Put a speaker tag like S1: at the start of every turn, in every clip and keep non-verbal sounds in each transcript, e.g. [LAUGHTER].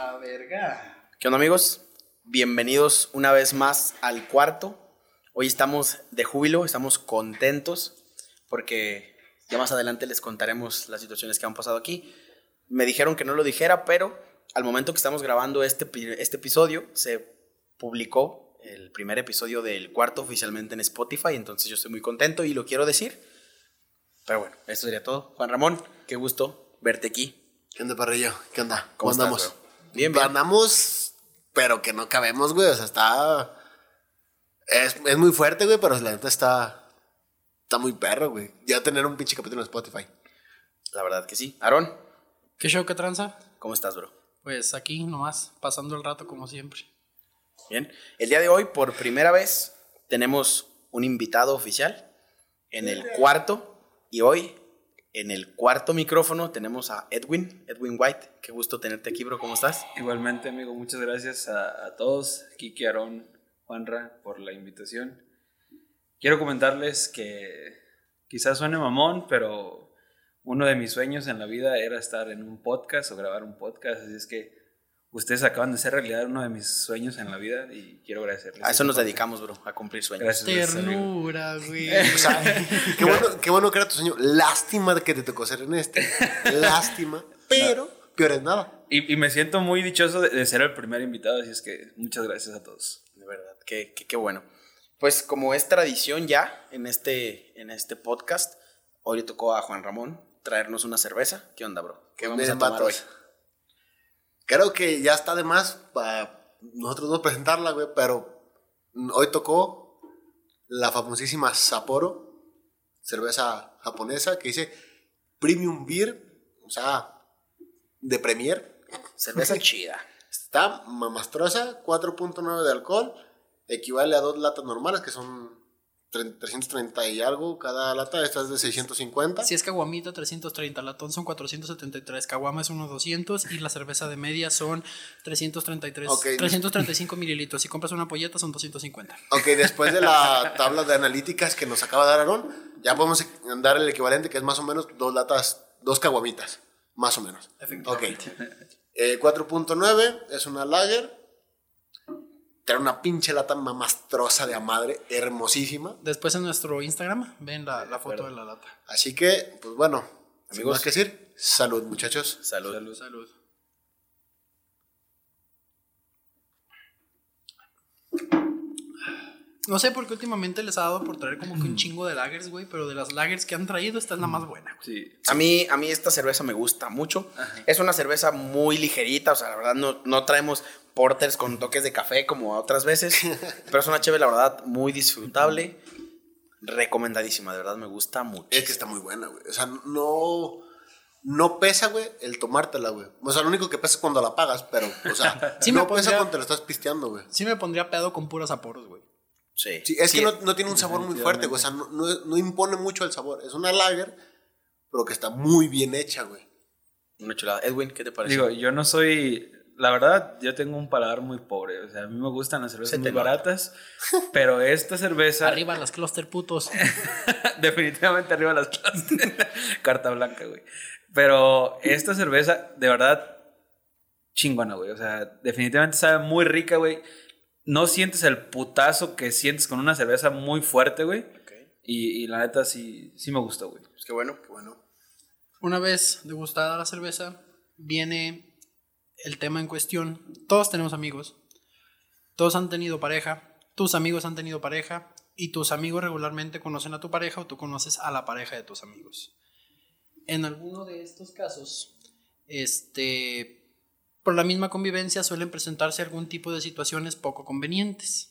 S1: A verga.
S2: ¿Qué onda amigos? Bienvenidos una vez más al cuarto. Hoy estamos de júbilo, estamos contentos porque ya más adelante les contaremos las situaciones que han pasado aquí. Me dijeron que no lo dijera, pero al momento que estamos grabando este, este episodio se publicó el primer episodio del cuarto oficialmente en Spotify, entonces yo estoy muy contento y lo quiero decir. Pero bueno, eso sería todo. Juan Ramón, qué gusto verte aquí.
S3: ¿Qué onda, parrillo? ¿Qué onda?
S2: ¿Cómo, andamos?
S3: Estás, bien, bien. Andamos, pero que no cabemos, güey. O sea, está. Es, es muy fuerte, güey, pero la neta está. Está muy perro, güey. Ya tener un pinche capítulo en Spotify.
S2: La verdad que sí. Aarón.
S1: ¿Qué show, qué tranza?
S2: ¿Cómo estás, bro?
S1: Pues aquí nomás, pasando el rato como siempre.
S2: Bien. El día de hoy, por primera vez, tenemos un invitado oficial en el cuarto. Y hoy en el cuarto micrófono tenemos a Edwin, Edwin White. Qué gusto tenerte aquí, bro. ¿Cómo estás?
S4: Igualmente, amigo. Muchas gracias a, todos, Kiki, Aarón, Juanra, por la invitación. Quiero comentarles que quizás suene mamón, pero uno de mis sueños en la vida era estar en un podcast o grabar un podcast. Así es que ustedes acaban de hacer realidad uno de mis sueños en la vida y quiero agradecerles.
S2: A eso nos dedicamos, bro, a cumplir sueños.
S4: Gracias.
S1: Ternura, güey. [LAUGHS]
S3: O sea, qué bueno, qué bueno que era tu sueño. Lástima de que te tocó ser en este. [LAUGHS] Lástima. Pero, no. peor es nada.
S4: Y, y, me siento muy dichoso de, de, ser el primer invitado, así es que muchas gracias a todos.
S2: De verdad, qué, qué, qué bueno. Pues como es tradición ya en este, en este podcast, hoy le tocó a Juan Ramón traernos una cerveza. ¿Qué onda, bro? ¿Qué vamos
S3: Bien,
S2: a tomar
S3: vatos.
S2: hoy?
S3: Creo que ya está de más para nosotros dos presentarla, güey, pero hoy tocó la famosísima Sapporo, cerveza japonesa que dice Premium Beer, o sea, de Premier.
S2: Cerveza [LAUGHS] chida.
S3: Está mamastrosa, 4.9 de alcohol, equivale a dos latas normales que son 330 y algo cada lata, esta es de 650.
S1: Si es caguamita, 330, latón son 473, caguama es 1,200 y la cerveza de media son 333,
S3: Ok.
S1: 335 mililitros. Si compras una polleta son 250.
S3: Ok, después de la [LAUGHS] tabla de analíticas que nos acaba de dar Aaron, ya podemos dar el equivalente que es más o menos dos latas, dos caguamitas, más o menos. Ok.
S1: Efectivamente.
S3: Eh, 4.9 es una lager. Trae una pinche lata mamastrosa de a madre, hermosísima.
S1: Después en nuestro Instagram ven la, la foto de la lata.
S3: Así que, pues bueno,
S2: Amigos.
S3: que decir, salud muchachos.
S2: Salud.
S4: Salud.
S1: Salud. No sé por qué últimamente les ha dado por traer como que un chingo de lagers, güey, pero de las lagers que han traído, esta es la más buena. güey.
S4: Sí.
S2: A mí, a mí esta cerveza me gusta mucho. Es una cerveza muy ligerita, o sea, la verdad no, no traemos porters con toques de café como otras veces, [LAUGHS] pero es una chévere, la verdad, muy disfrutable. Recomendadísima, de verdad me gusta mucho.
S3: Es que está muy buena, güey. O sea, no, no pesa, güey, el tomártela, güey. O sea, lo único que pesa es cuando la pagas, pero, o sea, [LAUGHS]
S1: Sí me
S3: no pesa cuando te lo estás pisteando, güey.
S1: Sí me pondría pedo con puros aporos, güey.
S2: Sí.
S3: Sí, es
S2: Sí,
S3: que no, no tiene un sabor muy fuerte, güey. O sea, no, no- no impone mucho el sabor. Es una lager, pero que está muy bien hecha, güey.
S2: Una chulada. Edwin, ¿qué te parece?
S4: Digo, yo no soy. La verdad, yo tengo un paladar muy pobre. O sea, a mí me gustan las cervezas muy baratas. Pero esta cerveza. [LAUGHS]
S1: Arriba las cluster putos. [LAUGHS]
S4: definitivamente arriba las clases. [LAUGHS] Carta blanca, güey. Pero esta cerveza, de verdad, chingona, güey. O sea, definitivamente sabe muy rica, güey. No sientes el putazo que sientes con una cerveza muy fuerte, güey. Y, y la neta sí, sí me gustó, güey.
S2: Pues qué bueno.
S3: Qué bueno.
S1: Una vez degustada la cerveza, viene el tema en cuestión. Todos tenemos amigos. Todos han tenido pareja. Tus amigos han tenido pareja. Y tus amigos regularmente conocen a tu pareja o tú conoces a la pareja de tus amigos. En alguno de estos casos, este, por la misma convivencia suelen presentarse algún tipo de situaciones poco convenientes.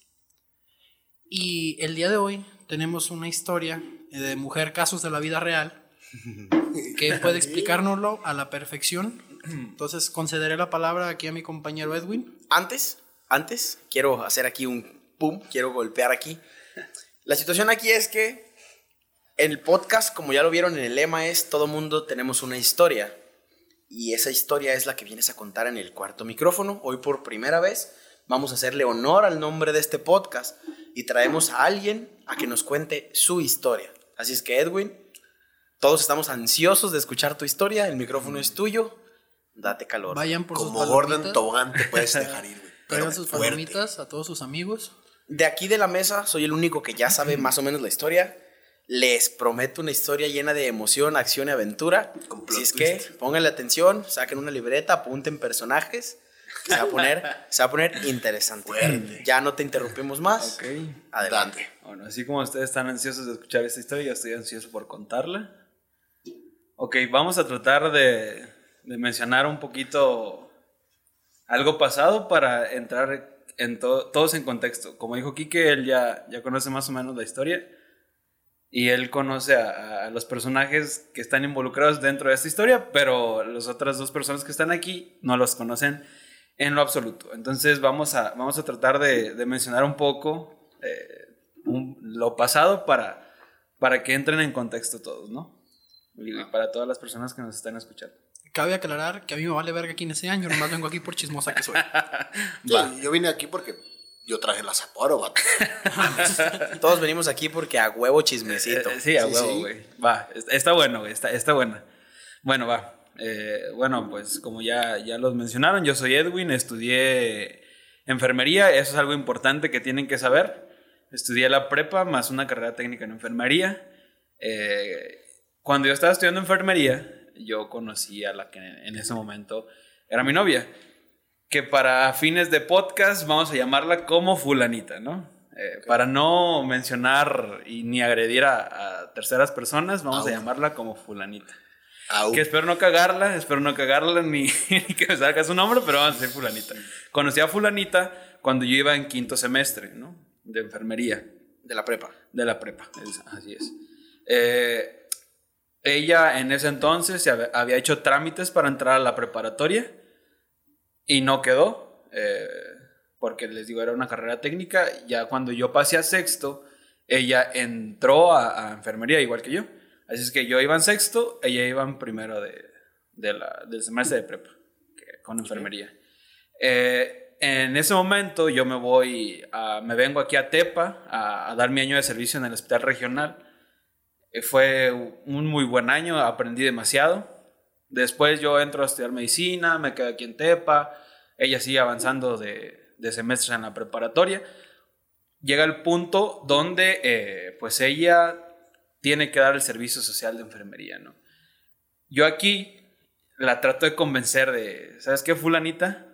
S1: Y el día de hoy tenemos una historia de mujer casos de la vida real que [LAUGHS] puede explicárnoslo a la perfección. Entonces concederé la palabra aquí a mi compañero Edwin.
S2: Antes, antes, quiero hacer aquí un pum, quiero golpear aquí. La situación aquí es que el podcast, como ya lo vieron en el lema, es todo mundo tenemos una historia. Y esa historia es la que vienes a contar en el cuarto micrófono. Hoy por primera vez vamos a hacerle honor al nombre de este podcast y traemos a alguien a que nos cuente su historia. Así es que Edwin, todos estamos ansiosos de escuchar tu historia, el micrófono es tuyo. Date calor.
S1: Vayan por
S3: Como
S1: sus
S3: Gordon. Tobogán te puedes [LAUGHS] dejar ir.
S1: Traigan
S3: Pero
S1: sus
S3: fuerte.
S1: palomitas a todos sus amigos.
S2: De aquí de la mesa, soy el único que ya sabe [CLEARS THROAT] más o menos la historia. Les prometo una historia llena de emoción, acción y aventura. Si es que
S3: twist.
S2: pónganle atención, saquen una libreta, apunten personajes. que Se va a poner, [LAUGHS] se va a poner interesante.
S3: Fuerte.
S2: Ya no te interrumpimos más. Adelante.
S4: Bueno, así como ustedes están ansiosos de escuchar esta historia, yo estoy ansioso por contarla. Ok, vamos a tratar de, de mencionar un poquito algo pasado para entrar en to- todos en contexto. Como dijo Quique, él ya, ya conoce más o menos la historia y él conoce a, a los personajes que están involucrados dentro de esta historia, pero las otras dos personas que están aquí no los conocen en lo absoluto. Entonces vamos a, vamos a tratar de, de mencionar un poco eh, un- lo pasado para, para que entren en contexto todos, ¿no? Y para todas las personas que nos están escuchando.
S1: Cabe aclarar que a mí me vale verga quién sea, yo nomás vengo aquí por chismosa que soy. [LAUGHS]
S3: Sí, yo vine aquí porque yo traje la Sapporo, vato. [LAUGHS]
S2: Todos venimos aquí porque a huevo chismecito.
S4: Eh, sí, a
S3: Sí,
S4: huevo,
S3: sí.
S4: güey. Va, está, está bueno, güey. Está, está buena. Bueno, va. Eh, bueno, pues como ya, ya los mencionaron, yo soy Edwin, estudié enfermería, eso es algo importante que tienen que saber. Estudié la prepa más una carrera técnica en enfermería. Eh, cuando yo estaba estudiando enfermería, yo conocí a la que en ese momento era mi novia, que para fines de podcast vamos a llamarla como fulanita, ¿no? Eh, Para no mencionar y ni agredir a, a terceras personas, vamos a llamarla como fulanita.
S3: Au.
S4: Que espero no cagarla, espero no cagarla ni, [LAUGHS] ni que me salga su nombre, pero vamos a decir fulanita. Conocí a fulanita cuando yo iba en quinto semestre, ¿no? De enfermería
S2: De la prepa.
S4: de la prepa, es- así es. Eh, ella en ese entonces había hecho trámites para entrar a la preparatoria y no quedó, eh, porque les digo, era una carrera técnica. Ya cuando yo pasé a sexto, ella entró a, a enfermería igual que yo. Así es que yo iba en sexto, ella iba en primero de, de la- del semestre de prepa, que- con enfermería. Eh, en ese momento yo me voy, a- me vengo aquí a Tepa a, a dar mi año de servicio en el hospital regional. Eh, fue un muy buen año, aprendí demasiado. Después yo entro a estudiar medicina, me quedo aquí en Tepa, ella sigue avanzando de, de semestres en la preparatoria. Llega el punto donde eh, pues ella tiene que dar el servicio social de enfermería, ¿no? Yo aquí la trato de convencer de, ¿sabes qué, fulanita?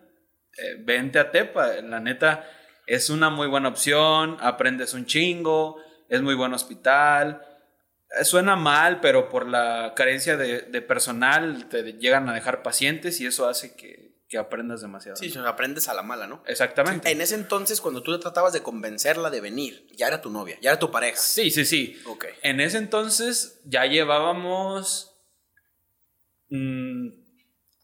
S4: Eh, vente a Tepa, la neta es una muy buena opción, aprendes un chingo, es muy buen hospital. Suena mal, pero por la carencia de, de personal te llegan a dejar pacientes y eso hace que, que aprendas demasiado.
S2: Sí,
S4: ¿no?
S2: aprendes a la mala, ¿no?
S4: Exactamente.
S2: En ese entonces, cuando tú tratabas de convencerla de venir, ya era tu novia, ya era tu pareja.
S4: Sí, sí, sí.
S2: Ok.
S4: En ese entonces ya llevábamos mm,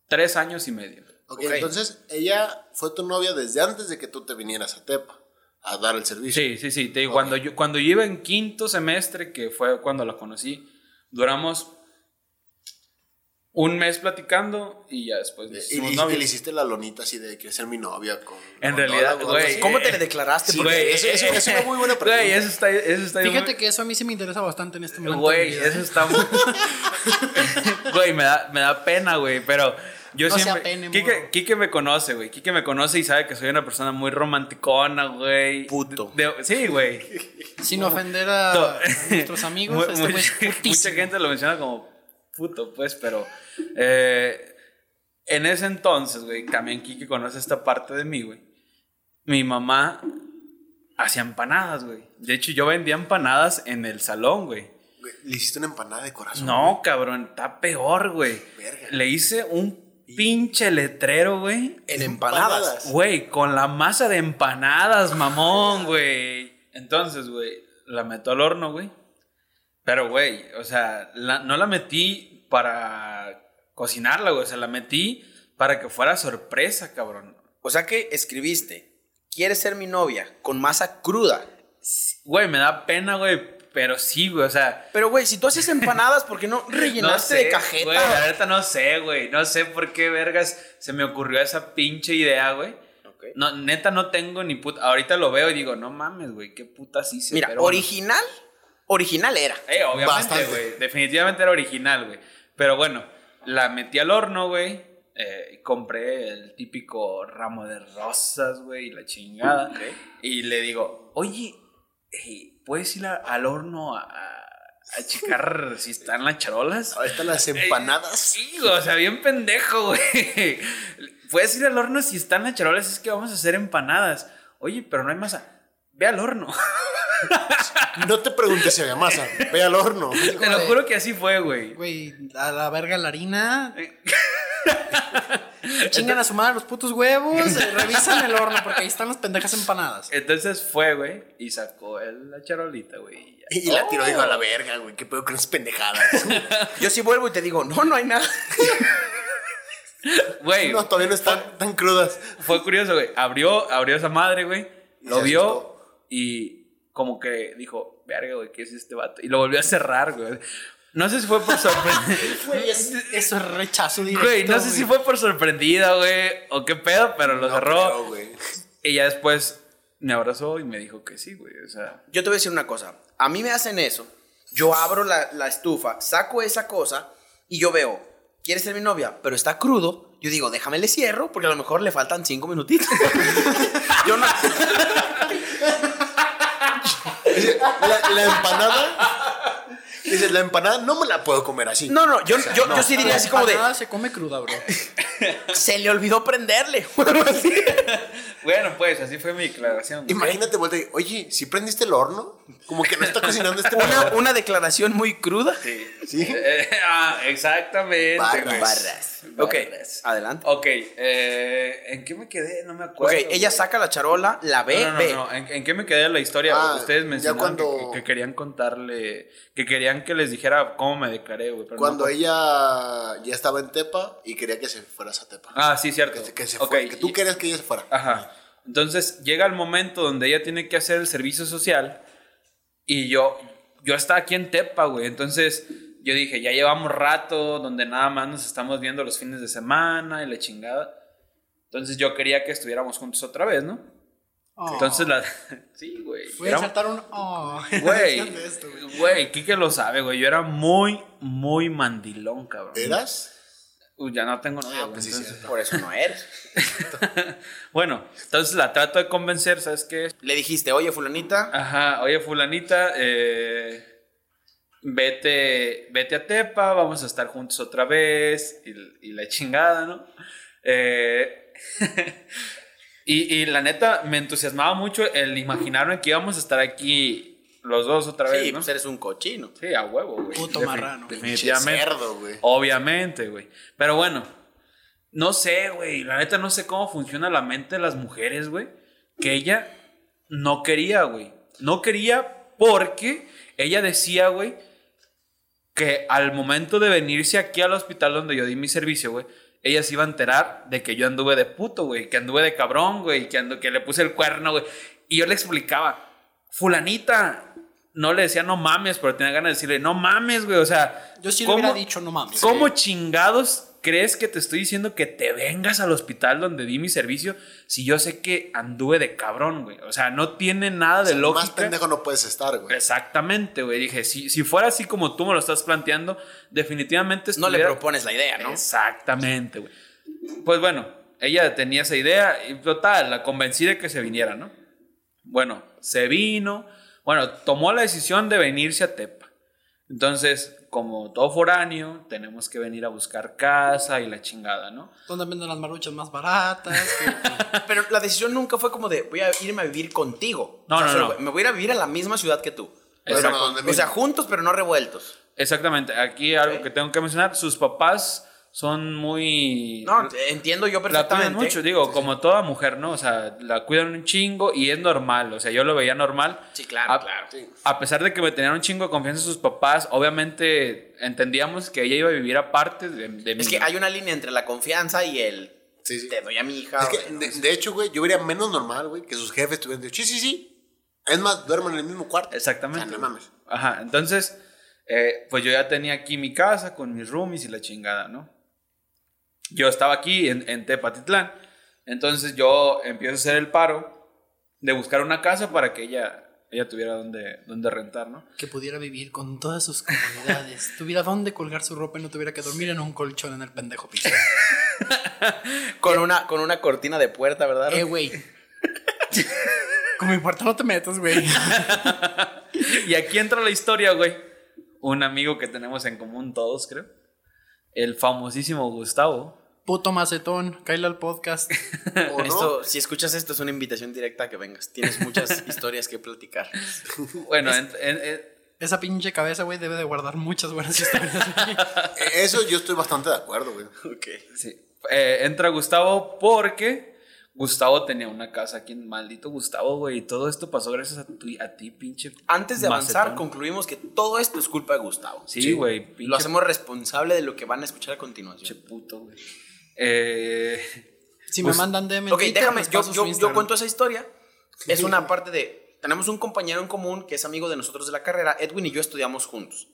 S4: tres años y medio.
S3: Ok,
S2: Ok.
S3: entonces ella fue tu novia desde antes de que tú te vinieras a Tepa a dar el servicio.
S4: Sí, sí, sí. Te digo, cuando, yo, cuando yo iba en quinto semestre, que fue cuando la conocí, duramos un mes platicando y ya después nos
S3: Y, y- le hiciste la lonita así de que ser mi novia con.
S4: En
S3: con
S4: realidad, güey.
S2: ¿Cómo te le declaraste?
S3: Sí,
S2: Porque
S3: güey, eso- eso- es una muy buena pregunta.
S4: Güey, eso está, eso está
S1: Fíjate
S4: muy-
S1: que eso a mí sí me interesa bastante en este momento. de
S4: Güey, eso está muy... [LAUGHS] Güey, me da, me da pena, güey, pero yo
S1: No se
S4: siempre...
S1: apene, morro.
S4: Quique me conoce, güey. Quique me conoce y sabe que soy una persona muy romanticona, güey.
S2: Puto.
S4: De- sí, güey.
S1: Sin ofender a, [LAUGHS] nuestros amigos, este es [LAUGHS]
S4: mucha, gente lo menciona como puto, pues, pero... eh, en ese entonces, güey, también Kike conoce esta parte de mí, güey. Mi mamá hacía empanadas, güey. De hecho, yo vendía empanadas en el salón, güey.
S3: Güey, Le hiciste una empanada de corazón.
S4: No, cabrón, está peor, güey.
S3: Verga.
S4: Le hice un pinche letrero, güey.
S2: en empanadas.
S4: Güey, con la masa de empanadas, mamón, güey. Entonces, güey, la meto al horno, güey. Pero, güey, o sea, la- no la metí para cocinarla, güey. O sea, la metí para que fuera sorpresa, cabrón.
S2: O sea que escribiste, ¿quieres ser mi novia? Con masa cruda.
S4: Güey, me da pena, güey. Pero sí, güey, o sea.
S2: Pero, güey, si tú haces empanadas, ¿por qué no [LAUGHS] rellenaste de cajeta?
S4: Güey, la neta no sé, güey. No sé por qué, vergas, se me ocurrió esa pinche idea, güey. No, neta no tengo ni puta. Ahorita lo veo y digo, no mames, güey, qué putas hice.
S2: Mira,
S4: Pero bueno.
S2: original, original era.
S4: Eh, obviamente, güey. Definitivamente era original, güey. Pero bueno, la metí al horno, güey. eh, compré el típico ramo de rosas, güey, y la chingada. Y le digo, oye, eh, ¿puedes ir a- al horno a, a- a checar si están las charolas?
S3: Ahí están las empanadas.
S4: Sí, güey, o sea, bien pendejo, güey. Puedes ir al horno si están las charolas, es que vamos a hacer empanadas. Oye, pero no hay masa. Ve al horno. [LAUGHS]
S3: No te preguntes si había masa. Ve al horno.
S4: Te lo juro que así fue, güey.
S1: Güey, a la verga la harina. [LAUGHS] [LAUGHS] Chingan a su madre los putos huevos. eh, revisan el horno porque ahí están las pendejas empanadas.
S4: Entonces fue, güey, y sacó el- la charolita, güey. y
S3: la tiró, dijo a la verga, güey. ¿Qué pedo con esas pendejadas?
S2: Yo sí vuelvo y te digo, no, no hay nada. [LAUGHS]
S4: Güey,
S3: No, todavía no están tan crudas.
S4: fue curioso, güey. Abrió, abrió esa madre, güey. Lo vio
S3: asustó.
S4: y como que dijo, verga, güey, ¿qué es este vato? Y lo volvió a cerrar, güey. No sé si fue por sorprendida. [LAUGHS]
S1: Eso [LAUGHS] es rechazo directo.
S4: Güey, no sé si fue por sorprendida, güey, o qué pedo, pero lo
S3: No
S4: cerró.
S3: creo.
S4: Y ya después me abrazó y me dijo que sí, güey. O sea,
S2: Yo te voy a decir una cosa. A mí me hacen eso. Yo abro la, la estufa, saco esa cosa y yo veo, ¿quieres ser mi novia? Pero está crudo. Yo digo, déjame le cierro porque a lo mejor le faltan cinco minutitos. [LAUGHS] yo no.
S3: La empanada. Dice, la empanada no me la puedo comer así.
S2: No, no, yo, yo, yo sí diría así como de,
S1: Nada se come cruda, bro. [LAUGHS]
S2: se le olvidó prenderle. [LAUGHS]
S4: bueno, pues así fue mi declaración.
S3: Imagínate, vuelta y, oye, si prendiste el horno, como que no está cocinando este
S2: una, una declaración muy cruda.
S3: Sí.
S4: Eh, [LAUGHS] ah, exactamente.
S3: Barras.
S4: güey.
S2: Barras. Ok,
S4: Barras.
S2: adelante.
S4: Ok, eh, ¿en qué me quedé? No me
S2: Ok,
S4: acuerdo.
S2: ella saca la charola, la ve,
S4: No, no, no,
S2: ve.
S4: no, ¿En, en qué me quedé la historia?
S3: Ah,
S4: Ustedes mencionaron
S3: cuando-
S4: que, que querían contarle, que querían que les dijera cómo me declaré, güey. no
S3: Cuando
S4: con-
S3: ella ya estaba en Tepa y quería que se fueras a Tepa.
S4: Ah, sí, cierto.
S3: Que, que se
S4: Ok,
S3: fue- que tú querías que ella se fuera.
S4: Ajá. Entonces llega el momento donde ella tiene que hacer el servicio social y yo, yo estaba aquí en Tepa, güey. Entonces yo dije, ya llevamos rato donde nada más nos estamos viendo los fines de semana y la chingada. Entonces yo quería que estuviéramos juntos otra vez, ¿no?
S1: Oh.
S4: Entonces la... [LAUGHS] Sí, güey.
S1: Voy a insertar un. Oh. [LAUGHS] [LAUGHS]
S4: Güey,
S1: güey.
S4: Kike lo sabe, güey. Yo era muy, muy mandilón, cabrón.
S3: ¿Eras?
S4: Uy, ya no tengo novia,
S3: Ah,
S4: güey,
S3: pues sí,
S4: entonces-.
S2: Por eso no eres.
S4: Bueno, entonces la trato de convencer, ¿sabes qué?
S2: Le dijiste, oye, fulanita,
S4: Ajá, oye, fulanita, eh, vete, vete a Tepa, vamos a estar juntos otra vez, y, y la chingada, ¿no? Eh, y, y la neta, me entusiasmaba mucho el imaginarme que íbamos a estar aquí los dos otra vez,
S2: sí,
S4: ¿no?
S2: pues eres un cochino.
S4: Sí, a huevo, güey.
S1: Puto
S4: Defin-
S1: marrano.
S4: Definitivamente.
S3: Cerdo, güey.
S4: Obviamente, güey. Pero bueno, no sé, güey. La neta no sé cómo funciona la mente de las mujeres, güey. Que ella no quería, güey. No quería porque ella decía, güey, que al momento de venirse aquí al hospital donde yo di mi servicio, güey, ella se iba a enterar de que yo anduve de puto, güey, que anduve de cabrón, güey, que, andu- que le puse el cuerno, güey. Y yo le explicaba, fulanita, no le decía no mames, pero tenía ganas de decirle, no mames, güey, o sea...
S1: Yo sí le
S4: ¿cómo-
S1: hubiera dicho, no mames.
S4: ¿Cómo chingados crees que te estoy diciendo que te vengas al hospital donde di mi servicio si yo sé que anduve de cabrón, güey? O sea, no tiene nada de lógica.
S3: Más pendejo no puedes estar, güey.
S4: Exactamente, güey. Dije, si, si fuera así como tú me lo estás planteando, definitivamente
S2: No le propones la idea, ¿no?
S4: Exactamente, güey. Pues bueno, ella tenía esa idea y total, la convencí de que se viniera, ¿no? Bueno, se vino. Bueno, tomó la decisión de venirse a Tepa. Entonces, como todo foráneo, tenemos que venir a buscar casa y la chingada, ¿no?
S1: ¿Dónde venden las maruchas más baratas? [LAUGHS] Que-
S2: Pero la decisión nunca fue como de, voy a irme a vivir contigo.
S4: No,
S2: O sea,
S4: no,
S2: solo,
S4: no.
S2: Me voy a ir a vivir a la misma ciudad que tú.
S4: Exacto.
S3: no, ¿dónde
S2: O sea, juntos pero no revueltos.
S4: Exactamente. Aquí algo que tengo que mencionar, sus papás son muy...
S2: No, entiendo yo
S4: La cuidan
S2: perfectamente.
S4: mucho, digo, como toda mujer, ¿no? O sea, la cuidan un chingo y es normal. O sea, yo lo veía normal.
S2: Sí, claro,
S4: a,
S2: claro.
S4: A pesar de que me tenían un chingo de confianza sus papás, obviamente entendíamos que ella iba a vivir aparte de, de mí.
S2: Es que hay una línea entre la confianza y el
S3: Sí, sí.
S2: te doy a mi hija.
S3: Es que, de, de hecho, güey, yo vería menos normal, güey, que sus jefes tuvieran dicho, sí, sí, sí. Es más, duerman en el mismo cuarto.
S4: Exactamente.
S3: O sea, no mames.
S4: Ajá, entonces, eh, pues yo ya tenía aquí mi casa con mis roomies y la chingada, ¿no? Yo estaba aquí en, en Tepatitlán, entonces yo empiezo a hacer el paro de buscar una casa para que ella, ella tuviera donde, donde rentar, ¿no?
S1: que pudiera vivir con todas sus comodidades. [LAUGHS] tuviera dónde colgar su ropa y no tuviera que dormir en un colchón en el pendejo piso. [LAUGHS]
S2: Con una, con una cortina de puerta, ¿verdad?
S1: Eh, güey. Con mi puerta no te metas, güey. [LAUGHS]
S4: Y aquí entra la historia, güey. Un amigo que tenemos en común todos, creo. El famosísimo Gustavo.
S1: Puto macetón, cállale al podcast. [LAUGHS]
S3: ¿O no?
S2: Esto, si escuchas esto, es una invitación directa a que vengas. Tienes muchas [LAUGHS] historias que platicar. [LAUGHS]
S4: Bueno, en- en- en-
S1: Esa pinche cabeza, güey, debe de guardar muchas buenas historias.
S3: Eso yo estoy bastante de acuerdo, güey.
S2: Ok.
S4: sí. Eh, entra Gustavo porque Gustavo tenía una casa aquí en maldito Gustavo, güey. Y todo esto pasó gracias a, tu- a ti, pinche.
S2: Antes de avanzar,
S4: macetón.
S2: concluimos que todo esto es culpa de Gustavo.
S4: Sí, güey.
S2: Lo
S4: pinche
S2: hacemos responsable de lo que van a escuchar a
S4: Pinche
S2: continuación.
S4: puto, güey. Eh,
S1: Si me
S2: Pues,
S1: mandan DM.
S2: Ok,
S1: Twitter,
S2: déjame, yo, yo, yo cuento esa historia. Es una parte de. Tenemos un compañero en común que es amigo de nosotros de la carrera. Edwin y yo estudiamos juntos.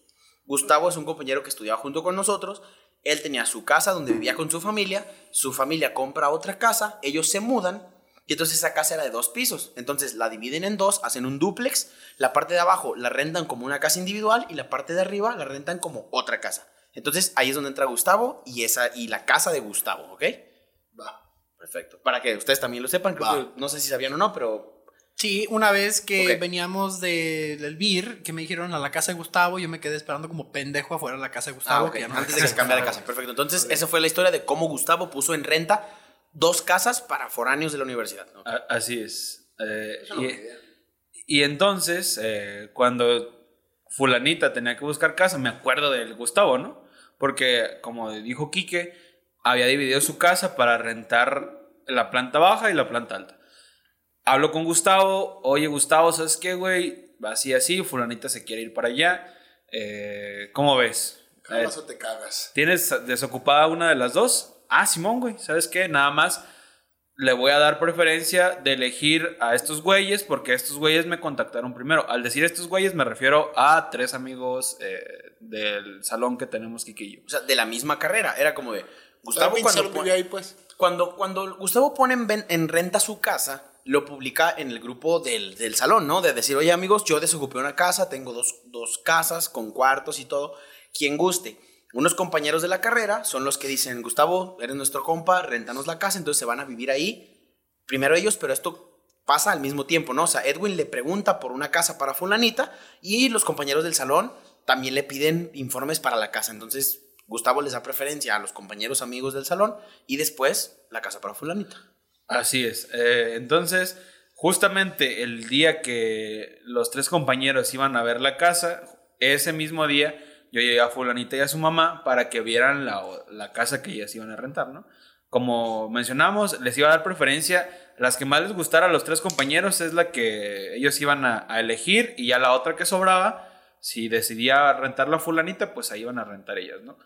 S2: Gustavo es un compañero que estudiaba junto con nosotros. Él tenía su casa donde vivía con su familia. Su familia compra otra casa. Ellos se mudan. Y entonces esa casa era de dos pisos. Entonces la dividen en dos, hacen un duplex. La parte de abajo la rentan como una casa individual y la parte de arriba la rentan como otra casa. Entonces ahí es donde entra Gustavo y, esa, y la casa de Gustavo, ¿ok?
S3: Va.
S2: Perfecto. Para que ustedes también lo sepan, creo
S3: Va.
S2: que- no sé si sabían o no, pero
S1: Sí, una vez que veníamos de, del BIR, que me dijeron a la casa de Gustavo, yo me quedé esperando como pendejo afuera de la casa de Gustavo.
S2: Ah, ok,
S1: que ya no
S2: antes de que se cambiara de casa. Perfecto. Entonces, esa fue la historia de cómo Gustavo puso en renta dos casas para foráneos de la universidad. ¿no?
S4: así es. Eh, y, y entonces, eh, cuando Fulanita tenía que buscar casa, me acuerdo del Gustavo, ¿no? Porque, como dijo Quique, había dividido su casa para rentar la planta baja y la planta alta. Hablo con Gustavo, oye Gustavo, ¿sabes qué, güey? Así, así, Fulanita se quiere ir para allá. Eh, ¿Cómo ves? Eh,
S3: o te cagas.
S4: ¿Tienes desocupada una de las dos? Ah, Simón, güey, ¿sabes qué? Nada más le voy a dar preferencia de elegir a estos güeyes porque estos güeyes me contactaron primero. Al decir estos güeyes me refiero a tres amigos eh, del salón que tenemos Quiquillo.
S2: O sea, de la misma carrera. Era como de Gustavo cuando,
S3: ahí, pues.
S2: cuando, cuando Gustavo pone en, en renta su casa, lo publica en el grupo del, del salón, ¿no? De decir, oye amigos, yo desocupé una casa, tengo dos, dos casas con cuartos y todo. Quien guste. Unos compañeros de la carrera son los que dicen, Gustavo, eres nuestro compa, rentanos la casa, entonces se van a vivir ahí. Primero ellos, pero esto pasa al mismo tiempo, ¿no? O sea, Edwin le pregunta por una casa para fulanita y los compañeros del salón también le piden informes para la casa. Entonces, Gustavo les da preferencia a los compañeros amigos del salón y después la casa para fulanita.
S4: Así es. Eh, entonces, justamente el día que los tres compañeros iban a ver la casa, ese mismo día yo llegué a Fulanita y a su mamá para que vieran la, la casa que ellas iban a rentar, ¿no? Como mencionamos, les iba a dar preferencia. Las que más les gustara a los tres compañeros es la que ellos iban a, a elegir y ya la otra que sobraba, si decidía rentar la fulanita, pues ahí iban a rentar ellas, ¿no?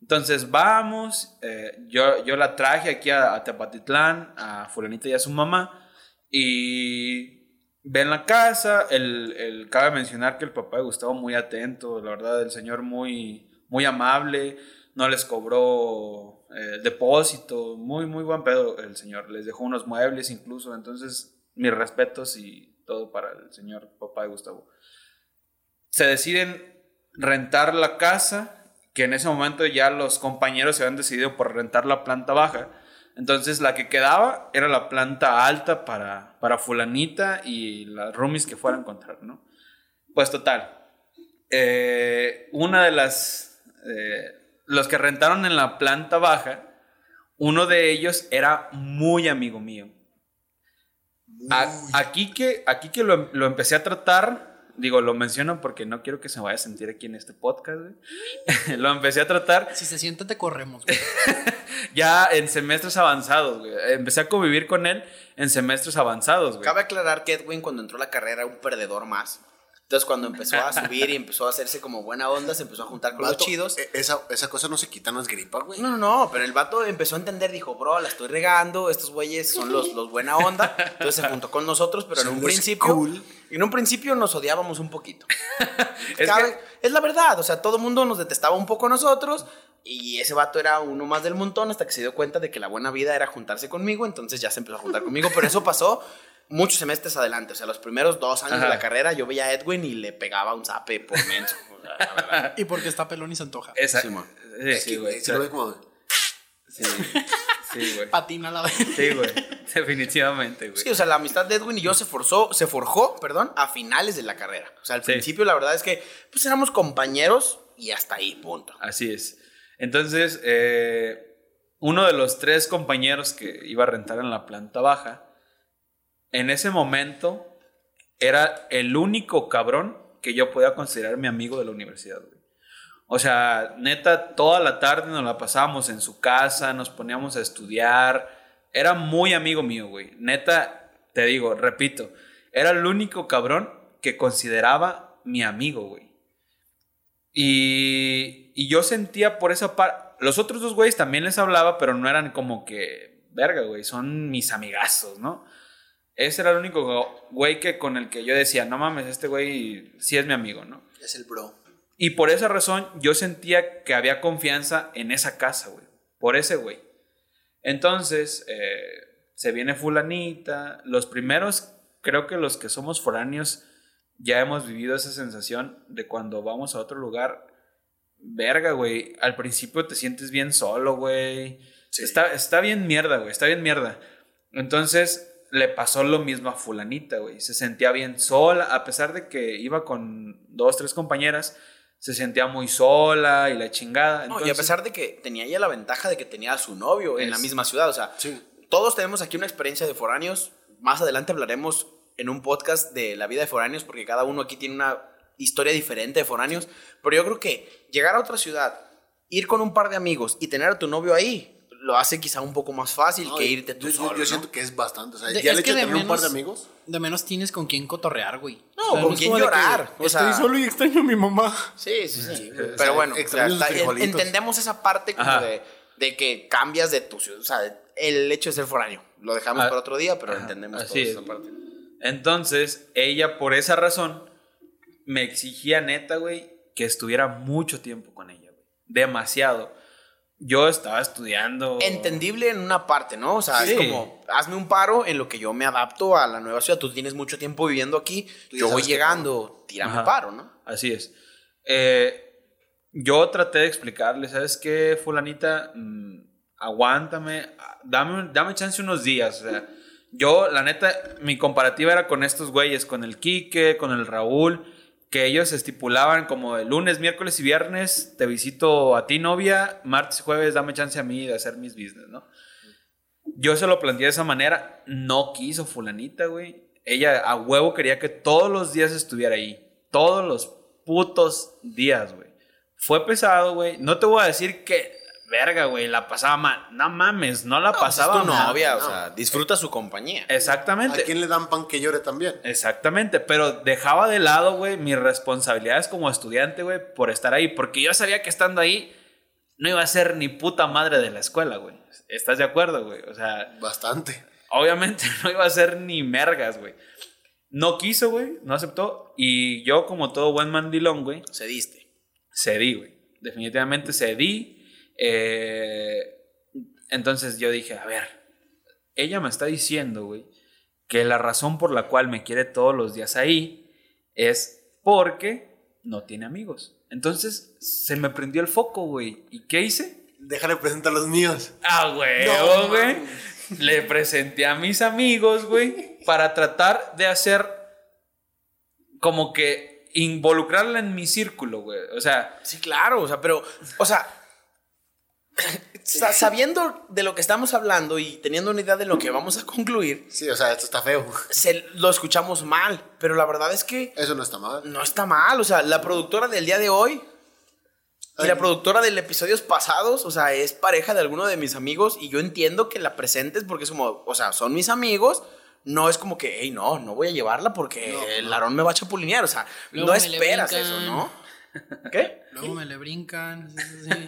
S4: Entonces vamos, eh, yo, yo la traje aquí a, a Tepatitlán, a fulanita y a su mamá, y ven la casa, el, el- cabe mencionar que el papá de Gustavo muy atento, la verdad, el señor muy, muy amable, no les cobró eh, depósito, muy, muy buen pedo el señor, les dejó unos muebles incluso, entonces mis respetos y todo para el señor papá de Gustavo. Se deciden rentar la casa, que en ese momento ya los compañeros se habían decidido por rentar la planta baja. Entonces la que quedaba era la planta alta para, para fulanita y las roomies que fueran a encontrar, ¿no? Pues total. eh, una de las... eh, los que rentaron en la planta baja, uno de ellos era muy amigo mío. A- aquí que, aquí que lo, lo empecé a tratar, digo, lo menciono porque no quiero que se vaya a sentir aquí en este podcast, güey. [LAUGHS] lo empecé a tratar
S1: Si se siente, te corremos, güey. [LAUGHS]
S4: ya en semestres avanzados, güey. Empecé a convivir con él en semestres avanzados, güey.
S2: Cabe aclarar que Edwin cuando entró a la carrera era un perdedor más. Entonces cuando empezó a [LAUGHS] subir y empezó a hacerse como buena onda, se empezó a juntar con los chidos.
S3: e- Esa, esa cosa no se quita, no es gripa, güey.
S2: No, no, no, pero el vato empezó a entender, dijo, bro, la estoy regando, estos güeyes son los, los buena onda. Entonces se juntó con nosotros, pero en un principio,
S3: cool.
S2: en un principio nos odiábamos un poquito. [LAUGHS]
S4: Es
S2: Cabe-
S4: que-
S2: es la verdad, o sea, todo el mundo nos detestaba un poco a nosotros y ese vato era uno más del montón hasta que se dio cuenta de que la buena vida era juntarse conmigo, entonces ya se empezó a juntar conmigo, pero eso pasó muchos semestres adelante, o sea, los primeros dos años de la carrera yo veía a Edwin y le pegaba un zape por menso. o sea. [LAUGHS]
S1: Y porque está pelón y se antoja.
S2: Sí, mo.
S4: sí, güey.
S3: güey, se lo ve como...
S4: Sí. Sí, güey.
S1: Patina la vez.
S4: Sí, güey. Definitivamente, güey.
S2: Sí, o sea, la amistad de Edwin y yo se forzó, se forjó, perdón, a finales de la carrera. O sea, al
S4: Sí.
S2: principio la verdad es que pues éramos compañeros y hasta ahí, punto.
S4: Así es. Entonces, eh, uno de los tres compañeros que iba a rentar en la planta baja, en ese momento era el único cabrón que yo podía considerar mi amigo de la universidad, güey. O sea, neta, toda la tarde nos la pasábamos en su casa, nos poníamos a estudiar. Era muy amigo mío, güey. Neta, te digo, repito, era el único cabrón que consideraba mi amigo, güey. Y, y yo sentía por esa parte. Los otros dos güeyes también les hablaba, pero no eran como que, verga, güey, son mis amigazos, ¿no? Ese era el único güey que con el que yo decía, no mames, este güey sí es mi amigo, ¿no?
S2: Es el bro.
S4: Y por esa razón yo sentía que había confianza en esa casa, güey. Por ese güey. Entonces, eh, se viene fulanita. Los primeros, creo que los que somos foráneos, ya hemos vivido esa sensación de cuando vamos a otro lugar. Verga, güey. Al principio te sientes bien solo, güey. Está, está bien mierda, güey. Está bien mierda. Entonces le pasó lo mismo a fulanita, güey. Se sentía bien sola, a pesar de que iba con dos, tres compañeras, se sentía muy sola y la chingada.
S2: No, y a pesar de que tenía ella la ventaja de que tenía a su novio en la misma ciudad. O sea,
S3: Sí.
S2: todos tenemos aquí una experiencia de foráneos. Más adelante hablaremos en un podcast de la vida de foráneos, porque cada uno aquí tiene una historia diferente de foráneos. Pero yo creo que llegar a otra ciudad, ir con un par de amigos y tener a tu novio ahí, lo hace quizá un poco más fácil
S3: No,
S2: que irte tú
S3: yo,
S2: solo.
S3: yo
S2: ¿no?
S3: siento que es bastante. O sea,
S1: De-
S3: ya de tener un par de amigos.
S1: De menos tienes con quién cotorrear, güey.
S2: No, con quién
S1: que
S2: llorar, o sea-
S1: Estoy solo y extraño a mi mamá.
S2: Sí, sí, sí. Pero bueno, o sea, está- entendemos esa parte como de, de que cambias de tu ciudad. O sea, el hecho de ser foráneo. Lo dejamos
S4: Ah,
S2: para otro día, pero
S4: ajá,
S2: entendemos
S4: así
S2: toda
S4: es.
S2: esa parte.
S4: Entonces, ella por esa razón me exigía neta, güey, que estuviera mucho tiempo con ella, güey. Demasiado. Yo estaba estudiando.
S2: Entendible en una parte, ¿no? O sea,
S4: Sí.
S2: es como, hazme un paro en lo que yo me adapto a la nueva ciudad. Tú tienes mucho tiempo viviendo aquí, yo voy llegando, tírame
S4: Ajá.
S2: paro, ¿no?
S4: Así es. Eh, yo traté de explicarle, ¿sabes qué, fulanita? Mm, aguántame, dame, dame chance unos días. O sea, yo, la neta, mi comparativa era con estos güeyes, con el Quique, con el Raúl, que ellos estipulaban como lunes, miércoles y viernes, te visito a ti, novia, martes y jueves, dame chance a mí de hacer mis business, ¿no? Yo se lo planteé de esa manera, no quiso fulanita, güey. Ella a huevo quería que todos los días estuviera ahí. Todos los putos días, güey. Fue pesado, güey. No te voy a decir que, verga, güey, la pasaba mal. No mames, no la
S2: No, pues
S4: pasaba
S2: es tu
S4: mal.
S2: novia, o
S3: no.
S2: sea, disfruta su compañía.
S4: Exactamente.
S3: ¿A quién le dan pan que llore también?
S4: Exactamente, pero dejaba de lado, güey, mis responsabilidades como estudiante, güey, por estar ahí, porque yo sabía que estando ahí no iba a ser ni puta madre de la escuela, güey. ¿Estás de acuerdo, güey? O sea,
S3: Bastante.
S4: obviamente [LAUGHS] no iba a ser ni mergas, güey. No quiso, güey, no aceptó, y yo como todo buen mandilón, güey,
S2: Cediste.
S4: cedí, güey. Definitivamente cedí. Eh, entonces yo dije, a ver, ella me está diciendo, güey, que la razón por la cual me quiere todos los días ahí es porque no tiene amigos. Entonces se me prendió el foco, güey. ¿Y qué hice?
S3: Déjale presentar los míos.
S4: Ah, güey,
S3: No,
S4: güey. Le presenté a mis amigos, güey, para tratar de hacer como que involucrarla en mi círculo, güey. O sea,
S2: Sí, claro, o sea, pero, o sea, [LAUGHS] sabiendo de lo que estamos hablando y teniendo una idea de lo que vamos a concluir,
S3: Sí, o sea, esto está feo.
S2: se, lo escuchamos mal, pero la verdad es que
S3: Eso no está mal.
S2: no está mal, o sea, la productora del día de hoy y la productora del episodios pasados, o sea, es pareja de alguno de mis amigos y yo entiendo que la presentes porque es como, o sea, son mis amigos. No es como que, hey, no, no voy a llevarla porque
S3: No,
S2: el
S3: no.
S2: Larón me va a chapulinear. O sea,
S1: Luego
S2: no esperas eso, ¿no? ¿Qué?
S1: Luego me le brincan.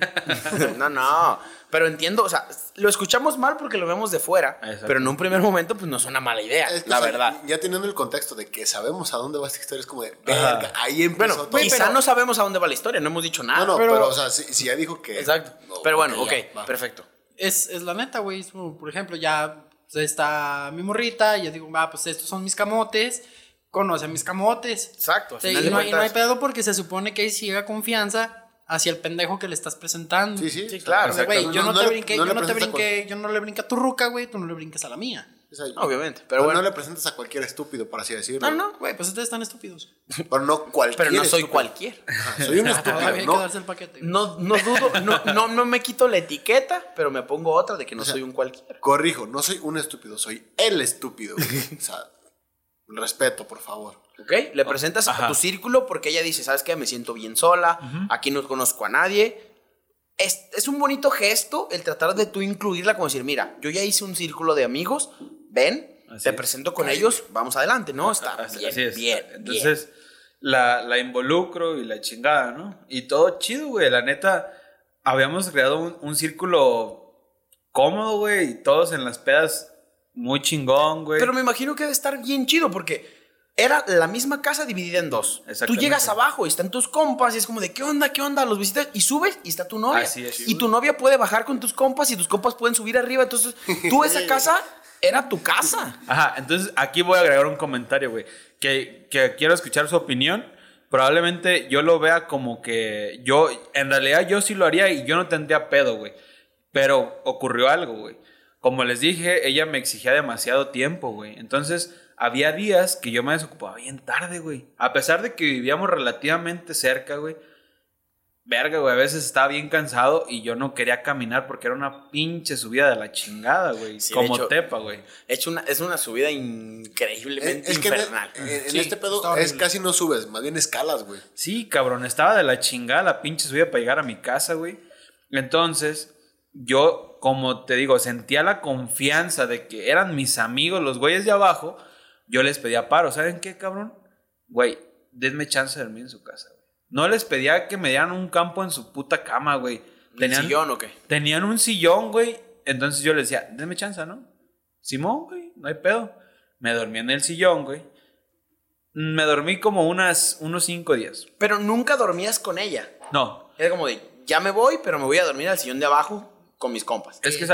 S1: [LAUGHS]
S2: no, no. Pero entiendo, o sea, lo escuchamos mal porque lo vemos de fuera.
S4: Exacto.
S2: Pero en un primer momento, pues no es una mala idea,
S3: Es que,
S2: la
S3: o sea,
S2: verdad.
S3: Ya teniendo el contexto de que sabemos a dónde va esta historia, es como de, verga, ahí empezó
S2: Bueno,
S3: todo.
S2: quizá no sabemos a dónde va la historia, no hemos dicho nada.
S3: No, no,
S1: pero-
S3: pero, o sea, si, si ya dijo que.
S2: Exacto.
S3: No,
S2: pero bueno,
S3: ya,
S2: ok,
S3: va.
S2: perfecto.
S1: Es, es la neta, güey. es como, Por ejemplo, ya pues, está mi morrita y yo digo, va, pues estos son mis camotes. Conoce a mis camotes.
S2: Exacto. al
S1: Sí,
S2: final
S1: y no, hay- no hay
S2: cuentas-
S1: pedo porque se supone que hay ciega confianza hacia el pendejo que le estás presentando.
S3: Sí, sí.
S2: Sí, claro.
S1: O sea, güey,
S3: No,
S1: yo no,
S3: no
S1: te
S3: le-
S1: brinqué,
S3: no
S1: yo no te brinqué, yo no le brinqué a tu ruca, güey, tú no le brinques a la mía.
S3: O sea,
S2: Obviamente, pero
S3: pero
S2: bueno.
S3: no le presentas a cualquier estúpido, por así decirlo.
S2: No, no,
S1: Güey, pues ustedes están estúpidos. [LAUGHS]
S3: Pero no cualquier
S2: pero no soy
S3: estúpido.
S2: cualquier.
S3: Ajá, soy un
S1: hay [LAUGHS]
S3: estúpido,
S1: que
S3: ¿no?
S1: darse el paquete.
S2: No, no dudo, no, no, no me quito la etiqueta, pero me pongo otra de que no
S3: O sea,
S2: soy un cualquiera.
S3: Corrijo, no soy un estúpido, soy el estúpido. güey. O sea, respeto, por favor.
S2: ¿Ok? Le presentas a tu círculo porque ella dice, ¿sabes qué? Me siento bien sola, aquí no conozco a nadie. Es, es un bonito gesto el tratar de tú incluirla, como decir, mira, yo ya hice un círculo de amigos, ven,
S4: Así
S2: te
S4: es.
S2: presento con ellos, vamos adelante, ¿no? Está
S4: Así,
S2: bien,
S4: así es.
S2: bien, bien.
S4: Entonces, La, la involucro y la chingada, ¿no? Y todo chido, güey. La neta, habíamos creado un, un círculo cómodo, güey. Y todos en las pedas muy chingón, güey.
S2: Pero me imagino que debe estar bien chido porque era la misma casa dividida en dos. Tú llegas abajo y están tus compas y es como de, ¿qué onda? ¿Qué onda? Los visitas y subes y está tu novia.
S4: Así es.
S2: Y tu novia puede bajar con tus compas y tus compas pueden subir arriba. Entonces, tú [LAUGHS] esa casa era tu casa.
S4: Ajá, entonces aquí voy a agregar un comentario, güey, que, que quiero escuchar su opinión. Probablemente yo lo vea como que yo, en realidad yo sí lo haría y yo no tendría pedo, güey. Pero ocurrió algo, güey. Como les dije, ella me exigía demasiado tiempo, güey. Entonces, había días que yo me desocupaba bien tarde, güey. A pesar de que vivíamos relativamente cerca, güey. Verga, güey, a veces estaba bien cansado y yo no quería caminar porque era una pinche subida de la chingada, güey.
S2: Sí,
S4: como
S2: hecho,
S4: tepa, güey.
S2: Es una, es una subida increíblemente
S3: Es que en,
S2: infernal.
S3: en- en
S4: Sí,
S3: este pedo es casi no subes, más bien escalas, güey.
S4: Sí, cabrón, estaba de la chingada la pinche subida para llegar a mi casa, güey. Entonces, yo, como te digo, sentía la confianza de que eran mis amigos, los güeyes de abajo. Yo les pedía paro. ¿Saben qué, cabrón? Güey, denme chance de dormir en su casa, güey. No les pedía que me dieran un campo en su puta cama, güey.
S2: ¿El sillón o qué?
S4: Tenían un sillón, güey. Entonces yo les decía, denme chance, ¿no? Simón, güey, no hay pedo. Me dormí en el sillón, güey. Me dormí como unas, unos cinco días.
S2: Pero nunca dormías con ella.
S4: No,
S2: Era como de, ya me voy, pero me voy a dormir al sillón de abajo con mis compas.
S4: es que,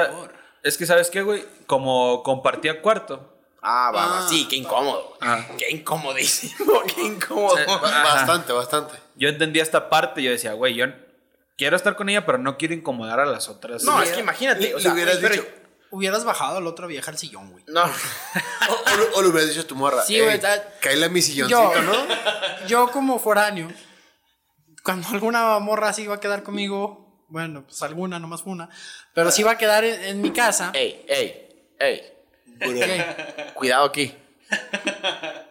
S4: es que ¿sabes qué, güey? Como compartía cuarto.
S2: Ah, va, va.
S1: Ah.
S2: Sí, qué incómodo.
S4: Ah.
S2: Qué incomodísimo, [LAUGHS] qué incómodo.
S4: Ajá.
S3: Bastante, bastante.
S4: Yo entendía esta parte y yo decía, güey, yo quiero estar con ella, pero no quiero incomodar a las otras.
S2: No, es que imagínate.
S3: Le-
S2: O sea,
S3: hubieras dicho-
S1: Hubieras bajado a la otra vieja al sillón, güey.
S2: No. [LAUGHS]
S3: O, o le- o le hubieras dicho a tu morra,
S1: Sí, güey,
S3: "Ey,
S1: ta-
S3: cáele a mi silloncito,
S1: Yo,
S3: ¿no?
S1: yo como foráneo, cuando alguna morra así va a quedar conmigo, bueno, pues alguna, nomás una, pero sí va a quedar en, en mi casa.
S2: Ey, ey, ey. Cuidado aquí.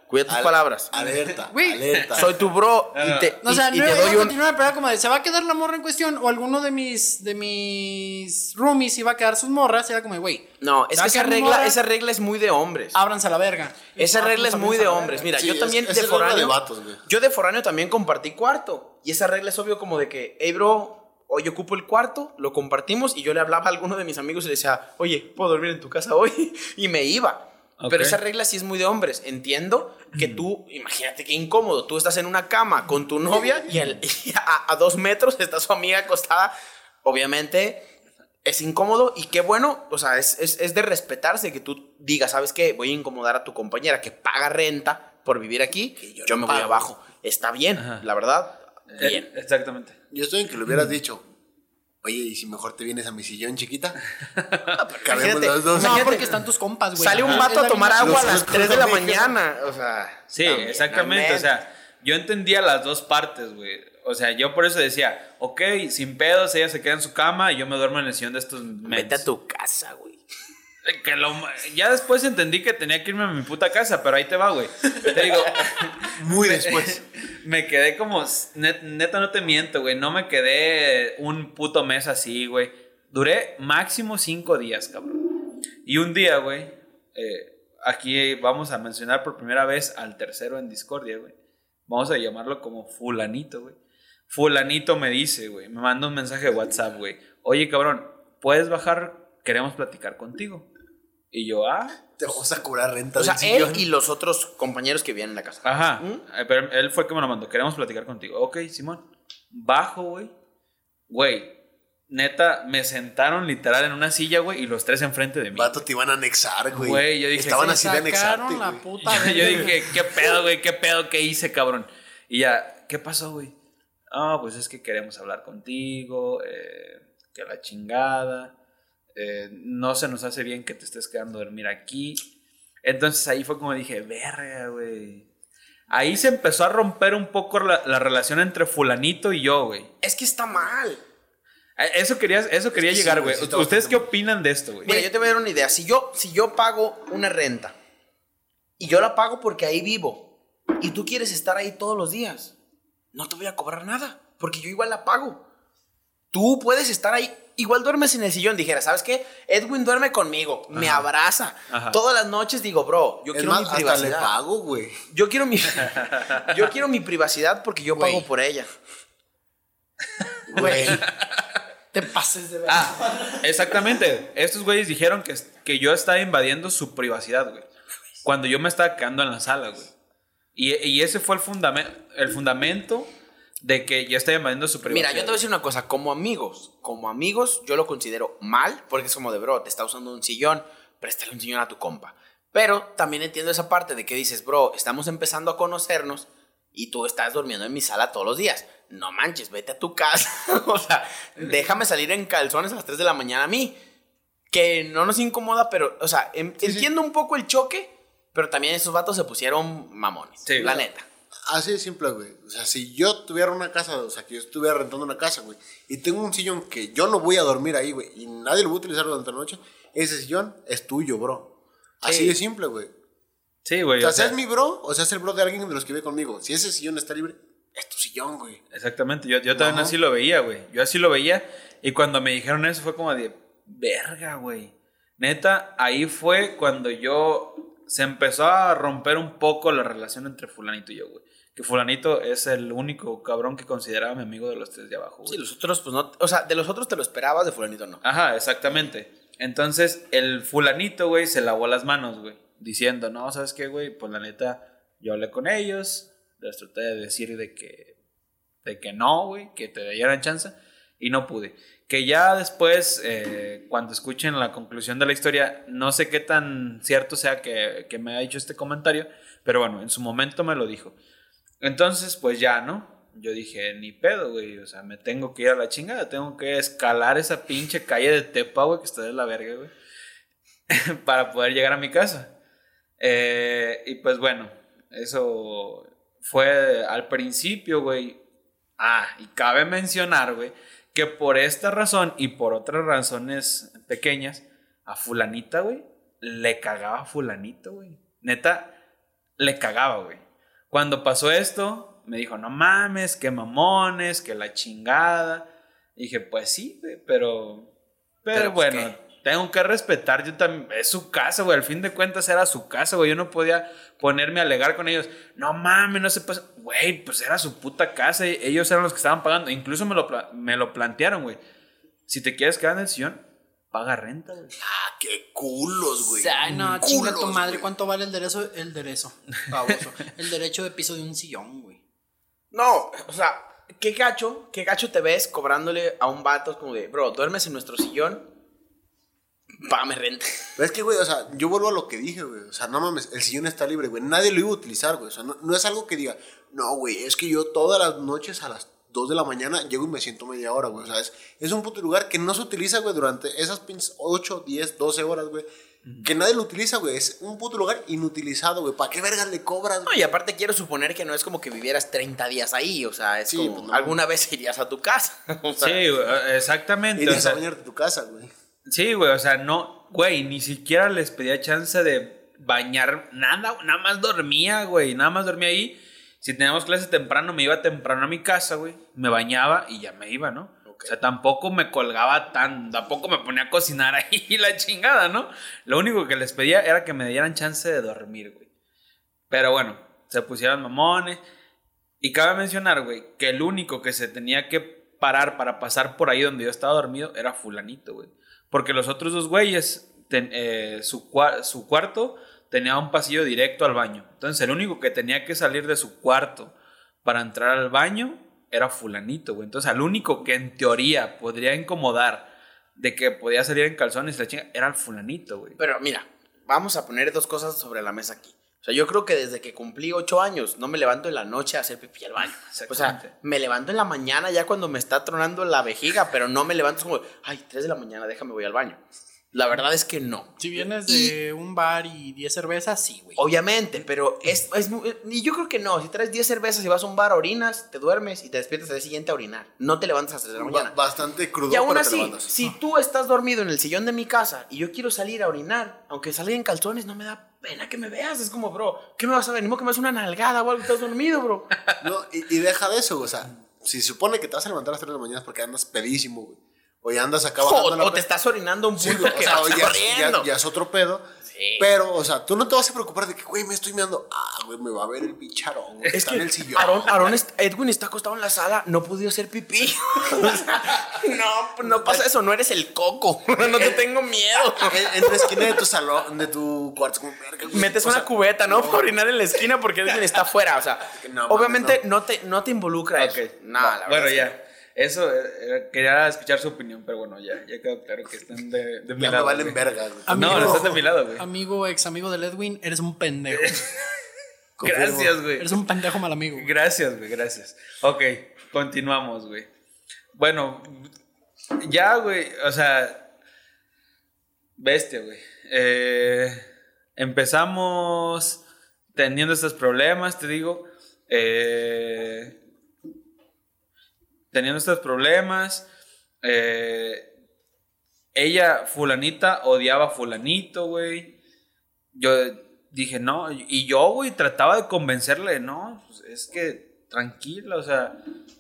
S2: Cuida tus
S3: Al-
S2: palabras.
S3: Alerta,
S1: Güey.
S3: alerta.
S2: Soy tu bro y te,
S1: O sea,
S2: y-
S1: no
S2: te
S1: iba
S2: doy
S1: a
S2: un...
S1: continuar, pero era como de, se va a quedar la morra en cuestión, o alguno de mis, de mis roomies iba a quedar sus morras, y era como, de, güey,
S2: No, es
S1: ¿se va
S2: que
S1: a
S2: esa
S1: quedar mi
S2: regla,
S1: morra?
S2: esa regla es muy de hombres.
S1: ábranse a la verga.
S2: Esa regla es muy de hombres. Mira,
S3: Sí,
S2: yo
S3: es-
S2: también
S3: esa
S2: de
S3: es regla
S2: foráneo.
S3: de vatos, güey.
S2: yo de foráneo también compartí cuarto. Y esa regla es obvio como de que, hey, bro, hoy ocupo el cuarto, lo compartimos. Y yo le hablaba a alguno de mis amigos y le decía, oye, ¿puedo dormir en tu casa hoy? [LAUGHS] Y me iba. Pero esa regla sí es muy de hombres. Entiendo que tú, imagínate qué incómodo. Tú estás en una cama con tu novia y, el- [LAUGHS] y a, a dos metros está su amiga acostada. Obviamente es incómodo y qué bueno, o sea, es, es, es de respetarse que tú digas, ¿sabes qué? Voy a incomodar a tu compañera que paga renta por vivir aquí, yo,
S3: yo
S2: me voy abajo. Está bien,
S4: Ajá.
S2: la verdad,
S4: Eh,
S2: bien.
S4: exactamente.
S3: Yo estoy en que le hubieras dicho, oye, ¿y si mejor te vienes a mi sillón, chiquita? [LAUGHS] Cabemos
S2: imagínate.
S3: los dos.
S1: No, porque están tus compas, güey.
S2: Sale un vato a tomar agua a las
S3: los
S2: 3 de la mañana, o sea...
S4: Sí,
S2: también,
S4: exactamente. O sea, yo entendía las dos partes, güey. O sea, yo por eso decía, ok, sin pedos, ella se queda en su cama y yo me duermo en el sillón de estos
S2: Vete
S4: mentes.
S2: a tu casa, güey.
S4: Que lo- ya después entendí que tenía que irme a mi puta casa, pero ahí te va, güey. Te digo, [LAUGHS]
S3: Muy después. [LAUGHS]
S4: me quedé como, net- neta no te miento, güey, no me quedé un puto mes así, güey. Duré máximo cinco días, cabrón. Y un día, güey, eh, aquí vamos a mencionar por primera vez al tercero en Discordia, güey. Vamos a llamarlo como fulanito, güey. Fulanito me dice, güey, me manda un mensaje de WhatsApp, güey. Oye, cabrón, ¿puedes bajar? Queremos platicar contigo. Y yo, ah,
S3: Te vamos a cobrar renta
S2: O sea, él
S3: sillón.
S2: y los otros compañeros que vienen en la casa.
S4: Ajá.
S2: ¿Mm?
S4: Eh, Pero él fue el que me lo mandó. Queremos platicar contigo. Ok, Simón. Bajo, güey. Güey. Neta, me sentaron literal en una silla, güey, y los tres enfrente de mí.
S3: Vato, te iban a anexar, güey.
S4: Güey, yo dije,
S3: Estaban así de anexarte,
S1: sacaron la
S3: güey.
S1: puta [LAUGHS]
S4: yo
S1: verga.
S4: dije, ¿qué pedo, güey? ¿Qué pedo? ¿Qué hice, cabrón? Y ya, ¿qué pasó, güey? no, pues es que queremos hablar contigo, eh, que la chingada, eh, no se nos hace bien que te estés quedando a dormir aquí. Entonces ahí fue como dije, verga, güey. Ahí se empezó a romper un poco la, la relación entre fulanito y yo, güey.
S2: Es que está mal.
S4: Eh, Eso quería, eso quería
S3: que
S4: llegar,
S3: güey, sí
S4: ¿Ustedes qué opinan de esto, güey?
S2: Mira, yo te voy a dar una idea. Si yo, si yo pago una renta y yo la pago porque ahí vivo y tú quieres estar ahí todos los días, no te voy a cobrar nada porque yo igual la pago. Tú puedes estar ahí, igual duermes en el sillón. Dijera, ¿sabes qué? Edwin duerme conmigo, me abraza.
S4: Ajá.
S2: Todas las noches digo, bro, yo
S3: Es
S2: quiero
S3: más,
S2: mi
S3: hasta le
S2: privacidad.
S3: pago, güey.
S2: Yo quiero mi, [LAUGHS] yo quiero mi privacidad porque yo pago por ella.
S1: Güey. [LAUGHS] Te pases de verdad.
S4: Ah, exactamente. Estos güeyes dijeron que, que yo estaba invadiendo su privacidad, güey. Cuando yo me estaba quedando en la sala, güey. Y, y ese fue el, fundamento el fundamento de que yo estaba invadiendo su privacidad.
S2: Mira, yo te voy a decir una cosa, como amigos, como amigos yo lo considero mal, porque es como de, bro, te está usando un sillón, préstale un sillón a tu compa. Pero también entiendo esa parte de que dices, bro, estamos empezando a conocernos y tú estás durmiendo en mi sala todos los días. No manches, vete a tu casa. [LAUGHS] o sea, déjame salir en calzones a las 3 de la mañana a mí. Que no nos incomoda, pero, o sea, entiendo un poco el choque, pero también esos vatos se pusieron mamones.
S4: Sí,
S2: la
S4: claro.
S2: neta.
S3: Así de simple, güey. O sea, si yo tuviera una casa, o sea, que yo estuviera rentando una casa, güey, y tengo un sillón que yo no voy a dormir ahí, güey, y nadie lo va a utilizar durante la noche, ese sillón es tuyo, bro. Así
S2: Sí.
S3: de simple, güey.
S4: Sí,
S3: O
S4: güey.
S3: sea,
S4: o sea,
S3: seas mi bro o seas el bro de alguien de los que vive conmigo. Si ese sillón está libre, es tu sillón, güey.
S4: Exactamente, yo, yo también
S3: Ajá.
S4: así lo veía, güey. Yo así lo veía. Y cuando me dijeron eso fue como de, verga, güey. Neta, ahí fue cuando yo se empezó a romper un poco la relación entre fulanito y yo, güey. Que fulanito es el único cabrón que consideraba mi amigo de los tres de abajo, güey.
S2: Sí, los otros, pues no. O sea, de los otros te lo esperabas, de Fulanito no.
S4: Ajá, exactamente. Entonces, el fulanito, güey, se lavó las manos, güey. Diciendo, no, ¿sabes qué, güey? Pues la neta, yo hablé con ellos, les traté de decir de que, de que no, güey, que te dieran chance, y no pude. Que ya después, eh, cuando escuchen la conclusión de la historia, no sé qué tan cierto sea que, que me ha dicho este comentario, pero bueno, en su momento me lo dijo. Entonces, pues ya, ¿no? Yo dije, ni pedo, güey. O sea, me tengo que ir a la chingada. Tengo que escalar esa pinche calle de Tepa, güey, que está de la verga, güey. [LAUGHS] para poder llegar a mi casa. Eh, y pues bueno, eso fue al principio, güey. Ah, y cabe mencionar, güey, que por esta razón y por otras razones pequeñas, a fulanita, güey, le cagaba a fulanito, güey. Neta, le cagaba, güey. Cuando pasó esto, me dijo, no mames, qué mamones, que la chingada. Y dije, pues sí, güey, pero... Pero,
S2: Pero, pues,
S4: bueno, tengo que respetar, yo también, es su casa, güey, al fin de cuentas era su casa, güey, yo no podía ponerme a alegar con ellos, no mames, no se pasa, güey, pues era su puta casa, ellos eran los que estaban pagando, incluso me lo, me lo plantearon, güey, si te quieres quedar en el sillón, paga renta, güey.
S3: Ah, qué culos, güey.
S1: Ay, no, chinga tu madre.
S3: güey.
S1: ¿Cuánto vale el derecho? El derecho. Baboso. [LAUGHS] el derecho de piso de un sillón, güey.
S2: No, o sea, qué gacho, qué gacho te ves cobrándole a un vato como de, bro, duermes en nuestro sillón, págame renta.
S3: Pero es que, güey, o sea, yo vuelvo a lo que dije, güey. O sea, no mames, el sillón está libre, güey. Nadie lo iba a utilizar, güey. O sea, no, no es algo que diga, no, güey, es que yo todas las noches a las 2 de la mañana llego y me siento media hora, güey. O sea, es, es un puto lugar que no se utiliza, güey, durante esas pinches 8, 10, 12 horas, güey. Que nadie lo utiliza, güey. Es un puto lugar inutilizado, güey. ¿Para qué vergas le cobras,
S2: No, y aparte quiero suponer que no es como que vivieras 30 días ahí, o sea, es
S3: Sí,
S2: como,
S3: pues no.
S2: alguna vez [LAUGHS] irías a tu casa. [LAUGHS] o sea,
S4: Sí, güey, exactamente. o
S3: Irías
S4: sea,
S3: a bañarte a tu casa, güey.
S4: Sí, güey, o sea, no, güey, ni siquiera les pedía chance de bañar, nada, nada más dormía, güey, nada más dormía ahí. Si teníamos clase temprano, me iba temprano a mi casa, güey, me bañaba y ya me iba, ¿no? O sea, tampoco me colgaba tan, tampoco me ponía a cocinar [LAUGHS] ahí la chingada, ¿no? Lo único que les pedía era que me dieran chance de dormir, güey. Pero bueno, se pusieron mamones. Y cabe mencionar, güey, que el único que se tenía que parar para pasar por ahí donde yo estaba dormido era fulanito, güey. Porque los otros dos güeyes, ten- eh, su cuarto tenía un pasillo directo al baño. Entonces el único que tenía que salir de su cuarto para entrar al baño era fulanito, güey. Entonces al único que en teoría podría incomodar de que podía salir en calzones y la chinga era el fulanito, güey.
S2: Pero mira, vamos a poner dos cosas sobre la mesa aquí. O sea, yo creo que desde que cumplí ocho años no me levanto en la noche a hacer pipí al baño. O sea, me levanto en la mañana ya cuando me está tronando la vejiga, pero no me levanto como, ay, tres de la mañana, déjame voy al baño. La verdad es que no.
S1: Si vienes de un bar y 10 cervezas, sí, güey.
S2: Obviamente, pero es, es muy- y yo creo que no. Si traes 10 cervezas y vas a un bar, orinas, te duermes y te despiertas al día siguiente a orinar. No te levantas a las 3 de la
S3: Ba-
S2: mañana.
S3: bastante crudo,
S2: Y aún así, si tú estás dormido en el sillón de mi casa y yo quiero salir a orinar, aunque salga en calzones, no me da pena que me veas. Es como, bro, ¿qué me vas a ver? Ni modo que me das una nalgada o algo, estás dormido, bro. [LAUGHS]
S3: No, y, y deja de eso, o sea, si se supone que te vas a levantar a las 3 de la mañana porque andas pedísimo, güey. O ya andas acá
S2: O,
S3: bajando la
S2: o te estás orinando un
S3: Sí,
S2: punto
S3: o
S2: que
S3: sea,
S2: vas [LAUGHS]
S3: ya,
S2: corriendo.
S3: ya- ya es otro pedo.
S2: Sí.
S3: Pero, o sea, tú no te vas a preocupar de que, güey, me estoy mirando. Ah, güey, me va a ver el bicharón. güey,
S2: Es
S3: está
S2: que
S3: en el sillón. [LAUGHS]
S2: Est- Edwin está acostado en la sala, no pudo hacer pipí. [LAUGHS] O sea, no, pues no pasa eso, no eres el coco. No te tengo miedo.
S3: En, en la esquina de tu salón, de tu cuarto, como verga, güey.
S2: Metes
S3: O
S2: una
S3: sea,
S2: cubeta, ¿no? Para orinar en la esquina porque Edwin está afuera. O sea,
S3: No,
S2: obviamente no. te, no te involucra. No,
S4: Va-
S2: la
S4: bueno,
S2: verdad es
S4: ya. Eso, eh, eh, quería escuchar su opinión, pero bueno, ya, ya quedó claro que están de, de mi
S3: Ya me
S4: lado.
S3: valen
S4: güey.
S3: verga, güey.
S1: Amigo-
S4: No, no estás de mi lado, güey.
S1: Amigo, ex amigo del Edwin, eres un pendejo. [LAUGHS]
S3: Confirmo.
S4: Gracias, güey.
S1: Eres un pendejo mal amigo. güey.
S4: Gracias, güey, gracias. Ok, continuamos, güey. Bueno, ya, güey, o sea, bestia, güey. Eh, empezamos teniendo estos problemas, te digo. eh, teniendo estos problemas. eh, ella, fulanita, odiaba a fulanito, güey. Yo dije, no, y yo, güey, trataba de convencerle, no, pues, es que tranquila, o sea,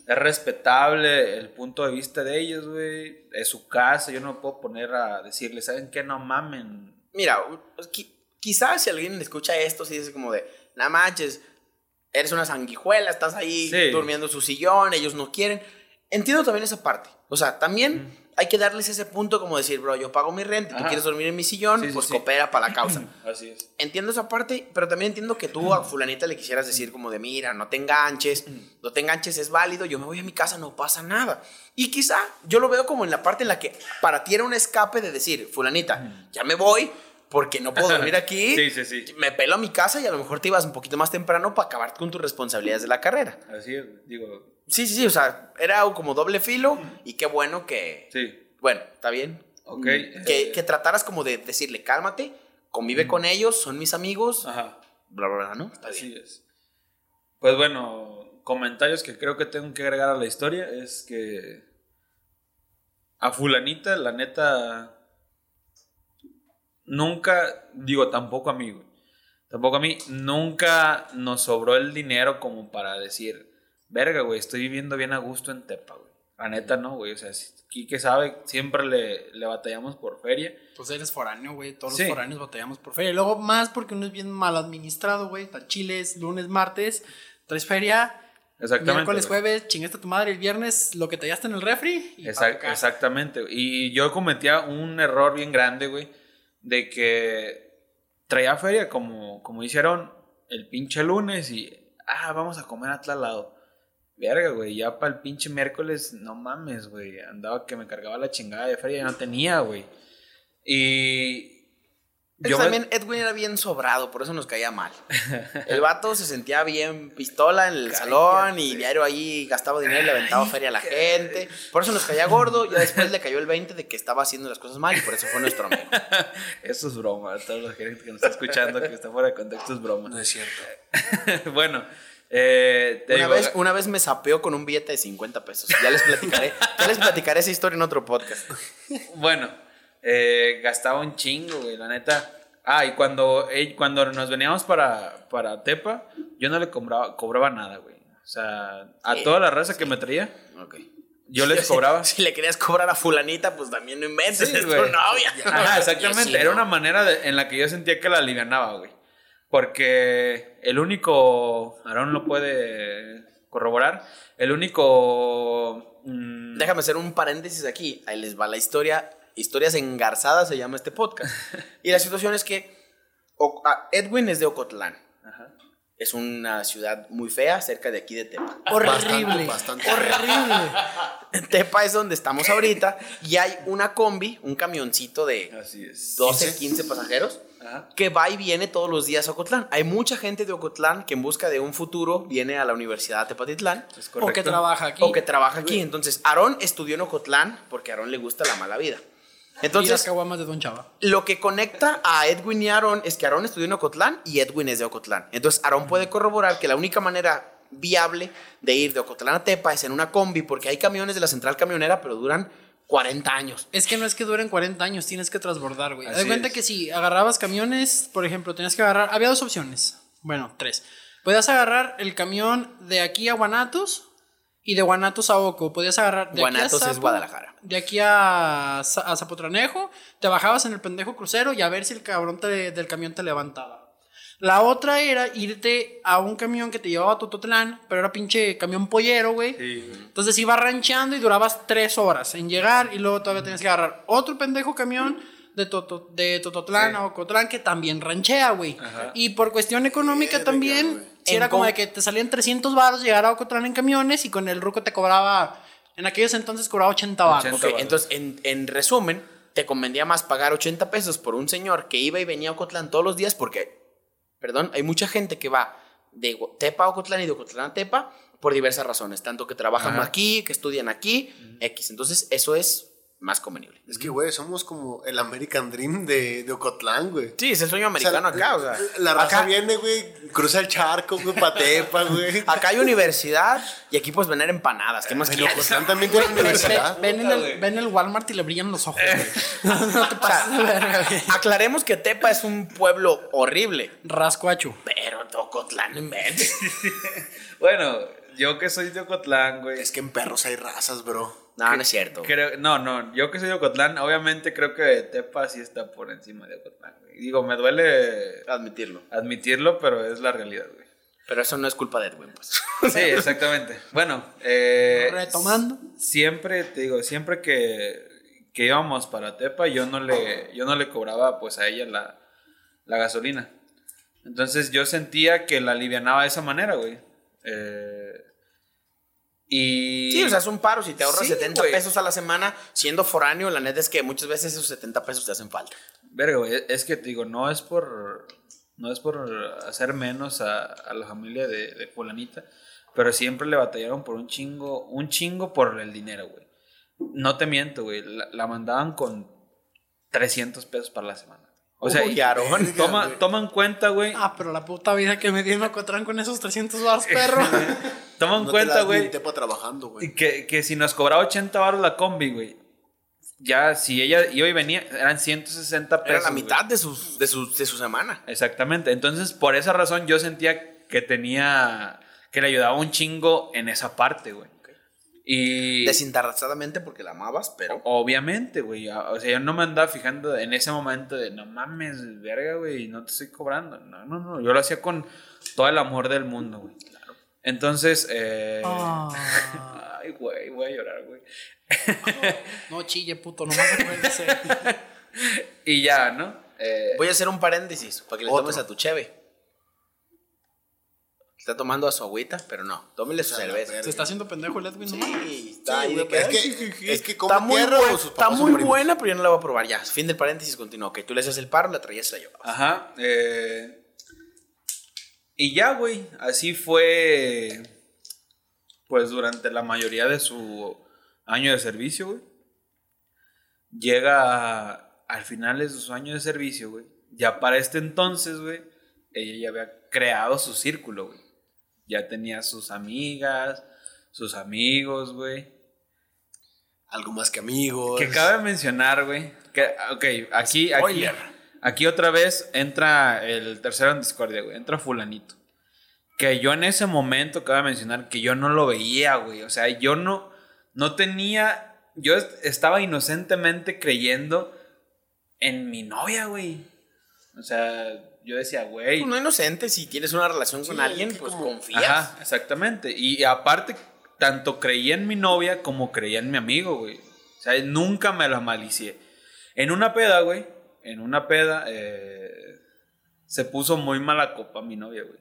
S4: es respetable el punto de vista de ellos, güey, es su casa, yo no me puedo poner a decirle, ¿saben qué? No mamen.
S2: Mira, pues, qui- quizás si alguien escucha esto, sí es como de, no manches, eres una sanguijuela, estás ahí
S4: Sí.
S2: durmiendo en su sillón, ellos no quieren. Entiendo también esa parte. O sea, también hay que darles ese punto como decir, bro, yo pago mi renta, tú
S4: Ajá.
S2: quieres dormir en mi sillón,
S4: Sí,
S2: pues
S4: sí.
S2: coopera para la [CLEARS THROAT] causa.
S4: Así es.
S2: entiendo esa parte, pero también entiendo que tú a fulanita le quisieras decir como de, mira, no te enganches, no te enganches, es válido, yo me voy a mi casa, no pasa nada. Y quizá yo lo veo como en la parte en la que para ti era un escape de decir, fulanita, ya me voy porque no puedo dormir [LAUGHS] aquí.
S4: Sí, sí, sí.
S2: Me pelo a mi casa y a lo mejor te ibas un poquito más temprano para acabar con tus responsabilidades de la carrera.
S4: Así es, digo,
S2: Sí, sí, sí, o sea, era como doble filo y qué bueno que,
S4: sí,
S2: bueno, está bien.
S4: ok.
S2: Que,
S4: eh,
S2: que trataras como de decirle, cálmate, convive con ellos, son mis amigos,
S4: Ajá.
S2: bla, bla, bla, ¿no? Está bien.
S4: Así es. Pues bueno, comentarios que creo que tengo que agregar a la historia es que a fulanita, la neta, nunca, digo, tampoco a mí, güey. Tampoco a mí, nunca nos sobró el dinero como para decir, verga, güey, estoy viviendo bien a gusto en Tepa, güey. La neta no, güey. O sea, Quique sabe, siempre le, le batallamos por feria.
S1: Pues eres foráneo, güey. Todos
S4: Sí.
S1: los foráneos batallamos por feria. Y luego más porque uno es bien mal administrado, güey. Está chiles, lunes, martes. Traes feria.
S4: Exactamente.
S1: Miércoles,
S4: güey.
S1: jueves, chingaste a tu madre el viernes, lo que te hallaste en el refri. Y
S4: Exact- exactamente. Y yo cometía un error bien grande, güey, de que traía feria como, como hicieron el pinche lunes y, ah, vamos a comer a tal lado. Verga, güey, ya para el pinche miércoles, no mames, güey, andaba que me cargaba la chingada de feria, ya no tenía, güey. Y... Yo me-
S2: también Edwin era bien sobrado, por eso nos caía mal. [LAUGHS] El vato se sentía bien pistola en el salón y diario ahí gastaba dinero y le aventaba feria a la gente. Por eso nos caía gordo. Ya después le cayó el 20 de que estaba haciendo las cosas mal y por eso fue nuestro amigo. [LAUGHS]
S4: Eso es broma, toda la gente que nos está escuchando que está fuera de contexto es broma.
S3: No es cierto. [LAUGHS]
S4: bueno, eh, te
S2: Una
S4: digo,
S2: vez, una vez me sapeó con un billete de 50 pesos. Ya les platicaré, ya les platicaré esa historia en otro podcast.
S4: Bueno, eh, gastaba un chingo, güey, la neta. Ah, y cuando, eh, cuando nos veníamos para, para Tepa, yo no le cobraba, cobraba nada, güey. O sea, a
S2: Sí.
S4: toda la raza que me traía,
S2: Ok.
S4: yo les [LAUGHS] cobraba.
S2: Si le querías cobrar a fulanita, pues también no inventes,
S4: Sí,
S2: es tu novia. [LAUGHS]
S4: Ajá, exactamente.
S2: Sí,
S4: Era
S2: no.
S4: una manera de- en la que yo sentía que la alivianaba, güey. Porque el único, Aaron lo puede corroborar, el único... mm,
S2: Déjame hacer un paréntesis aquí. Ahí les va la historia. Historias engarzadas se llama este podcast. [LAUGHS] Y la situación es que O- ah, Edwin es de Ocotlán.
S4: Ajá.
S2: Es una ciudad muy fea, cerca de aquí de Tepa.
S1: Horrible.
S3: bastante.
S1: Horrible. [LAUGHS]
S2: Tepa es donde estamos ahorita y hay una combi, un camioncito de
S4: Así es.
S2: 12, 15 pasajeros
S4: Ajá.
S2: que va y viene todos los días a Ocotlán. Hay mucha gente de Ocotlán que en busca de un futuro viene a la Universidad de Tepatitlán
S4: Es
S1: O que trabaja aquí.
S2: o que trabaja aquí. Entonces, Aarón estudió en Ocotlán porque a Aarón le gusta la mala vida.
S1: Y las
S2: Entonces,
S1: caguamas de Don Chava.
S2: lo que conecta a Edwin y Aarón es que Aarón estudió en Ocotlán y Edwin es de Ocotlán. Entonces, Aarón puede corroborar que la única manera viable de ir de Ocotlán a Tepa es en una combi porque hay camiones de la central camionera, pero duran 40 años.
S1: Es que no es que duren 40 años, tienes que transbordar, güey. Haz cuenta
S4: es.
S1: que si agarrabas camiones, por ejemplo, tenías que agarrar. Había dos opciones. Bueno, tres. Podías agarrar el camión de aquí a Guanatos y de Guanatos a Oco. Podías agarrar. De
S2: Guanatos
S1: aquí a
S2: es
S1: Zapo,
S2: Guadalajara.
S1: De aquí a, a Zapotranejo, te bajabas en el pendejo crucero y a ver si el cabrón te- del camión te levantaba. La otra era irte a un camión que te llevaba a Tototlán, pero era pinche camión pollero, güey.
S4: Sí.
S1: Entonces ibas rancheando y durabas tres horas en llegar y luego todavía tenías que agarrar otro pendejo camión de, Toto- de Tototlán
S4: Sí.
S1: a Ocotlán que también ranchea, güey. Y por cuestión económica
S3: Verga,
S1: también. Si
S2: En
S1: era como
S2: com-
S1: de que te salían 300 baros llegar a Ocotlán en camiones y con el ruco te cobraba, en aquellos entonces cobraba 80 baros.
S4: 80.
S2: Ok,
S4: varos.
S2: entonces, en, en resumen, te convendría más pagar 80 pesos por un señor que iba y venía a Ocotlán todos los días porque, perdón, hay mucha gente que va de Tepa a Ocotlán y de Ocotlán a Tepa por diversas razones, tanto que trabajan
S4: Ajá.
S2: aquí, que estudian aquí, X. Entonces, eso es más convenible.
S3: Es que, güey, somos como el American Dream de, de Ocotlán, güey.
S2: Sí, es el sueño americano
S3: O sea,
S2: acá, o sea.
S3: La raza
S2: acá,
S3: viene, güey, cruza el charco, güey, patepa, güey. [LAUGHS]
S2: acá hay universidad y aquí puedes vender empanadas. ¿Qué más
S3: En
S2: quieres?
S3: Ocotlán también tiene universidad.
S1: Ven en, el, ven el Walmart y le brillan los ojos, güey. [LAUGHS] No, no te pases de verga, güey.
S2: Aclaremos que Tepa es un pueblo horrible,
S1: Rascuacho.
S2: pero Ocotlán no inventes. [LAUGHS]
S4: Bueno, yo que soy de Ocotlán, güey.
S3: Es que en perros hay razas, bro.
S2: No, no es cierto.
S4: Creo, no, no, yo que soy de Ocotlán, obviamente creo que Tepa sí está por encima de Ocotlán, güey. Digo, me duele
S2: Admitirlo.
S4: admitirlo, pero es la realidad, güey.
S2: Pero eso no es culpa de Edwin, pues. [LAUGHS]
S4: Sí, exactamente. Bueno, eh,
S1: Retomando.
S4: Siempre, te digo, siempre que, que íbamos para Tepa, yo no le, yo no le cobraba pues a ella la, la gasolina. Entonces yo sentía que la alivianaba de esa manera, güey. Eh, y...
S2: Sí, o sea, es un paro. Si te ahorras
S4: Sí,
S2: 70
S4: güey.
S2: pesos a la semana siendo foráneo, la neta es que muchas veces esos 70 pesos te hacen falta.
S4: Verga, güey, es que te digo, no es por no es por hacer menos a, a la familia de, de fulanita, pero siempre le batallaron por un chingo, un chingo por el dinero, güey. No te miento, güey, la, la mandaban con 300 pesos para la semana. O sea,
S2: Uy, Aarón. [LAUGHS]
S4: toma, toma en cuenta, güey,
S1: Ah, pero la puta vida que me dio en Ocotlán con esos 300 baros, [LAUGHS] perro. [LAUGHS]
S4: toma en
S3: No
S4: cuenta, güey,
S3: trabajando, güey.
S4: que, que si nos cobraba 80 baros la combi, güey, ya si ella iba y venía, eran 160 pesos.
S2: Era la mitad de, sus, de, su, de su semana.
S4: Exactamente. Entonces, por esa razón yo sentía que tenía, que le ayudaba un chingo en esa parte, güey. Y
S2: Desinteresadamente porque la amabas, pero.
S4: obviamente, güey, o sea, yo no me andaba fijando en ese momento de, no mames, verga, güey, no te estoy cobrando. No, no, no, yo lo hacía con todo el amor del mundo, güey. Entonces, eh...
S1: Ah.
S4: Ay, güey, voy a llorar, güey. [LAUGHS]
S1: No chille, puto, nomás acuérdese. [LAUGHS]
S4: Y ya, ¿no? Eh,
S2: Voy a hacer un paréntesis para que le
S3: Otro.
S2: tomes a tu cheve. Está tomando a su agüita, pero no. Tómele su cerveza.
S1: Se está haciendo pendejo el Edwin, nomás.
S2: Sí, está
S3: Sí,
S2: ahí
S3: güey,
S2: de que,
S3: es que- es que come
S2: está muy,
S3: tierra o
S2: buen-
S3: sus
S2: está
S3: papás
S2: muy
S3: primos.
S2: buena, pero yo no la voy a probar ya. Fin del paréntesis, continúa. Ok, tú le haces el paro, la traías y la llevabas.
S4: Ajá. eh, y ya, güey. Así fue. Pues durante la mayoría de su año de servicio, güey. Llega al final de su año de servicio, güey. Ya para este entonces, güey. Ella ya había creado su círculo, güey. Ya tenía sus amigas, sus amigos, güey.
S3: Algo más que amigos.
S4: Que cabe mencionar, güey. Que, ok, aquí, aquí,
S2: Spoiler.
S4: Aquí otra vez entra el tercero en discordia, güey. Entra fulanito. Que yo en ese momento cabe mencionar que yo no lo veía, güey. O sea, yo no, no tenía, yo est- estaba inocentemente creyendo en mi novia, güey. O sea, yo decía, güey.
S2: Pues no inocente, si tienes una relación con
S3: Sí,
S2: alguien, pues
S3: como-
S2: confías.
S4: Ajá, exactamente. Y aparte, tanto creía en mi novia como creía en mi amigo, güey. O sea, nunca me la malicié. En una peda, güey, en una peda, eh, se puso muy mala copa mi novia, güey.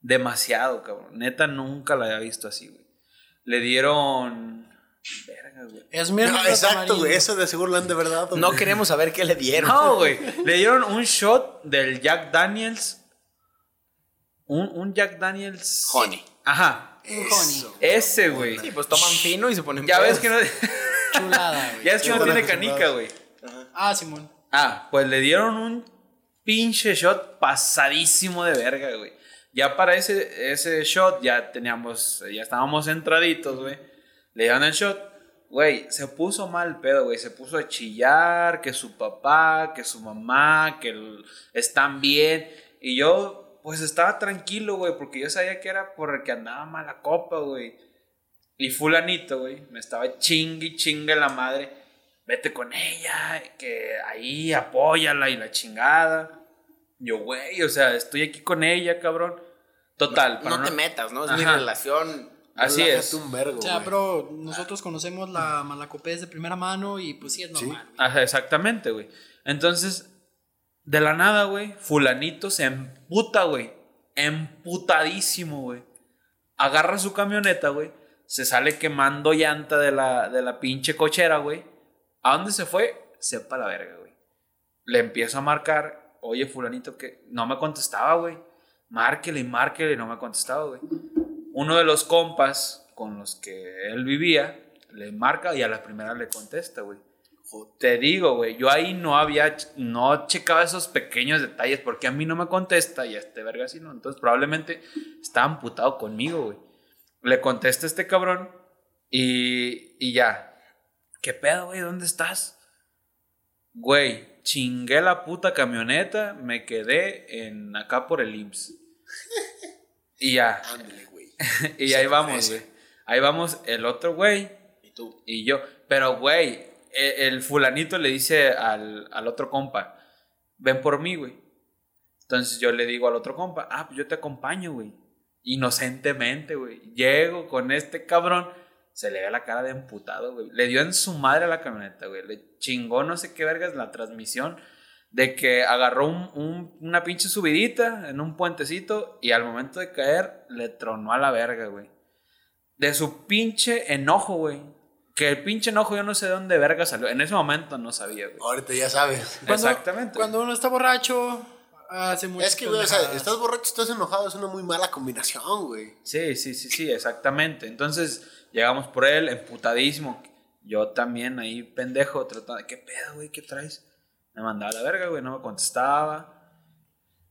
S4: Demasiado, cabrón. Neta, nunca la había visto así, güey. Le dieron. Verga, güey.
S1: Es
S3: No,
S1: miércoles
S3: exacto, güey. Eso de seguro lo han de verdad. güey.
S2: No queremos saber qué le dieron.
S4: No, güey. Le dieron un shot del Jack Daniels. Un, un Jack Daniels.
S2: Honey.
S4: Ajá.
S1: Un honey.
S4: Ese, güey.
S2: Sí, pues toman fino y se ponen
S4: Ya ves que no.
S1: Chulada, güey. [LAUGHS]
S4: ya es que no tiene canica, güey.
S1: Ah, Simón.
S4: Ah, pues le dieron un pinche shot pasadísimo de verga, güey. Ya para ese, ese shot ya teníamos, ya estábamos centraditos, güey. Le dieron el shot. Güey, se puso mal el pedo, güey. Se puso a chillar, que su papá, que su mamá, que el- están bien. Y yo, pues estaba tranquilo, güey, porque yo sabía que era porque andaba mala copa, güey. Y fulanito, güey, me estaba chingui, chingue la madre. Vete con ella, que ahí apóyala y la chingada. Yo, güey, o sea, estoy aquí con ella, cabrón. Total, para
S2: No te metas, ¿no? Es mi relación.
S4: Así es.
S3: un vergo,
S1: O sea, bro, nosotros conocemos la malacopés de primera mano y pues sí es normal. güey.
S4: Ajá, exactamente, güey. Entonces, de la nada, güey, fulanito se emputa, güey. Emputadísimo, güey. Agarra su camioneta, güey. Se sale quemando llanta de la, de la pinche cochera, güey. ¿A dónde se fue? Sepa la verga, güey. Le empiezo a marcar. Oye, fulanito, que no me contestaba, güey. Márquele y márquele no me contestaba, güey. Uno de los compas con los que él vivía le marca y a la primera le contesta, güey. Te digo, güey, yo ahí no había, no checaba esos pequeños detalles porque a mí no me contesta y a este verga sí no. Entonces probablemente estaba amputado conmigo, güey. Le contesta este cabrón y, y ya. ¿Qué pedo, güey? ¿Dónde estás? Güey, chingué la puta camioneta, me quedé en acá por el IMSS. Y ya, [LAUGHS]
S3: Ándale, güey. [LAUGHS]
S4: y ahí vamos, güey. Ahí vamos el otro güey
S2: Y tú.
S4: y yo, pero güey, e- el, fulanito le dice al, al otro compa, ven por mí, güey. Entonces yo le digo al otro compa, ah, pues yo te acompaño, güey. Inocentemente, güey. Llego con este cabrón, se le ve la cara de emputado, güey. Le dio en su madre a la camioneta, güey. Le chingó no sé qué vergas la transmisión de que agarró un- un- una pinche subidita en un puentecito y al momento de caer le tronó a la verga, güey. De su pinche enojo, güey. Que el pinche enojo yo no sé de dónde verga salió. En ese momento no sabía, güey.
S3: Ahorita ya sabes.
S1: Cuando-
S4: Exactamente.
S1: Cuando uno está borracho, hace muchas
S3: Es que, güey, o sea, estás borracho, estás enojado, es una muy mala combinación, güey.
S4: Sí, sí, sí, sí, exactamente. Entonces llegamos por él, emputadísimo. Yo también ahí, pendejo, tratando. ¿Qué pedo, güey? ¿Qué traes? Me mandaba a la verga, güey, no me contestaba.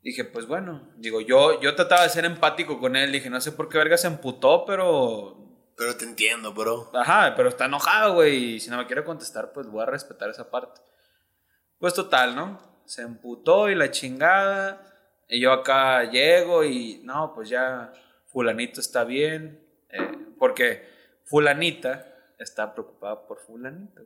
S4: Dije, pues bueno, digo, yo, yo trataba de ser empático con él. Dije, no sé por qué verga se emputó, pero.
S3: Pero te entiendo, bro.
S4: Ajá, pero está enojado, güey. Y si no me quiere contestar, pues voy a respetar esa parte. Pues total, ¿no? Se emputó y la chingada. Y yo acá llego y no, pues ya fulanito está bien. eh, porque fulanita está preocupada por fulanito.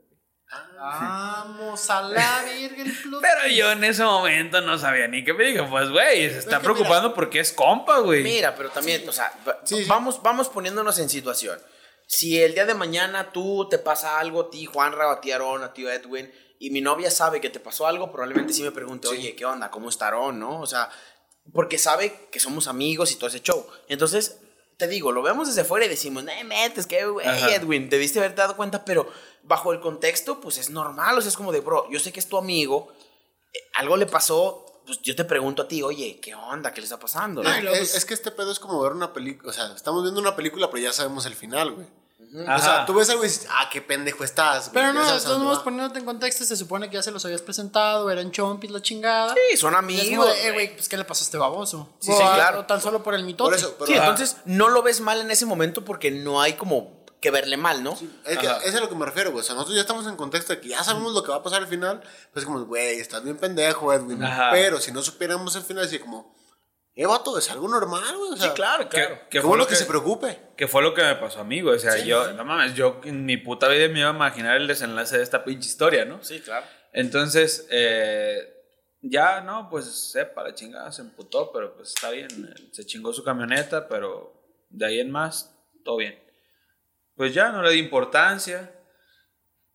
S1: Vamos a la virgen
S4: Pero yo en ese momento no sabía ni qué me dije. Pues, güey, se está
S3: Es que mira-
S4: preocupando porque es compa, güey.
S2: Mira, pero también, o sea, va-
S3: Sí, sí.
S2: Vamos, vamos poniéndonos en situación. Si el día de mañana tú te pasa algo, a ti, Juanra, o a ti, Aarón, a ti, Edwin, y mi novia sabe que te pasó algo, probablemente sí me pregunte, oye, ¿qué onda? ¿Cómo está Aarón? ¿No? O sea, porque sabe que somos amigos y todo ese show. Entonces, te digo, lo vemos desde fuera y decimos, no metes, que güey. Edwin, debiste haberte dado cuenta, pero bajo el contexto, pues es normal, o sea, es como de, bro, yo sé que es tu amigo, eh, algo le pasó, pues yo te pregunto a ti, oye, ¿qué onda? ¿Qué le está pasando? no?
S3: Es,
S1: pues-
S3: es que este pedo es como ver una película. O sea, estamos viendo una película, pero ya sabemos el final, güey. O sea, tú ves algo y dices, ah, qué pendejo estás. güey,
S1: Pero no, de todos modos, poniéndote en contexto, se supone que ya se los habías presentado, eran chompis, la chingada.
S2: Sí, son
S1: Y es como
S2: amigos.
S1: de, eh, güey, pues, ¿qué le pasó a este baboso?
S2: Sí,
S1: O
S2: sí, claro.
S1: o tan solo por el mitote.
S3: Por eso, pero
S2: Sí,
S3: ah,
S2: entonces no lo ves mal en ese momento porque no hay como que verle mal, ¿no?
S3: Es que
S4: Ajá.
S3: es a lo que me refiero, güey. O sea, nosotros ya estamos en contexto de que ya sabemos lo que va a pasar al final. Pues como, güey, estás bien pendejo, Edwin.
S4: Ajá.
S3: Pero si no supiéramos el final, así como, eh, vato, es algo normal, güey. O sea,
S2: claro,
S4: Que- que
S3: Qué
S4: fue lo
S3: que, se preocupe.
S4: Que fue lo que me pasó a mí, güey. O sea,
S3: Sí,
S4: yo,
S3: sí.
S4: no mames, yo en mi puta vida me iba a imaginar el desenlace de esta pinche historia, ¿no?
S2: Sí, claro.
S4: Entonces, eh, ya, no, pues sepa, la chingada se emputó, pero pues está bien. eh, Se chingó su camioneta, pero de ahí en más, todo bien. Pues ya no le di importancia.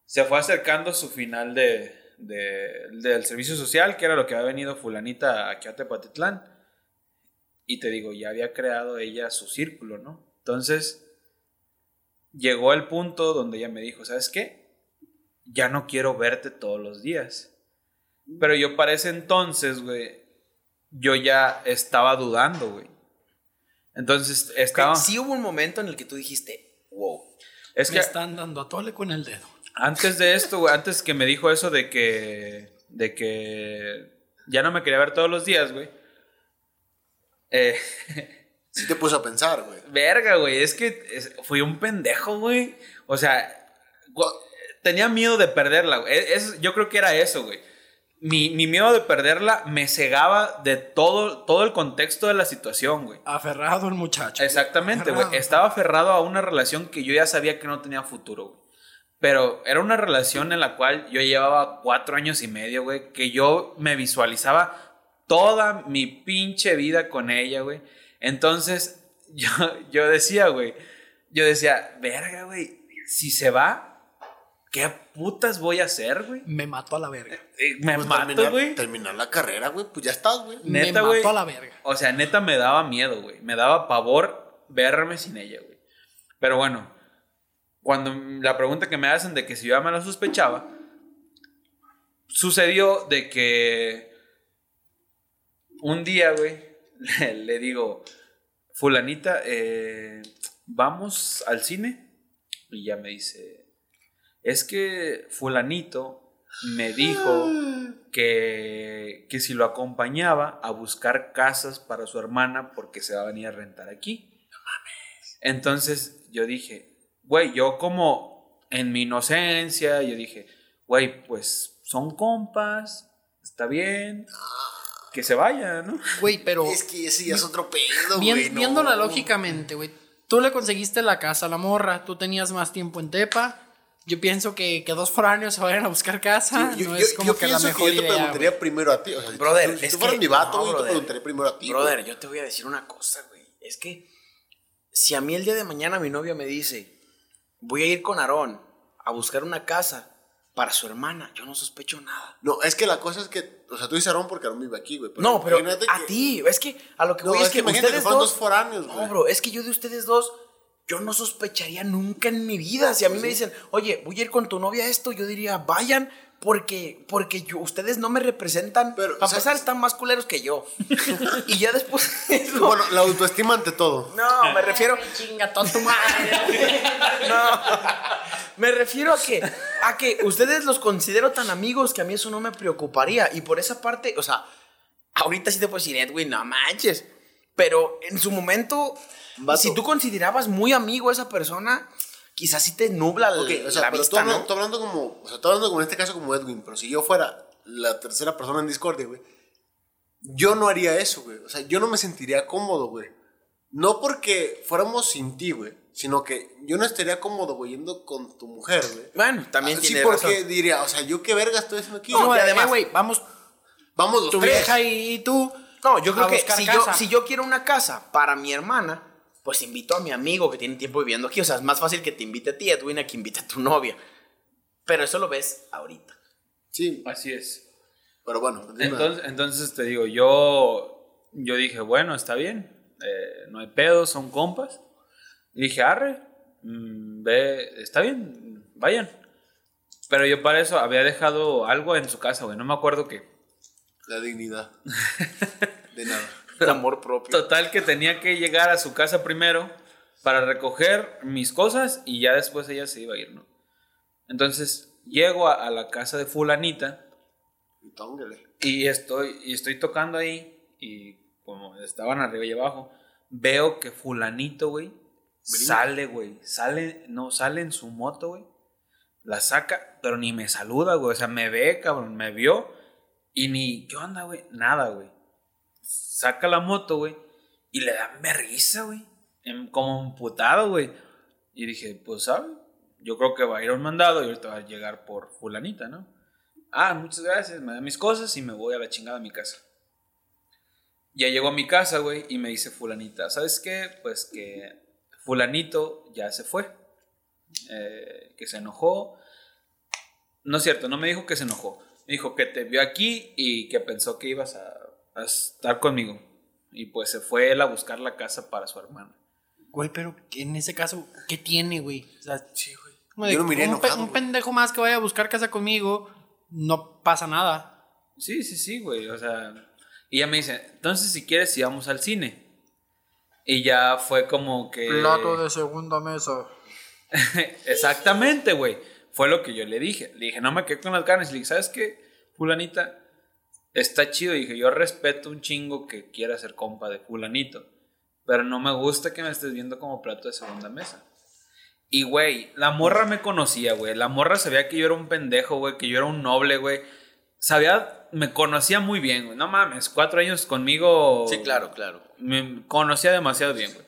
S4: Se fue acercando su final de, de- del servicio social, que era lo que había venido Fulanita aquí a Tepatitlán. Y te digo, ya había creado ella su círculo, ¿no? Entonces, llegó el punto donde ella me dijo, ¿sabes qué? Ya no quiero verte todos los días. Pero yo para ese entonces, güey, yo ya estaba dudando, güey. Entonces estaba...
S2: Sí hubo un momento en el que tú dijiste, wow.
S4: Es
S1: Me
S4: que
S1: están dando a tole con el dedo.
S4: antes de esto, güey, antes que me dijo eso de que... De que ya no me quería ver todos los días, güey. Eh, [LAUGHS]
S3: Sí te puso a pensar, güey.
S4: verga, güey, es que es- fui un pendejo, güey. O sea, tenía miedo de perderla, güey. Es- yo creo que era eso, güey. Mi, mi miedo de perderla me cegaba de todo, todo el contexto de la situación, güey.
S1: Aferrado el muchacho.
S4: Exactamente, güey. Estaba aferrado a una relación que yo ya sabía que no tenía futuro, güey. Pero era una relación en la cual yo llevaba cuatro años y medio, güey. Que yo me visualizaba toda mi pinche vida con ella, güey. Entonces, [LAUGHS] yo, yo decía, güey. Yo decía, verga, güey. Si se va, ¿qué putas voy a hacer, güey?
S1: Me mató a la verga.
S4: Eh, Me
S3: Pues
S4: mato,
S3: terminar,
S4: güey.
S3: terminar la carrera, güey, pues ya estás, güey.
S1: Me
S4: güey.
S1: a la verga.
S4: O sea, neta me daba miedo, güey. Me daba pavor verme sin ella, güey. Pero bueno, cuando la pregunta que me hacen de que si yo ya me la sospechaba, sucedió de que un día, güey, le, [LAUGHS] le digo, fulanita, eh, vamos al cine. Y ya me dice, es que fulanito me dijo [GASPS] que, que si lo acompañaba a buscar casas para su hermana porque se va a venir a rentar aquí. Entonces yo dije, güey, yo como en mi inocencia, yo dije, güey, pues son compas, está bien, que se vaya, ¿no?
S1: Güey, pero
S3: Es que ese ya es otro pedo, güey. no.
S1: viéndola lógicamente, güey. Tú le conseguiste la casa a la morra, tú tenías más tiempo en Tepa. Yo pienso que, que dos foráneos se vayan a buscar casa.
S3: Yo,
S1: no
S3: yo-
S1: es como
S3: yo
S1: que la
S3: pienso
S1: mejor
S3: que yo te
S1: idea.
S3: preguntaría
S1: güey.
S3: primero a ti. O sea,
S2: Brother,
S3: si tú, fueras
S2: que-
S3: mi vato,
S2: no,
S3: güey, te preguntaría primero a ti.
S2: Brother,
S3: güey.
S2: yo te voy a decir una cosa, güey. Es que si a mí el día de mañana mi novia me dice, voy a ir con Aarón a buscar una casa para su hermana, yo no sospecho nada.
S3: No, es que la cosa es que, o sea, tú dices Aarón porque Aarón vive aquí, güey.
S2: no, pero a
S3: que-
S2: ti, es que a lo que
S3: No,
S2: voy
S3: es
S2: es,
S3: que
S2: que,
S3: imagínate
S2: ustedes
S3: que
S2: dos,
S3: dos foráneos, güey.
S2: No, bro, es que yo de ustedes dos, yo no sospecharía nunca en mi vida. Si a mí me dicen, oye, voy a ir con tu novia a esto, yo diría, vayan, porque, porque yo, ustedes no me representan.
S3: Pero,
S2: Para
S3: o sea-
S2: empezar, están más culeros que yo. [LAUGHS] y ya después eso- [LAUGHS]
S3: Bueno, la autoestima ante todo.
S2: no, me refiero,
S1: Chinga, toda tu madre. [LAUGHS]
S2: no, me refiero a que, a que ustedes los considero tan amigos que a mí eso no me preocuparía. Y por esa parte, o sea, ahorita sí te puedo decir, Edwin, no manches. Pero en su momento,
S3: Vato.
S2: si tú considerabas muy amigo a esa persona, quizás sí te nubla l-
S3: Ok, o sea,
S2: la
S3: pero
S2: vista, ¿no?
S3: tú hablando como, o sea, tú hablando como en este caso como Edwin, pero si yo fuera la tercera persona en Discordia, güey, yo no haría eso, güey. O sea, yo no me sentiría cómodo, güey. No porque fuéramos sin ti, güey, sino que yo no estaría cómodo, güey, yendo con tu mujer, güey.
S2: Bueno, también
S3: Ah, sí,
S2: tiene
S3: porque
S2: razón.
S3: diría, o sea, yo qué verga estoy haciendo aquí.
S1: No,
S2: y
S1: eh,
S2: además-
S1: güey, vamos,
S3: Vamos los
S1: tu
S3: tres.
S1: vieja y, y tú.
S2: No, yo creo que si
S1: casa.
S2: yo, si yo quiero una casa para mi hermana, pues invito a mi amigo que tiene tiempo viviendo aquí. O sea, es más fácil que te invite a ti, Edwin, a que invite a tu novia. Pero eso lo ves ahorita.
S3: Sí,
S4: Así es.
S3: pero bueno.
S4: Entonces, entonces te digo, yo, yo dije, bueno, está bien, eh, no hay pedo, son compas. Y dije, arre, mm, ve, está bien, vayan. Pero yo para eso había dejado algo en su casa, güey, no me acuerdo qué.
S3: La dignidad. [LAUGHS] De nada.
S2: El amor propio.
S4: Total que tenía que llegar a su casa primero para recoger mis cosas y ya después ella se iba a ir, ¿no? Entonces llego a, a la casa de fulanita
S3: Y tóngale.
S4: y estoy, y estoy tocando ahí y como estaban arriba y abajo, veo que fulanito, güey, sale, güey, sale, no, sale en su moto, güey, la saca, pero ni me saluda, güey, o sea, me ve, cabrón, me vio y ni, ¿qué onda, güey? Nada, güey. Saca la moto, güey, y le da risa, güey, em- como emputado, güey. Y dije, pues, ¿sabes? Yo creo que va a ir a un mandado y ahorita va a llegar por fulanita, ¿no? Ah, muchas gracias, me da mis cosas y me voy a la chingada a mi casa. Ya llego a mi casa, güey, y me dice fulanita, ¿sabes qué? Pues que fulanito ya se fue, eh, que se enojó. No es cierto, no me dijo que se enojó. Me dijo que te vio aquí y que pensó que ibas a, a estar conmigo. Y pues se fue él a buscar la casa para su hermana.
S1: Güey, pero en ese caso, ¿qué tiene, güey? O sea,
S3: Sí, güey.
S1: como de
S3: Yo no me iría
S1: un, pe-
S3: enojado,
S1: un pendejo más que vaya a buscar casa conmigo, no pasa nada.
S4: Sí, sí, sí, güey. O sea, y ella me dice, entonces si quieres, si vamos al cine. Y ya fue como que...
S1: de segunda mesa. [LAUGHS]
S4: Exactamente, güey. Fue lo que yo le dije. Le dije, no me quedé con las ganas. Le dije, ¿sabes qué, fulanita? Está chido. dije, yo respeto un chingo que quiera ser compa de fulanito. Pero no me gusta que me estés viendo como plato de segunda mesa. Y, güey, la morra me conocía, güey. La morra sabía que yo era un pendejo, güey. Que yo era un noble, güey. Sabía, me conocía muy bien, güey. No mames, cuatro años conmigo.
S2: Sí, claro, claro.
S4: Me conocía demasiado bien, güey.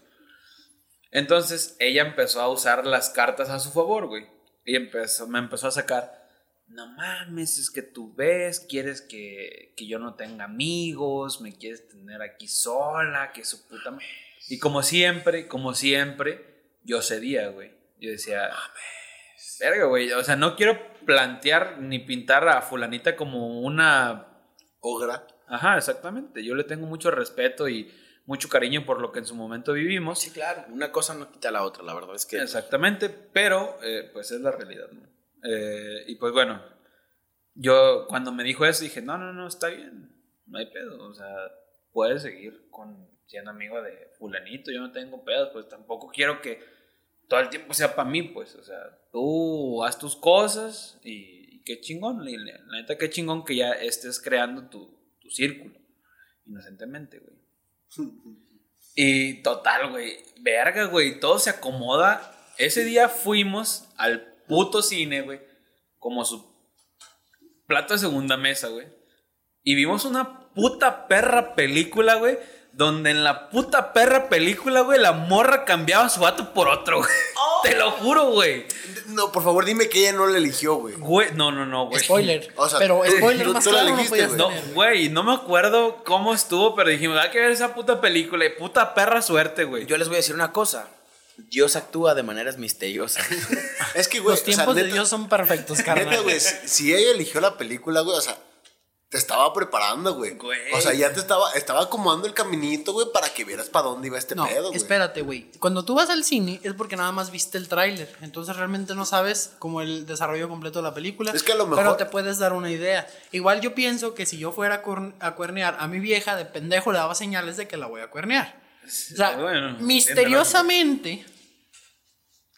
S4: Entonces ella empezó a usar las cartas a su favor, güey. Y empezó, me empezó a sacar. No mames, es que tú ves, quieres que, que yo no tenga amigos, me quieres tener aquí sola, que su puta ma-". Y como siempre, como siempre, yo cedía, güey. Yo decía, verga, güey. O sea, no quiero plantear ni pintar a fulanita como una
S3: Ogra.
S4: Ajá, exactamente. Yo le tengo mucho respeto y mucho cariño por lo que en su momento vivimos.
S2: Sí, claro. Una cosa no quita la otra, la verdad es que.
S4: Exactamente, pero eh, pues es la realidad, ¿no? Eh, y pues bueno, yo cuando me dijo eso dije, no, no, no, está bien, no hay pedo, o sea, puedes seguir con siendo amigo de fulanito, yo no tengo pedos, pues tampoco quiero que todo el tiempo sea para mí, pues, o sea, tú haz tus cosas y, qué chingón, la neta qué chingón que ya estés creando tu, tu círculo, inocentemente, güey. Y total, güey, verga, güey, todo se acomoda. Ese día fuimos al puto cine, güey, como su plato de segunda mesa, güey. Y vimos una puta perra película, güey, donde en la puta perra película, güey, la morra cambiaba a su vato por otro, güey. Te lo juro, güey.
S3: No, por favor, dime que ella no le eligió, güey.
S4: Güey, no, no, no, güey.
S1: Spoiler. [LAUGHS]
S3: O sea,
S1: pero spoiler
S3: tú-
S1: más
S3: tú
S1: claro no
S3: elegiste, güey.
S4: No, güey, no me acuerdo cómo estuvo, pero dijimos, hay que ver esa puta película y puta perra suerte, güey.
S2: Yo les voy a decir una cosa. Dios actúa de maneras misteriosas. [LAUGHS]
S3: Es que, güey,
S1: Los
S3: o sea,
S1: tiempos de Dios son perfectos,
S3: Neta,
S1: carnal.
S3: güey, si ella eligió la película, güey, o sea, te estaba preparando, güey.
S4: Güey.
S3: O sea, ya te estaba, estaba acomodando el caminito, güey, para que vieras para dónde iba este
S1: No,
S3: pedo, güey.
S1: espérate, güey. Cuando tú vas al cine es porque nada más viste el tráiler. Entonces realmente no sabes como el desarrollo completo de la película.
S3: Es que a lo
S1: Pero
S3: mejor-
S1: te puedes dar una idea. Igual yo pienso que si yo fuera a, cuern- a cuernear a mi vieja, de pendejo le daba señales de que la voy a cuernear. O sea,
S4: Bueno,
S1: misteriosamente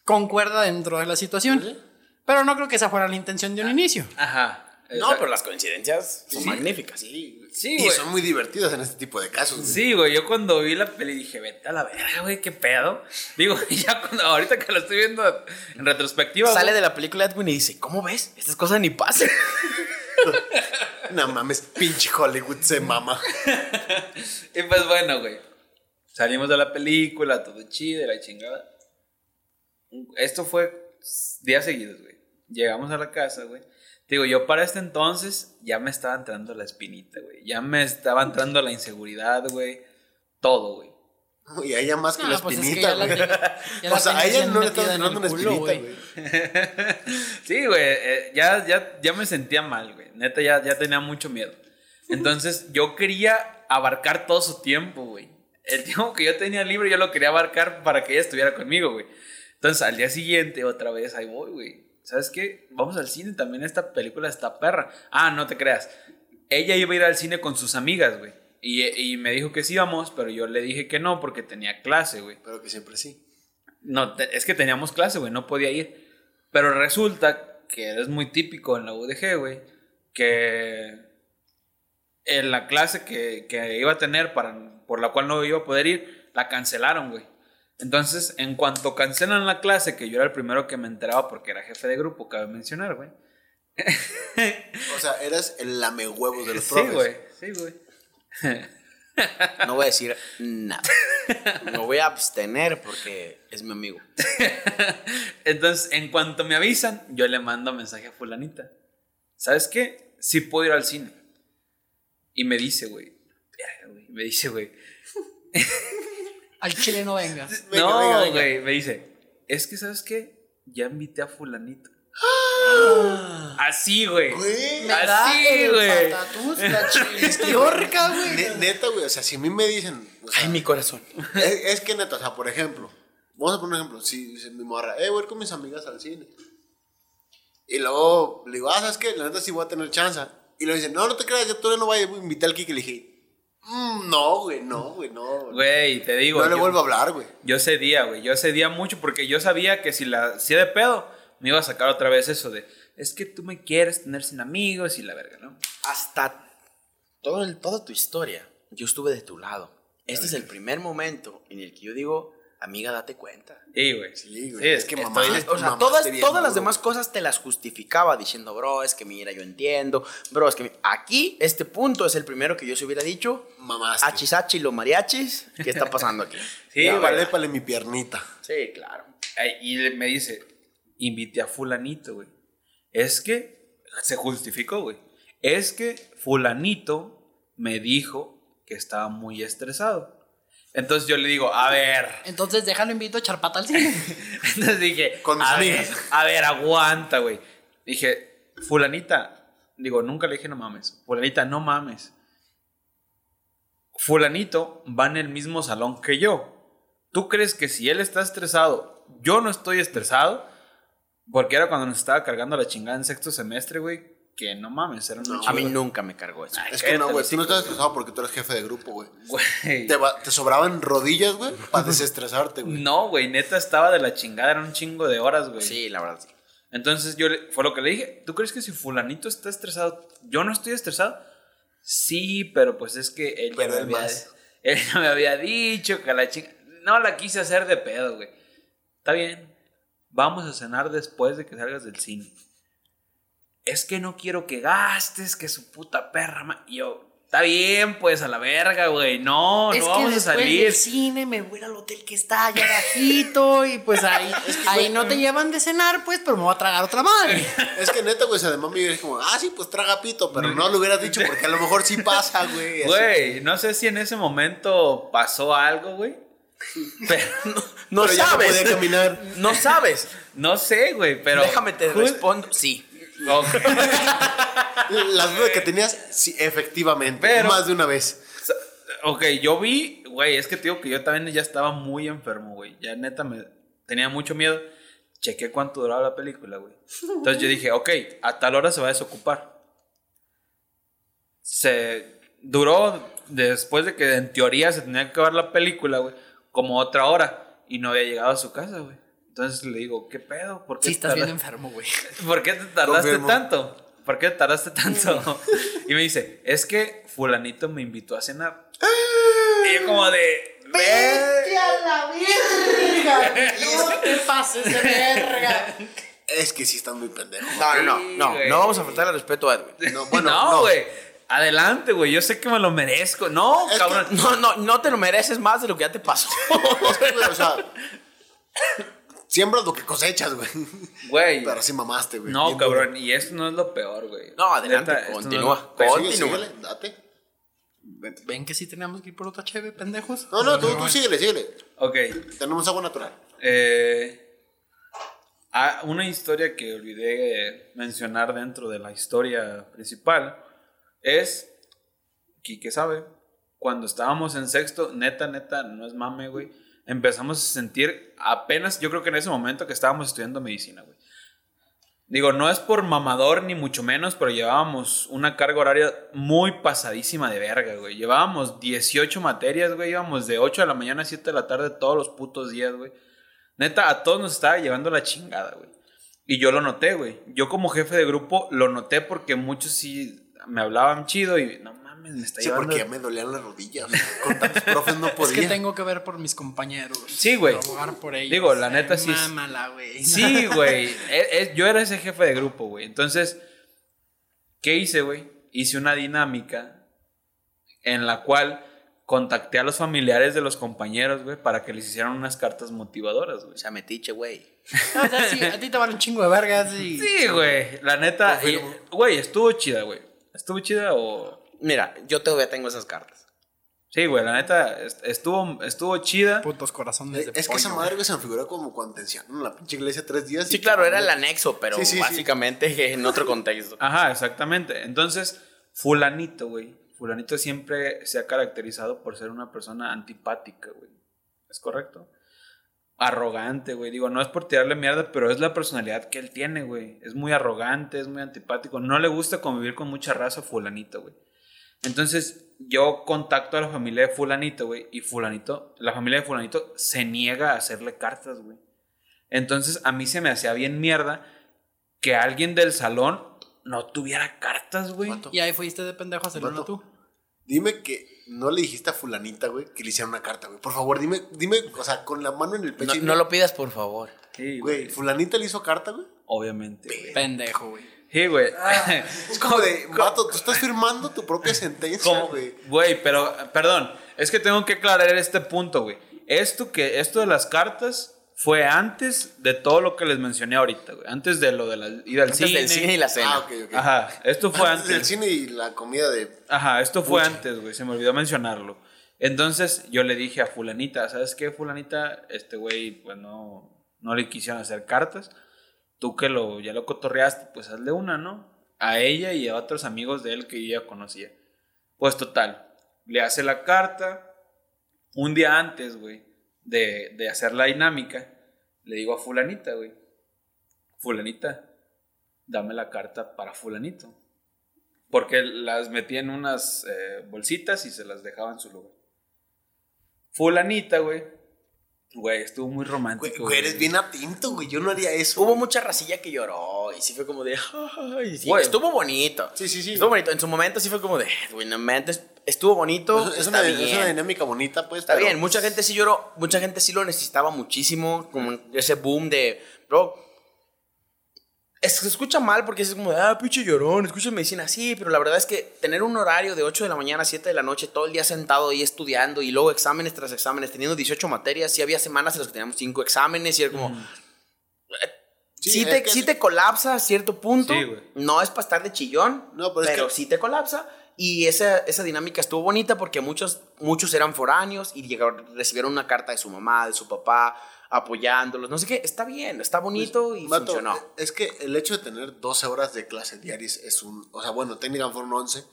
S1: concuerda dentro de la situación. Pero no creo que esa fuera la intención de un inicio.
S4: Ajá.
S2: No, pero las coincidencias son magníficas.
S3: Sí, güey.
S4: Sí,
S3: y son muy divertidas en este tipo de casos, güey.
S4: Sí, güey, yo cuando vi la peli dije, vete a la verga, güey, qué pedo. Digo, [LAUGHS] ya cuando, ahorita que lo estoy viendo en retrospectiva.
S2: Sale
S4: güey,
S2: de la película Edwin y dice, ¿cómo ves? Estas cosas ni pasan. [LAUGHS]
S3: No mames, pinche Hollywood se mama. [LAUGHS]
S4: Y pues bueno, güey. Salimos de la película, todo chido, y la chingada. Esto fue días seguidos, güey. Llegamos a la casa, güey. Te Digo, yo para este entonces ya me estaba entrando la espinita, güey. Ya me estaba entrando la inseguridad, güey. Todo, güey.
S3: Y a ella más que
S1: No,
S3: la
S1: pues es que
S3: espinita,
S1: la
S3: güey. [LAUGHS] O sea, a ella no le estaba
S1: en
S3: entrando una
S1: culo,
S3: espinita,
S1: güey.
S3: güey. [LAUGHS]
S4: Sí, güey, eh, ya, ya, ya me sentía mal, güey. Neta, ya, ya tenía mucho miedo. Entonces, yo quería abarcar todo su tiempo, güey. El tiempo que yo tenía libre, yo lo quería abarcar para que ella estuviera conmigo, güey. Entonces, al día siguiente, otra vez, ahí voy, güey. ¿Sabes qué? Vamos al cine, también esta película está perra. Ah, no te creas. Ella iba a ir al cine con sus amigas, güey. Y, y me dijo que sí íbamos, pero yo le dije que no porque tenía clase, güey.
S3: Pero que siempre sí.
S4: No, te- es que teníamos clase, güey, no podía ir. Pero resulta que es muy típico en la UDG, güey, que en la clase que, que iba a tener, para, por la cual no iba a poder ir, la cancelaron, güey. Entonces, en cuanto cancelan la clase, que yo era el primero que me enteraba porque era jefe de grupo, cabe mencionar, güey.
S3: O sea, eras el lamehuevos de los [LAUGHS]
S4: Sí,
S3: profes.
S4: güey, sí, güey.
S2: No voy a decir nada. Me voy a abstener porque es mi amigo.
S4: Entonces, en cuanto me avisan, yo le mando mensaje a fulanita. ¿Sabes qué? Sí puedo ir al cine. Y me dice, güey, Me dice, güey. [LAUGHS]
S1: Al chile no vengas.
S3: Venga,
S4: no,
S3: venga, venga.
S4: güey. Me dice, es que, ¿sabes qué? Ya invité a fulanito. Así, güey. Así, güey.
S1: la chilistiorca, güey.
S3: Ne- neta, güey, o sea, si a mí me dicen, o sea,
S2: Ay, mi corazón.
S3: es, es que neta, o sea, por ejemplo, vamos a poner un ejemplo, si dice mi morra, eh, voy a ir con mis amigas al cine. Y luego le digo, ah, ¿sabes qué? La neta sí voy a tener chance. Y luego dice, no, no te creas, yo todavía no voy a invitar al Kiki. Le dije, "Mm, no, güey, no, güey, no.
S4: Güey, te digo.
S3: no le
S4: yo-
S3: vuelvo a hablar, güey.
S4: Yo cedía, güey. Yo cedía mucho porque yo sabía que si la hacía de pedo, me iba a sacar otra vez eso de, es que tú me quieres tener sin amigos y la verga, ¿no?
S2: Hasta todo el, toda tu historia, yo estuve de tu lado. Este es el primer momento en el que yo digo, amiga, date cuenta.
S4: Sí, güey.
S3: Sí, güey, es que
S4: estoy-
S3: mamá-
S2: O sea, todas, todas las demás cosas te las justificaba diciendo, bro, es que mira, yo entiendo, bro, es que mi-". aquí, este punto es el primero que yo se hubiera dicho,
S3: Mamaste.
S2: achisachi los mariachis, ¿qué está pasando aquí? [LAUGHS]
S4: Sí,
S3: Ya, vale, pale mi piernita.
S2: Sí, claro.
S4: Y me dice, invité a fulanito, güey. Es que, se justificó, güey. Es que fulanito me dijo que estaba muy estresado. Entonces yo le digo, a ver.
S1: Entonces déjalo invito a echar pata al cine. [LAUGHS]
S4: Entonces dije,
S3: Con
S4: a ver, a ver, aguanta, güey. Dije, fulanita, digo, nunca le dije no mames. Fulanita, no mames. Fulanito va en el mismo salón que yo. ¿Tú crees que si él está estresado, yo no estoy estresado? Porque era cuando nos estaba cargando la chingada en sexto semestre, güey. Que no mames, era una
S2: A mí nunca me cargó eso.
S3: Es que no, güey, tú no estás estresado porque tú eres jefe de grupo, güey. Te, sobraban rodillas, güey, para desestresarte, güey.
S4: No, güey, neta estaba de la chingada, era un chingo de horas, güey.
S2: Sí, la verdad, sí.
S4: Entonces yo le- fue lo que le dije, ¿tú crees que si fulanito está estresado, yo no estoy estresado? Sí, pero pues es que él ya
S3: Pero
S4: me
S3: él
S4: había,
S3: más. [LAUGHS]
S4: él ya me había dicho que la chinga... No la quise hacer de pedo, güey. Está bien, vamos a cenar después de que salgas del cine. Es que no quiero que gastes, que su puta perra... ma-". Y yo, está bien, pues a la verga, güey. No,
S1: es
S4: no
S1: que
S4: vamos a salir.
S1: del cine me voy al hotel que está allá bajito y pues ahí, [LAUGHS] ahí no te llevan de cenar, pues, pero me voy a tragar otra madre. [LAUGHS]
S3: Es que neta, güey, de mami es como, ah, sí, pues traga pito, pero no lo hubieras dicho porque a lo mejor sí pasa, güey.
S4: Güey, no sé si en ese momento pasó algo, güey. [LAUGHS] Pero
S2: No
S3: Pero ya no
S2: sabes.
S3: podía caminar.
S2: No sabes.
S4: no sé, güey, pero
S2: Déjame te respondo. Sí.
S4: Ok. [LAUGHS]
S3: Las dudas que tenías, sí, efectivamente.
S4: Pero-
S3: más de una vez.
S4: Ok, yo vi, güey, es que te digo que yo también ya estaba muy enfermo, güey. Ya neta me tenía mucho miedo. Chequé cuánto duraba la película, güey. Entonces yo dije, ok, a tal hora se va a desocupar. Se duró después de que en teoría se tenía que acabar la película, güey, como otra hora y no había llegado a su casa, güey. Entonces le digo, ¿qué pedo? ¿Por qué
S1: Sí, estás bien enfermo, güey. [LAUGHS]
S4: ¿Por qué te tardaste
S3: Confirmo.
S4: tanto? ¿Por qué tardaste tanto? [LAUGHS] y me dice, es que fulanito me invitó a cenar. y yo como de...
S1: ¡Vete a la verga! [LAUGHS] ¡No te pases de verga!
S3: Es que sí están muy pendejos.
S2: No, no, no. No,
S4: güey.
S2: no vamos a faltar el respeto a Edwin.
S3: No, bueno,
S4: no, güey. Adelante, güey. Yo sé que me lo merezco. No,
S3: Es que-
S4: cabrón.
S2: No, no, no te lo mereces más de lo que ya te pasó.
S3: Es que, güey, o sea, siembras lo que cosechas, güey.
S4: Güey.
S3: Pero sí mamaste, güey.
S4: No,
S3: Bien
S4: cabrón.
S3: duro.
S4: Y esto no es lo peor, güey.
S2: No, adelante,
S4: Neta, no
S2: continúa. Continúa.
S3: síguele, date.
S1: ¿Ven que sí teníamos que ir por otra cheve, pendejos?
S3: No, no, tú, tú síguele, síguele.
S4: Ok.
S3: Tenemos agua natural.
S4: Eh, ah, una historia que olvidé mencionar dentro de la historia principal es, Quique sabe, cuando estábamos en sexto, neta, neta, no es mame, güey, empezamos a sentir apenas, yo creo que en ese momento que estábamos estudiando medicina, güey. Digo, no es por mamador ni mucho menos, pero llevábamos una carga horaria muy pasadísima de verga, güey. Llevábamos 18 materias, güey. Íbamos de 8 de la mañana a 7 de la tarde todos los putos días, güey. Neta, a todos nos estaba llevando la chingada, güey. Y yo lo noté, güey. Yo como jefe de grupo lo noté porque muchos sí me hablaban chido y mames, me está
S3: Sí,
S4: llevando.
S3: porque ya me dolían las rodillas. [LAUGHS] Con tantos profes no
S1: Es
S3: podía.
S1: que tengo que ver por mis compañeros.
S4: Sí, güey.
S1: Abogar por ellos.
S4: Digo, la neta sí es-
S1: Mámala, güey.
S4: Sí, [LAUGHS] güey. E- e- yo era ese jefe de grupo, güey. Entonces, ¿qué hice, güey? Hice una dinámica en la cual contacté a los familiares de los compañeros, güey, para que les hicieran unas cartas motivadoras, güey.
S2: O sea, metiche, güey.
S1: O sea, sí, a ti te van un chingo de vergas y...
S4: Sí, güey. La neta, güey, estuvo chida, güey. ¿Estuvo chida o...?
S2: Mira, yo todavía tengo esas cartas.
S4: Sí, güey, la neta est- estuvo, estuvo chida.
S1: Putos corazones
S3: Eh,
S1: de
S3: Es que esa madre güey, se me figuró como cuando te encierran en la pinche iglesia tres días.
S2: Sí,
S3: y-
S2: claro, era el anexo, pero
S3: Sí, sí, sí.
S2: básicamente [LAUGHS] en otro contexto.
S4: Ajá, exactamente. Entonces, fulanito, güey. Fulanito siempre se ha caracterizado por ser una persona antipática, güey. ¿Es correcto? Arrogante, güey. Digo, no es por tirarle mierda, pero es la personalidad que él tiene, güey. Es muy arrogante, es muy antipático. No le gusta convivir con mucha raza fulanito, güey. Entonces, yo contacto a la familia de fulanito, güey. Y fulanito, la familia de fulanito se niega a hacerle cartas, güey. Entonces, a mí se me hacía bien mierda que alguien del salón no tuviera cartas, güey.
S1: Y ahí fuiste de pendejo a hacerlo tú.
S3: Dime que no le dijiste a fulanita, güey, que le hiciera una carta, güey. Por favor, dime, dime, o sea, con la mano en el pecho.
S2: No,
S3: y
S2: no lo pidas, por favor.
S4: Sí,
S3: Güey, fulanita le hizo carta, güey.
S4: Obviamente.
S1: Pendejo, güey.
S4: Sí, güey.
S3: Es como de, vato, tú estás firmando tu propia sentencia, güey.
S4: Güey, pero, perdón, es que tengo que aclarar este punto, güey. Esto que, esto de las cartas fue antes de todo lo que les mencioné ahorita, güey. Antes de lo de la ida al
S2: Antes
S4: cine.
S2: del cine y la cena.
S3: Ah, ok, ok.
S4: Ajá, esto fue
S3: Antes del cine y la comida de.
S4: Ajá, esto fue antes, güey. Se me olvidó mencionarlo. Entonces yo le dije a fulanita, ¿sabes qué, fulanita? Este güey, pues no, no le quisieron hacer cartas. Tú que lo, ya lo cotorreaste, pues hazle una, ¿no? A ella y a otros amigos de él que ya conocía. Pues total, le hace la carta. Un día antes, güey, de, de hacer la dinámica, le digo a fulanita, güey. Fulanita, dame la carta para fulanito. Porque las metía en unas eh, bolsitas y se las dejaba en su lugar. Fulanita, güey. Güey, estuvo muy romántico.
S3: güey, eres bien atento, güey. Yo no haría eso.
S2: Hubo mucha racilla que lloró y sí fue como de. Ay, sí,
S4: Güey.
S2: estuvo bonito.
S3: Sí, sí, sí.
S2: Estuvo bonito. En su momento sí fue como de. Güey, no mentes, Estuvo bonito.
S3: Es, es una,
S2: bien.
S3: es una dinámica bonita, pues.
S2: Está
S3: pero-
S2: bien, mucha gente sí lloró, mucha gente sí lo necesitaba muchísimo, como ese boom de, bro, se escucha mal porque es como, ah, pinche llorón, escuchas medicina, sí, pero la verdad es que tener un horario de 8 de la mañana a 7 de la noche, todo el día sentado ahí estudiando y luego exámenes tras exámenes, teniendo 18 materias, sí había semanas en las que teníamos 5 exámenes y era como,
S3: Sí,
S2: sí,
S3: es
S2: te, sí
S3: es-
S2: te colapsa a cierto punto.
S4: Sí,
S2: no es para estar de chillón,
S3: No, pero es que-
S2: sí te colapsa. Y esa, esa dinámica estuvo bonita porque muchos, muchos eran foráneos y llegaron, recibieron una carta de su mamá, de su papá, apoyándolos. No sé qué, está bien, está bonito y
S3: Vato,
S2: funcionó.
S3: Es que el hecho de tener 12 horas de clase diarias es un. O sea, bueno, técnicamente fueron 11,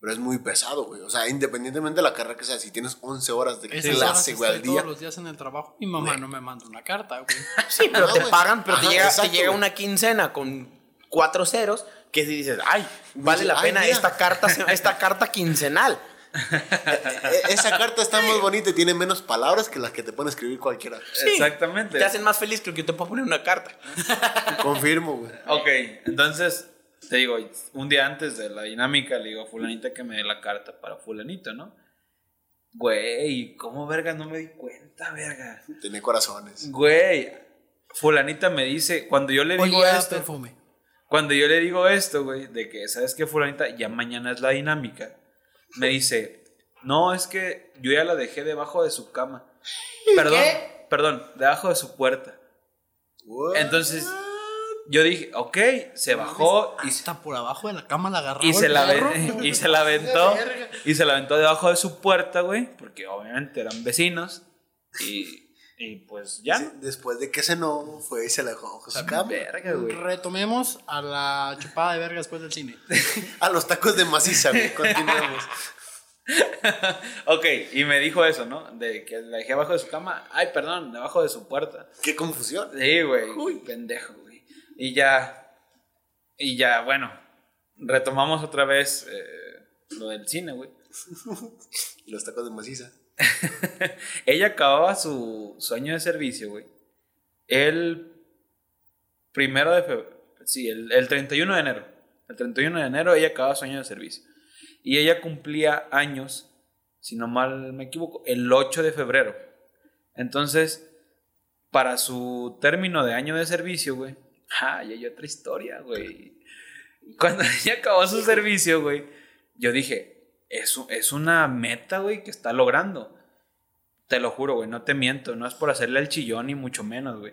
S3: pero es muy pesado, güey. O sea, independientemente de la carrera que sea, si tienes 11 horas de
S1: Esas
S3: clase, güey, al día.
S1: todos los días en el trabajo. Mi mamá no me manda una carta, güey. [LAUGHS]
S2: Sí, pero
S3: No,
S2: te
S3: güey.
S2: pagan, pero te
S3: Ajá,
S2: llega, te
S3: exacto,
S2: llega
S3: güey.
S2: una quincena con cuatro ceros que si dices, ay, vale la
S3: Ay,
S2: pena esta carta, esta carta quincenal. [LAUGHS]
S3: E- Esa carta está más bonita y tiene menos palabras que las que te pone escribir cualquiera.
S4: Exactamente.
S2: Te hacen más feliz que que te puedo poner una carta. [LAUGHS]
S3: Confirmo, güey.
S4: Ok, entonces, te digo, un día antes de la dinámica le digo a fulanita que me dé la carta para fulanito, ¿no? Güey, ¿cómo verga no me di cuenta, verga?
S3: Tiene corazones.
S4: Güey, fulanita me dice, cuando yo le digo esto,
S1: perfume.
S4: cuando yo le digo esto, güey, de que, ¿sabes qué, fulanita? Ya mañana es la dinámica. Me dice, no, es que yo ya la dejé debajo de su cama. Perdón, perdón, debajo de su puerta.
S3: What?
S4: Entonces, yo dije, ok, se bajó y,
S1: Hasta por abajo de la cama la agarraba.
S4: y, se la, ven- y se la aventó. [LAUGHS] Y se la aventó debajo de su puerta, güey, porque obviamente eran vecinos. Y, y pues ya,
S3: Sí. Después de que cenó, fue y se la dejó bajo su cama.
S4: Verga, güey.
S1: Retomemos a la chupada de verga después del cine. [LAUGHS]
S3: A los tacos de maciza, güey. Continuemos. [LAUGHS]
S4: Ok, y me dijo eso, ¿no? De que la dejé abajo de su cama. Ay, perdón, debajo de su puerta.
S3: Qué confusión.
S4: Sí, güey. Pendejo, güey. Y ya. Y ya, bueno. Retomamos otra vez eh, lo del cine, güey. [LAUGHS]
S3: Los tacos de maciza. [LAUGHS]
S4: Ella acababa su, año de servicio, güey. El primero de febrero. Sí, el, el 31 de enero. El 31 de enero ella acababa su año de servicio. Y ella cumplía años, si no mal me equivoco, el 8 de febrero. Entonces, para su término de año de servicio, güey. Ya hay otra historia, güey. Cuando [LAUGHS] ella acabó su servicio, güey, yo dije, es, es una meta, güey, que está logrando. Te lo juro, güey, no te miento. No es por hacerle el chillón ni mucho menos, güey.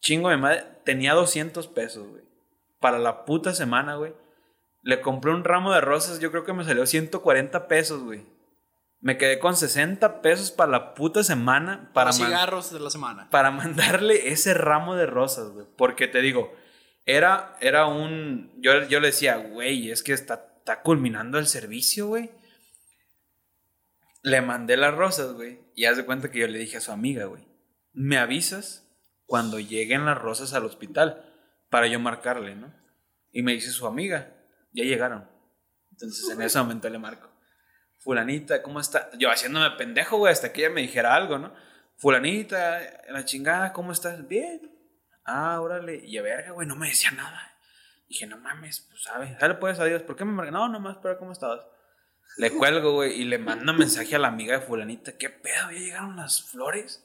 S4: Chingo de madre. Tenía 200 pesos, güey. Para la puta semana, güey. Le compré un ramo de rosas, yo creo que me salió 140 pesos, güey. Me quedé con 60 pesos para la puta semana para,
S1: Los cigarros de la semana.
S4: para mandarle ese ramo de rosas, güey. Porque te digo, era, era un... Yo, yo le decía, güey, es que está, está culminando el servicio, güey. Le mandé las rosas, güey. Y haz de cuenta que yo le dije a su amiga, güey. Me avisas cuando lleguen las rosas al hospital para yo marcarle, ¿no? Y me dice su amiga, ya llegaron. Entonces en ese momento le marco. Fulanita, ¿cómo está? Yo haciéndome pendejo, güey, hasta que ella me dijera algo, ¿no? Fulanita, la chingada, ¿cómo estás? Bien. Ah, órale. Y a verga, güey, no me decía nada. Dije, no mames, pues sabes. Dale pues, adiós. ¿Por qué me marca? No, nomás para cómo estabas. [LAUGHS] Le cuelgo, güey, y le mando mensaje a la amiga de Fulanita. ¿Qué pedo? ¿Ya llegaron las flores?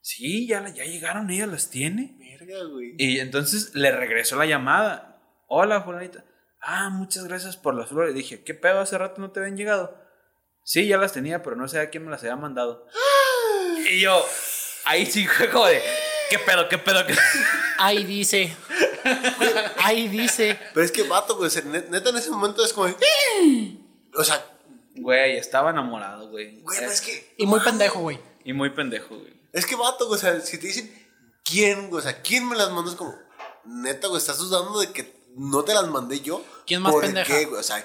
S4: Sí, ya, la- ya llegaron, ella las tiene.
S3: Verga, güey.
S4: Y entonces le regresó la llamada. Hola, fulanita. Ah, muchas gracias por las flores. Dije, ¿qué pedo? Hace rato no te habían llegado. Sí, ya las tenía, pero no sé a quién me las había mandado. [GASPS] y yo, ahí sí como de, ¿qué pedo? ¿Qué pedo? ¿Qué
S1: Ahí dice. [LAUGHS] Ahí dice.
S3: Pero es que vato, güey. o sea, net- neta en ese momento es como. de, O sea,
S4: Güey, estaba enamorado, güey.
S3: güey, pero es que.
S1: Y muy pendejo, güey.
S4: Y muy pendejo, güey.
S3: Es que vato, güey. O sea, si te dicen quién, güey, o sea, quién me las mandó, es como. Neta, güey, estás dudando de que no te las mandé yo.
S1: ¿Quién más
S3: ¿Por
S1: pendeja?
S3: qué, güey? O sea,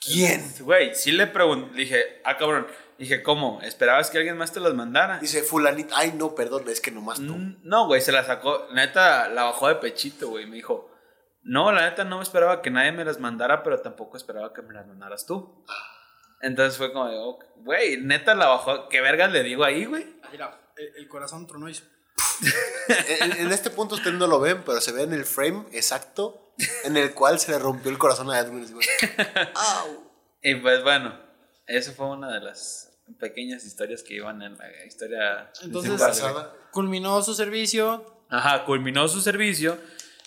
S3: ¿quién?
S4: Güey, sí le pregunté, dije, ah, cabrón. Dije, ¿cómo? ¿Esperabas que alguien más te las mandara?
S3: Dice Fulanita. Ay, no, perdón, es que nomás tú.
S4: Mm, No, güey, se la sacó. Neta, la bajó de pechito, güey. Me dijo, no, la neta no me esperaba que nadie me las mandara, pero tampoco esperaba que me las mandaras tú. Entonces fue como de, ok, güey, neta la bajó. ¿Qué vergas le digo ahí, güey?
S1: Mira, el, el corazón tronó y hizo. [LAUGHS]
S3: en, en este punto ustedes no lo ven, pero se ve en el frame exacto en el cual se le rompió el corazón a Edwin. Así, güey. [LAUGHS] Au.
S4: Y pues bueno, esa fue una de las pequeñas historias que iban en la historia.
S1: Entonces-. Culminó su servicio.
S4: Ajá, culminó su servicio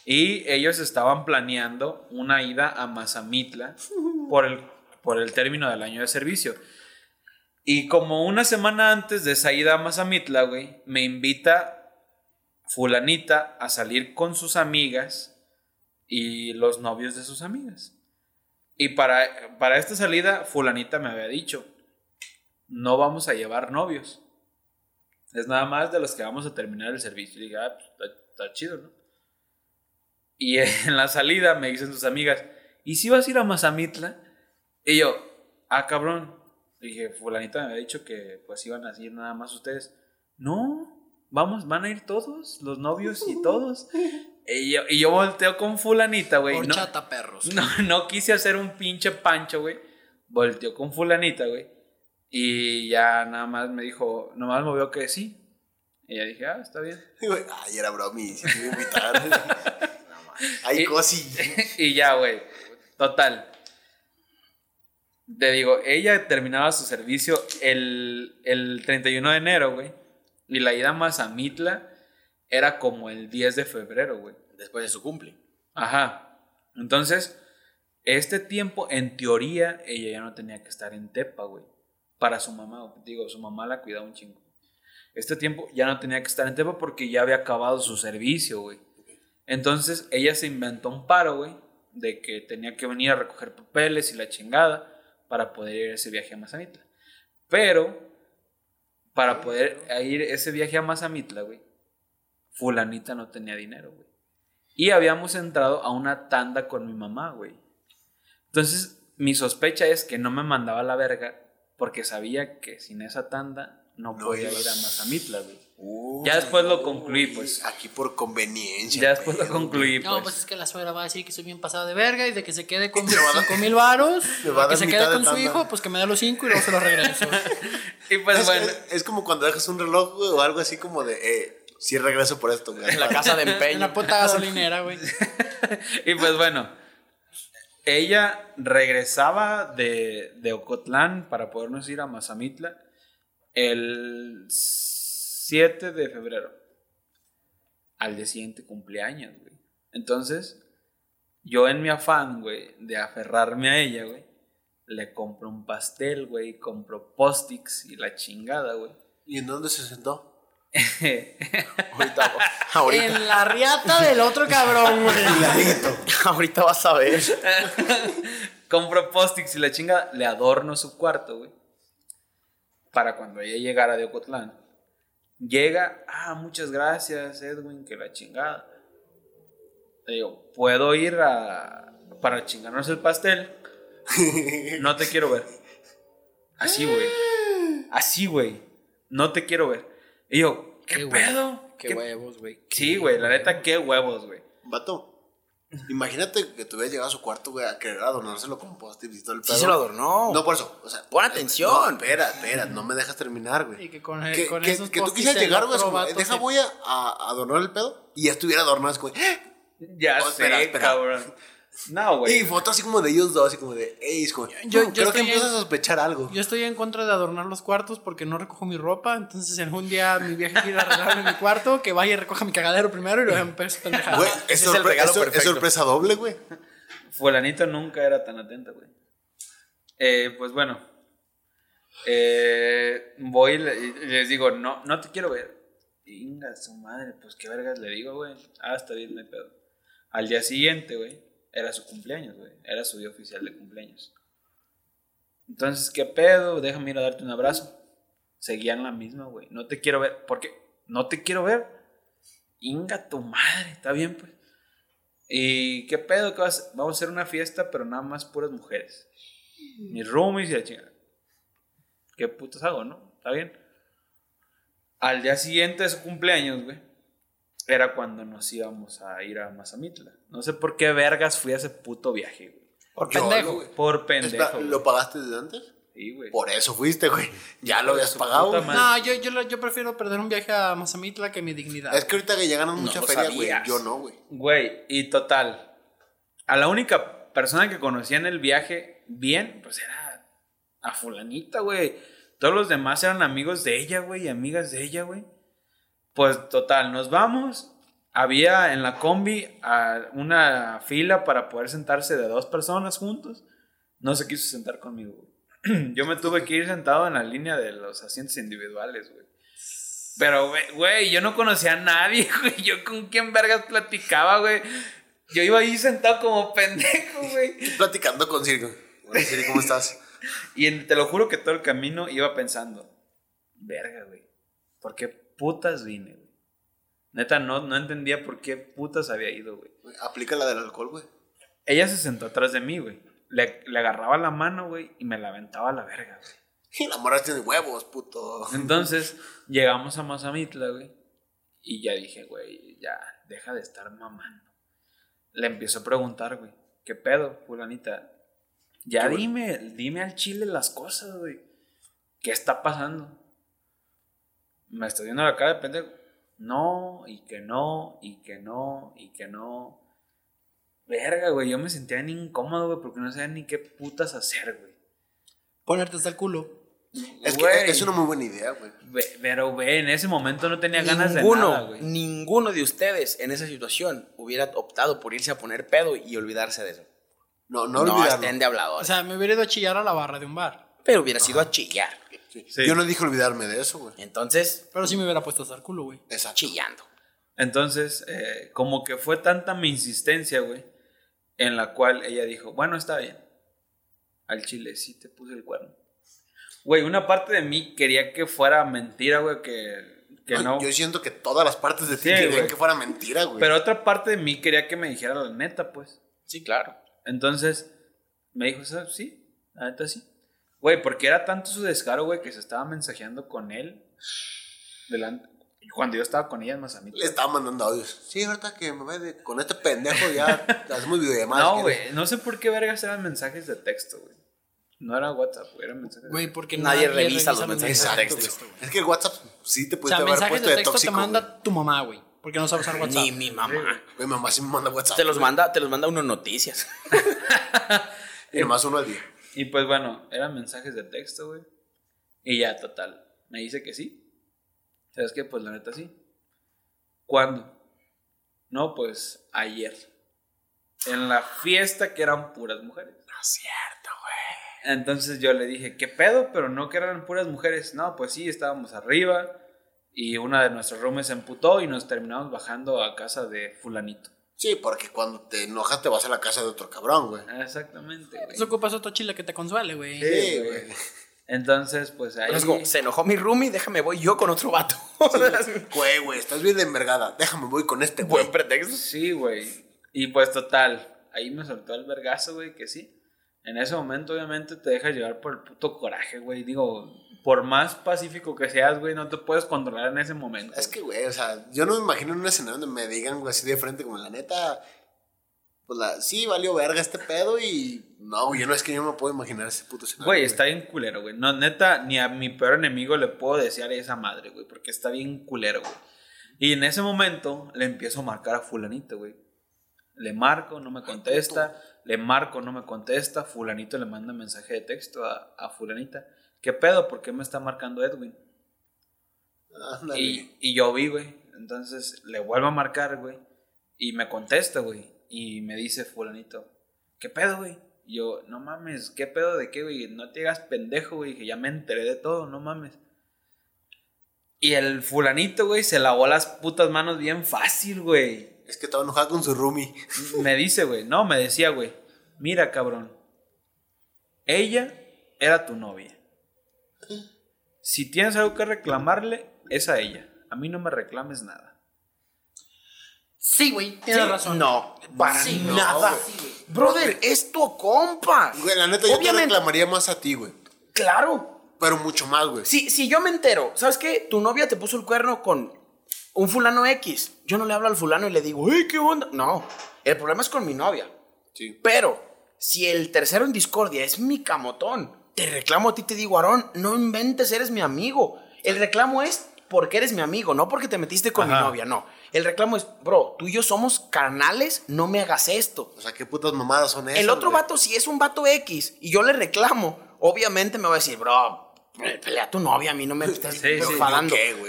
S4: y ellos estaban planeando una ida a Mazamitla [LAUGHS] por el, por el término del año de servicio. Y como una semana antes de esa ida a Mazamitla, güey, me invita fulanita a salir con sus amigas y los novios de sus amigas. Y para, para esta salida, fulanita me había dicho, no vamos a llevar novios. Es nada más de los que vamos a terminar el servicio. Y dije, ah, pues, está, chido, ¿no? Y [LAUGHS] en la salida me dicen sus amigas, ¿y si vas a ir a Mazamitla? Y yo, ah, cabrón. Dije, fulanita me había dicho que pues iban a ir nada más ustedes. No, vamos, van a ir todos, los novios y todos. [LAUGHS] Y yo, y yo volteo con fulanita, güey. No,
S1: perros. [LAUGHS]
S4: no, no quise hacer un pinche pancho, güey. Volteó con fulanita, güey. Y ya nada más me dijo, nomás me vio que sí. Y ya dije, ah, está bien.
S3: Y, güey, Ay, era bromi, si te iba a invitar. [LAUGHS] No, ma. Ay,
S4: Y-
S3: cosi. [LAUGHS]
S4: y ya, güey. Total. Te digo, ella terminaba su servicio el, el 31 de enero, güey. Y la ida a Mazamitla era como el 10 de febrero, güey.
S2: Después de su cumple.
S4: Ajá. Entonces, este tiempo, en teoría, ella ya no tenía que estar en Tepa, güey. Para su mamá, digo, su mamá la cuidaba un chingo. Este tiempo ya no tenía que estar en Tepa porque ya había acabado su servicio, güey. Entonces, ella se inventó un paro, güey, de que tenía que venir a recoger papeles y la chingada para poder ir a ese viaje a Mazamitla. Pero, para poder ir ese viaje a Mazamitla, güey, fulanita no tenía dinero, güey. Y habíamos entrado a una tanda con mi mamá, güey. Entonces, mi sospecha es que no me mandaba a la verga porque sabía que sin esa tanda no,
S3: No
S4: podía ir a Mazamitla, güey.
S3: Uy,
S4: Ya después lo concluí, pues.
S3: Aquí por conveniencia.
S4: Ya después lo concluí,
S1: No,
S4: pues.
S1: pues es que la suegra va a decir que soy bien pasada de verga y de que se quede con [LAUGHS]
S3: Me va a dar-
S1: 5 mil varos. [LAUGHS]
S3: Me va a
S1: Que se quede
S3: de
S1: con su
S3: tanda.
S1: hijo, pues que me dé los 5 y luego se los regreso. [LAUGHS]
S4: Y pues
S3: es,
S4: bueno,
S3: es- es como cuando dejas un reloj, güey, o algo así como de, eh, sí regreso por esto, güey.
S2: En la casa de
S1: en
S2: empeño.
S1: la puta gasolinera, güey.
S4: y pues bueno. Ella regresaba de, de Ocotlán para podernos ir a Mazamitla el 7 de febrero. Al día siguiente cumpleaños, güey. Entonces, yo en mi afán, güey, de aferrarme a ella, güey, le compro un pastel, güey, compro postix y la chingada, güey.
S3: ¿Y en dónde se sentó?
S2: Ahorita, [LAUGHS] ahorita,
S1: En la riata del otro cabrón, güey. [LAUGHS]
S2: ahorita vas a ver. [LAUGHS]
S4: compro postix y la chingada, le adorno su cuarto, güey. para cuando ella llegara de Ocotlán. Llega, ah, muchas gracias, Edwin, que la chingada. Le digo, ¿puedo ir a, para chingarnos el pastel? No te quiero ver. Así, güey. Así, güey. No te quiero ver. Y yo, ¿qué,
S1: Qué huevo,
S4: pedo?
S1: Qué huevos, güey.
S4: Sí, güey, la neta, qué huevos, güey.
S3: Vato, imagínate que tú hubieras llegado a su cuarto, güey, a querer adornárselo con post-it y todo el
S2: Sí
S3: pedo.
S2: se lo adornó.
S3: No, por eso. O sea,
S2: Pon
S3: eh,
S2: atención.
S3: No, espera, espera, no me dejas terminar, güey.
S1: Y que con,
S3: Que,
S1: con
S3: que-
S1: esos
S3: que tú quisieras llegar, güey, deja, voy a, a adornar el pedo. Y ya estuviera adornado, como, ¡eh!
S4: Ya
S3: Oh,
S4: sé,
S3: espera, espera.
S4: cabrón. [LAUGHS] No,
S3: Y
S4: güey.
S3: foto así como de ellos dos, así como de, ey, es como,
S1: Yo-
S3: yo,
S1: yo
S3: creo que
S1: estoy
S3: empiezas
S1: en-
S3: a sospechar algo.
S1: Yo estoy en contra de adornar los cuartos porque no recojo mi ropa. Entonces, si algún día mi vieja quiere arreglarme mi cuarto, que vaya y recoja mi cagadero primero y luego empiezo a pendejar.
S3: Güey, es,
S2: es el
S3: sorpre-
S2: regalo
S3: es sor- es
S2: perfecto.
S3: sorpresa doble, güey.
S4: Fulanito nunca era tan atenta, güey. Eh, pues bueno. Eh, voy y le- y les digo, no, no te quiero ver. Inga, su madre, pues qué vergas le digo, güey. Ah, está bien, hay pedo. Al día siguiente, güey, era su cumpleaños, güey. Era su día oficial de cumpleaños. Entonces, ¿qué pedo? Déjame ir a darte un abrazo. Seguían la misma, güey. No te quiero ver. ¿Por qué? No te quiero ver. Inga, tu madre. Está bien, pues. ¿Y qué pedo? ¿Qué vas Vamos a hacer una fiesta, pero nada más puras mujeres. Mis roomies y la chingada. ¿Qué putas hago, no? ¿Está bien? Al día siguiente de su cumpleaños, güey, era cuando nos íbamos a ir a Mazamitla. No sé por qué vergas fui a ese puto viaje, güey.
S1: Por
S3: Yo,
S1: pendejo.
S3: güey.
S4: Por pendejo.
S3: Espera. ¿Lo pagaste desde antes?
S4: Sí, güey.
S3: Por eso fuiste, güey. Ya lo habías pagado. güey.
S1: No, yo, yo, prefiero perder un viaje a Mazamitla que mi dignidad.
S3: Es que ahorita que ya ganan mucha feria, güey. Yo no, güey.
S4: Güey, y total. A la única persona que conocía en el viaje bien, pues era a fulanita, güey. Todos los demás eran amigos de ella, güey, y amigas de ella, güey. Pues total, nos vamos. Había en la combi una fila para poder sentarse de dos personas juntos. No se quiso sentar conmigo, güey. [CLEARS THROAT] Yo me tuve que ir sentado en la línea de los asientos individuales, güey. Pero, güey, yo no conocía a nadie, [LAUGHS] güey. Yo con quién vergas platicaba, güey. Yo iba ahí sentado como pendejo, güey.
S3: Platicando con Siri. Hola, Siri, ¿cómo [LAUGHS] estás?
S4: Y en- te lo juro que todo el camino iba pensando, verga, güey. ¿Por qué putas vine, güey? Neta, no, no entendía por qué putas había ido,
S3: güey. Aplica la del alcohol, güey.
S4: Ella se sentó atrás de mí, güey. Le, le agarraba la mano, güey, y me la aventaba a la verga, güey.
S3: Y la morra tiene huevos, puto.
S4: Entonces, llegamos a Mazamitla, güey. Y ya dije, güey, ya, deja de estar mamando. Le empiezo a preguntar, güey, ¿qué pedo, fulanita? Ya dime, dime al chile las cosas, güey. ¿Qué está pasando? Me está viendo la cara de pendejo. No, y que no, y que no, y que no. Verga, güey, yo me sentía bien incómodo, güey, porque no sabía ni qué putas hacer, güey.
S1: Ponerte hasta el culo.
S3: Es que
S4: Güey.
S3: es una muy buena idea, güey.
S4: Pero, güey, en ese momento no tenía ganas de
S2: ninguno,
S4: nada, güey.
S2: ninguno de ustedes en esa situación hubiera optado por irse a poner pedo y olvidarse de eso.
S3: No, no,
S2: No,
S3: olvidarlo.
S2: estén de habladores.
S1: O sea, me hubiera ido a chillar a la barra de un bar.
S2: pero hubiera sido a chillar.
S3: Sí.
S4: Sí.
S3: Yo no dije olvidarme de eso, güey.
S2: Entonces,
S1: Pero sí me hubiera puesto hasta el culo, güey.
S3: Exacto.
S2: chillando.
S4: Entonces, eh, como que fue tanta mi insistencia, güey, en la cual ella dijo, bueno, está bien. Al chile, sí te puse el cuerno. Güey, una parte de mí quería que fuera mentira, güey, que, que
S3: No,
S4: no.
S3: Yo siento que todas las partes de ti
S4: Sí,
S3: querían
S4: güey.
S3: que fuera mentira, güey.
S4: Pero otra parte de mí quería que me dijera la neta, pues.
S2: Sí, claro.
S4: Entonces, me dijo, "¿Sabes? sí, la neta sí. Güey, porque era tanto su descaro, güey, que se estaba mensajeando con él delante. Cuando yo estaba con ella en Mazamitla.
S3: Le estaba mandando audios. Sí, ahorita que me ve de- con este pendejo ya [LAUGHS] hacemos videollamadas.
S4: No, güey, no sé por qué vergas eran mensajes de texto, güey. No era WhatsApp, güey, eran mensajes de
S1: Güey, porque
S2: Nadie revisa los mensajes de texto.
S3: güey. Es que el WhatsApp sí te
S1: O
S3: pudiste
S1: sea,
S3: haber
S1: mensajes
S3: puesto
S1: de
S3: de
S1: texto
S3: tóxico.
S1: te manda tu mamá, güey. Porque no sabes usar WhatsApp.
S2: Ni mi mamá.
S3: Mi mamá sí me manda WhatsApp.
S2: Te los manda, te los manda uno noticias.
S3: Y más uno al día.
S4: Y pues bueno, eran mensajes de texto, güey. Y ya, total. Me dice que sí. ¿Sabes qué? Pues la neta sí. ¿Cuándo? No, pues ayer. En la fiesta que eran puras mujeres.
S3: No es cierto, güey.
S4: Entonces yo le dije, ¿qué pedo? Pero no que eran puras mujeres. No, pues sí, estábamos arriba. Y una de nuestros roomies se emputó y nos terminamos bajando a casa de fulanito.
S3: Sí, porque cuando te enojas te vas a la casa de otro cabrón, güey.
S4: Exactamente, güey.
S1: Eso ocupas otro chile que te consuele, güey.
S3: Sí, güey.
S4: Entonces, pues ahí.
S2: Pero es como, se enojó mi roomie, déjame voy yo con otro vato. [LAUGHS]
S3: Güey, güey, estás bien de envergada. Déjame, voy con este güey.
S2: Buen pretexto.
S4: Sí, güey. Y pues total, ahí me soltó el vergazo, güey, que sí. En ese momento, obviamente, te dejas llevar por el puto coraje, güey. Digo, por más pacífico que seas, güey, no te puedes controlar en ese momento.
S3: Es que, güey, o sea, yo no me imagino en un escenario donde me digan, güey, así de frente, como la neta. Pues la, sí, valió verga este pedo y. No, güey, yo no es que yo no me puedo imaginar ese puto escenario.
S4: Güey, está bien culero, güey. No, neta, ni a mi peor enemigo le puedo desear esa madre, güey, porque está bien culero, güey. Y en ese momento le empiezo a marcar a fulanito, güey. Le marco, no me contesta. Le marco, no me contesta. Fulanito le manda mensaje de texto a, a fulanita. ¿Qué pedo? ¿Por qué me está marcando Edwin?
S3: Ándale.
S4: Y, y yo vi, güey. Entonces le vuelvo a marcar, güey. Y me contesta, güey. Y me dice fulanito, ¿qué pedo, güey? Y yo, no mames, ¿qué pedo de qué, güey? No te hagas pendejo, güey, que ya me enteré de todo, no mames. Y el fulanito, güey, se lavó las putas manos bien fácil, güey.
S3: Es que estaba enojado con su roomie. [LAUGHS]
S4: Me dice, güey, no, me decía, güey, mira, cabrón, ella era tu novia. Si tienes algo que reclamarle, es a ella. A mí no me reclames nada.
S1: Sí, güey, tienes
S2: Sí,
S1: razón.
S2: No, para
S1: Sí, no,
S2: nada.
S1: güey.
S2: Brother, es tu compa.
S3: Güey, la neta, yo te
S2: Obviamente.
S3: reclamaría más a ti, güey.
S2: Claro.
S3: Pero mucho más, güey.
S2: Si, si yo me entero, ¿sabes qué? Tu novia te puso el cuerno con un fulano X. Yo no le hablo al fulano y le digo, ¡ay, qué onda! No, el problema es con mi novia.
S3: Sí.
S2: Pero, si el tercero en discordia es mi camotón, te reclamo a ti, te digo, Aarón, no inventes, eres mi amigo. El reclamo es porque eres mi amigo, no porque te metiste con
S4: Ajá.
S2: mi novia, no. El reclamo es, bro, tú y yo somos carnales, no me hagas esto.
S3: O sea, qué putas mamadas son esas.
S2: El otro
S3: güey?
S2: vato, si es un vato X y yo le reclamo, obviamente me va a decir, bro, pelea a tu novia, a mí no me estás
S4: Sí.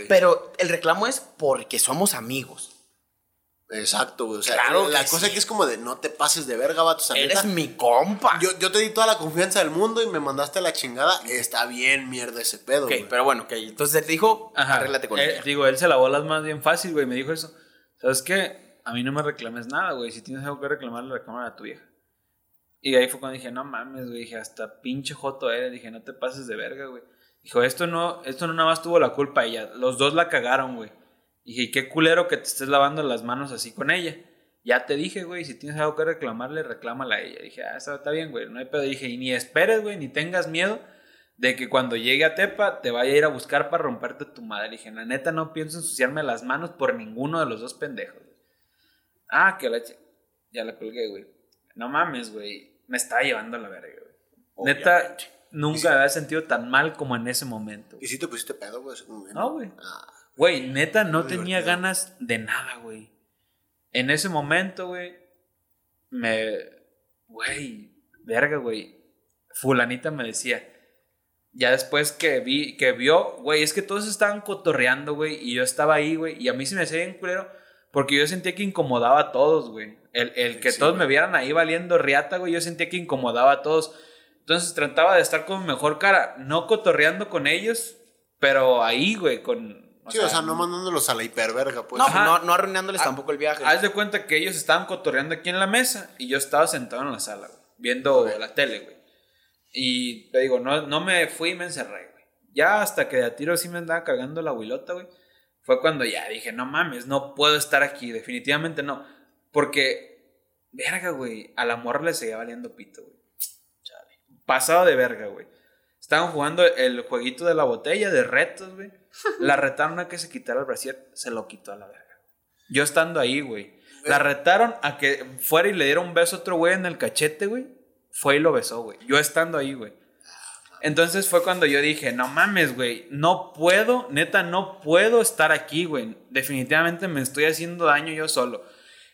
S2: Pero el reclamo es porque somos amigos.
S3: Exacto, güey. O sea,
S2: Claro
S3: la cosa
S2: sí.
S3: que es como de no te pases de verga, vato. O sea,
S2: Eres
S3: neta,
S2: mi compa.
S3: yo, yo te di toda la confianza del mundo y me mandaste a la chingada. Está bien, mierda, ese pedo,
S2: ok,
S3: güey.
S2: pero bueno, ok. Entonces te dijo, arréglate con
S4: Eh,
S2: ella.
S4: Digo, él se lavó las manos bien fácil, güey. Me dijo eso. ¿Sabes qué? A mí no me reclames nada, güey. Si tienes algo que reclamarle, reclama a tu vieja. Y ahí fue cuando dije, no mames, güey. Dije, hasta pinche joto eres. Dije, no te pases de verga, güey. Dijo, esto no, esto no nada más tuvo la culpa ella. Los dos la cagaron, güey. Dije, y qué culero que te estés lavando las manos así con ella. Ya te dije, güey, si tienes algo que reclamarle, reclámala a ella. Dije, ah, está, bien, güey, no hay pedo. Dije, y ni esperes, güey, ni tengas miedo de que cuando llegue a Tepa te vaya a ir a buscar para romperte tu madre. Dije, la neta no pienso ensuciarme las manos por ninguno de los dos pendejos. güey. Ah, que la... Ya la colgué, güey. No mames, güey. Me estaba llevando a la verga, güey. Neta, nunca me había sentido tan mal como en ese momento.
S3: ¿Y si te pusiste pedo, güey?
S4: No, güey.
S3: Ah,
S4: Güey, neta, no
S3: Muy
S4: tenía
S3: divertido.
S4: ganas de nada, güey. En ese momento, güey, me... Güey, verga, güey. Fulanita me decía. Ya después que vi, que vio, güey, es que todos estaban cotorreando, güey, y yo estaba ahí, güey, y a mí se me hacía bien culero, porque yo sentía que incomodaba a todos, güey. El, el que
S3: Sí,
S4: todos
S3: güey.
S4: me vieran ahí valiendo riata, güey, yo sentía que incomodaba a todos. Entonces trataba de estar con mejor cara, no cotorreando con ellos, pero ahí, güey, con...
S3: sí, o sea, no mandándolos a la hiperverga, pues.
S2: no, no, no arruinándoles
S4: Ah,
S2: tampoco el viaje.
S4: Haz de cuenta que ellos estaban cotorreando aquí en la mesa y yo estaba sentado en la sala, güey, viendo la tele, güey. Y te digo, no, no me fui y me encerré, güey. Ya hasta que de a tiro sí me andaba cagando la huilota, güey. Fue cuando ya dije, no mames, no puedo estar aquí, definitivamente no. Porque, verga, güey, a la morra le seguía valiendo pito, güey. Chale. Pasado de verga, güey. Estaban jugando el jueguito de la botella de retos, güey. [LAUGHS] La retaron a que se quitara el brasier, se lo quitó a la verga. Yo estando ahí, güey. La retaron a que fuera y le diera un beso a otro güey en el cachete, güey. Fue y lo besó, güey. Yo estando ahí, güey. Entonces fue cuando yo dije, no mames, güey, no puedo, neta, no puedo estar aquí, güey. Definitivamente me estoy haciendo daño yo solo.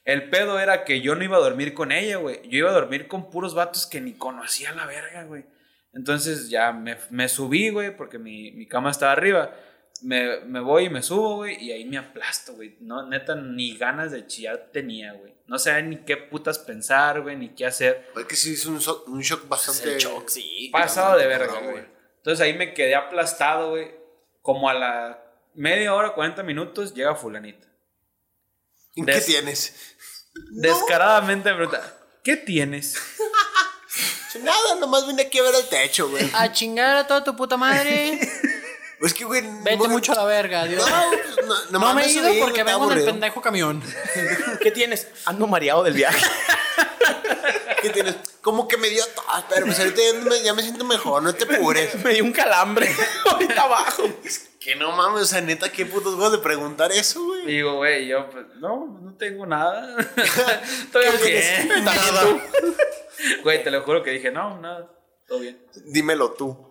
S4: El pedo era que yo no iba a dormir con ella, güey. Yo iba a dormir con puros vatos que ni conocía la verga, güey. Entonces ya me, me subí, güey, porque mi, mi cama estaba arriba. Me, me voy y me subo, güey, y ahí me aplasto, güey. No, neta, ni ganas de chillar tenía, güey. No sabía ni qué putas pensar, güey, ni qué hacer.
S3: Es que sí es un, so- un shock
S2: Es
S3: bastante.
S2: el shock, sí.
S4: Pasado de verga,
S3: güey.
S4: Entonces ahí me quedé aplastado, güey. Como a la media hora, 40 minutos, llega fulanita.
S3: ¿En ¿Qué
S4: Des-
S3: tienes? [LAUGHS]
S4: Descaradamente me pregunta, ¿qué tienes? [LAUGHS]
S3: Nada, nomás vine aquí a ver el techo, güey.
S1: A chingar a toda tu puta madre. [LAUGHS]
S3: Es que, güey.
S1: Vete
S3: no-
S1: mucho a la verga, Dios.
S3: No, pues, no,
S1: No,
S3: nomás
S1: me he ido porque vengo en el pendejo camión. [LAUGHS]
S2: ¿Qué tienes? Ando mareado del viaje. [LAUGHS]
S3: ¿Qué tienes? Como que me dio tos, pero pues ahorita ya me, ya me siento mejor, no te apures. [LAUGHS]
S2: Me dio un calambre ahorita abajo.
S3: Que no mames, o sea, neta, qué putos huevos de preguntar eso,
S4: Y
S3: güey.
S4: digo, güey, yo, pues, no, no tengo nada. Estoy
S3: ¿Qué
S4: bien.
S3: Nada.
S4: Güey, te lo juro que dije, no, nada, todo bien.
S3: Dímelo tú.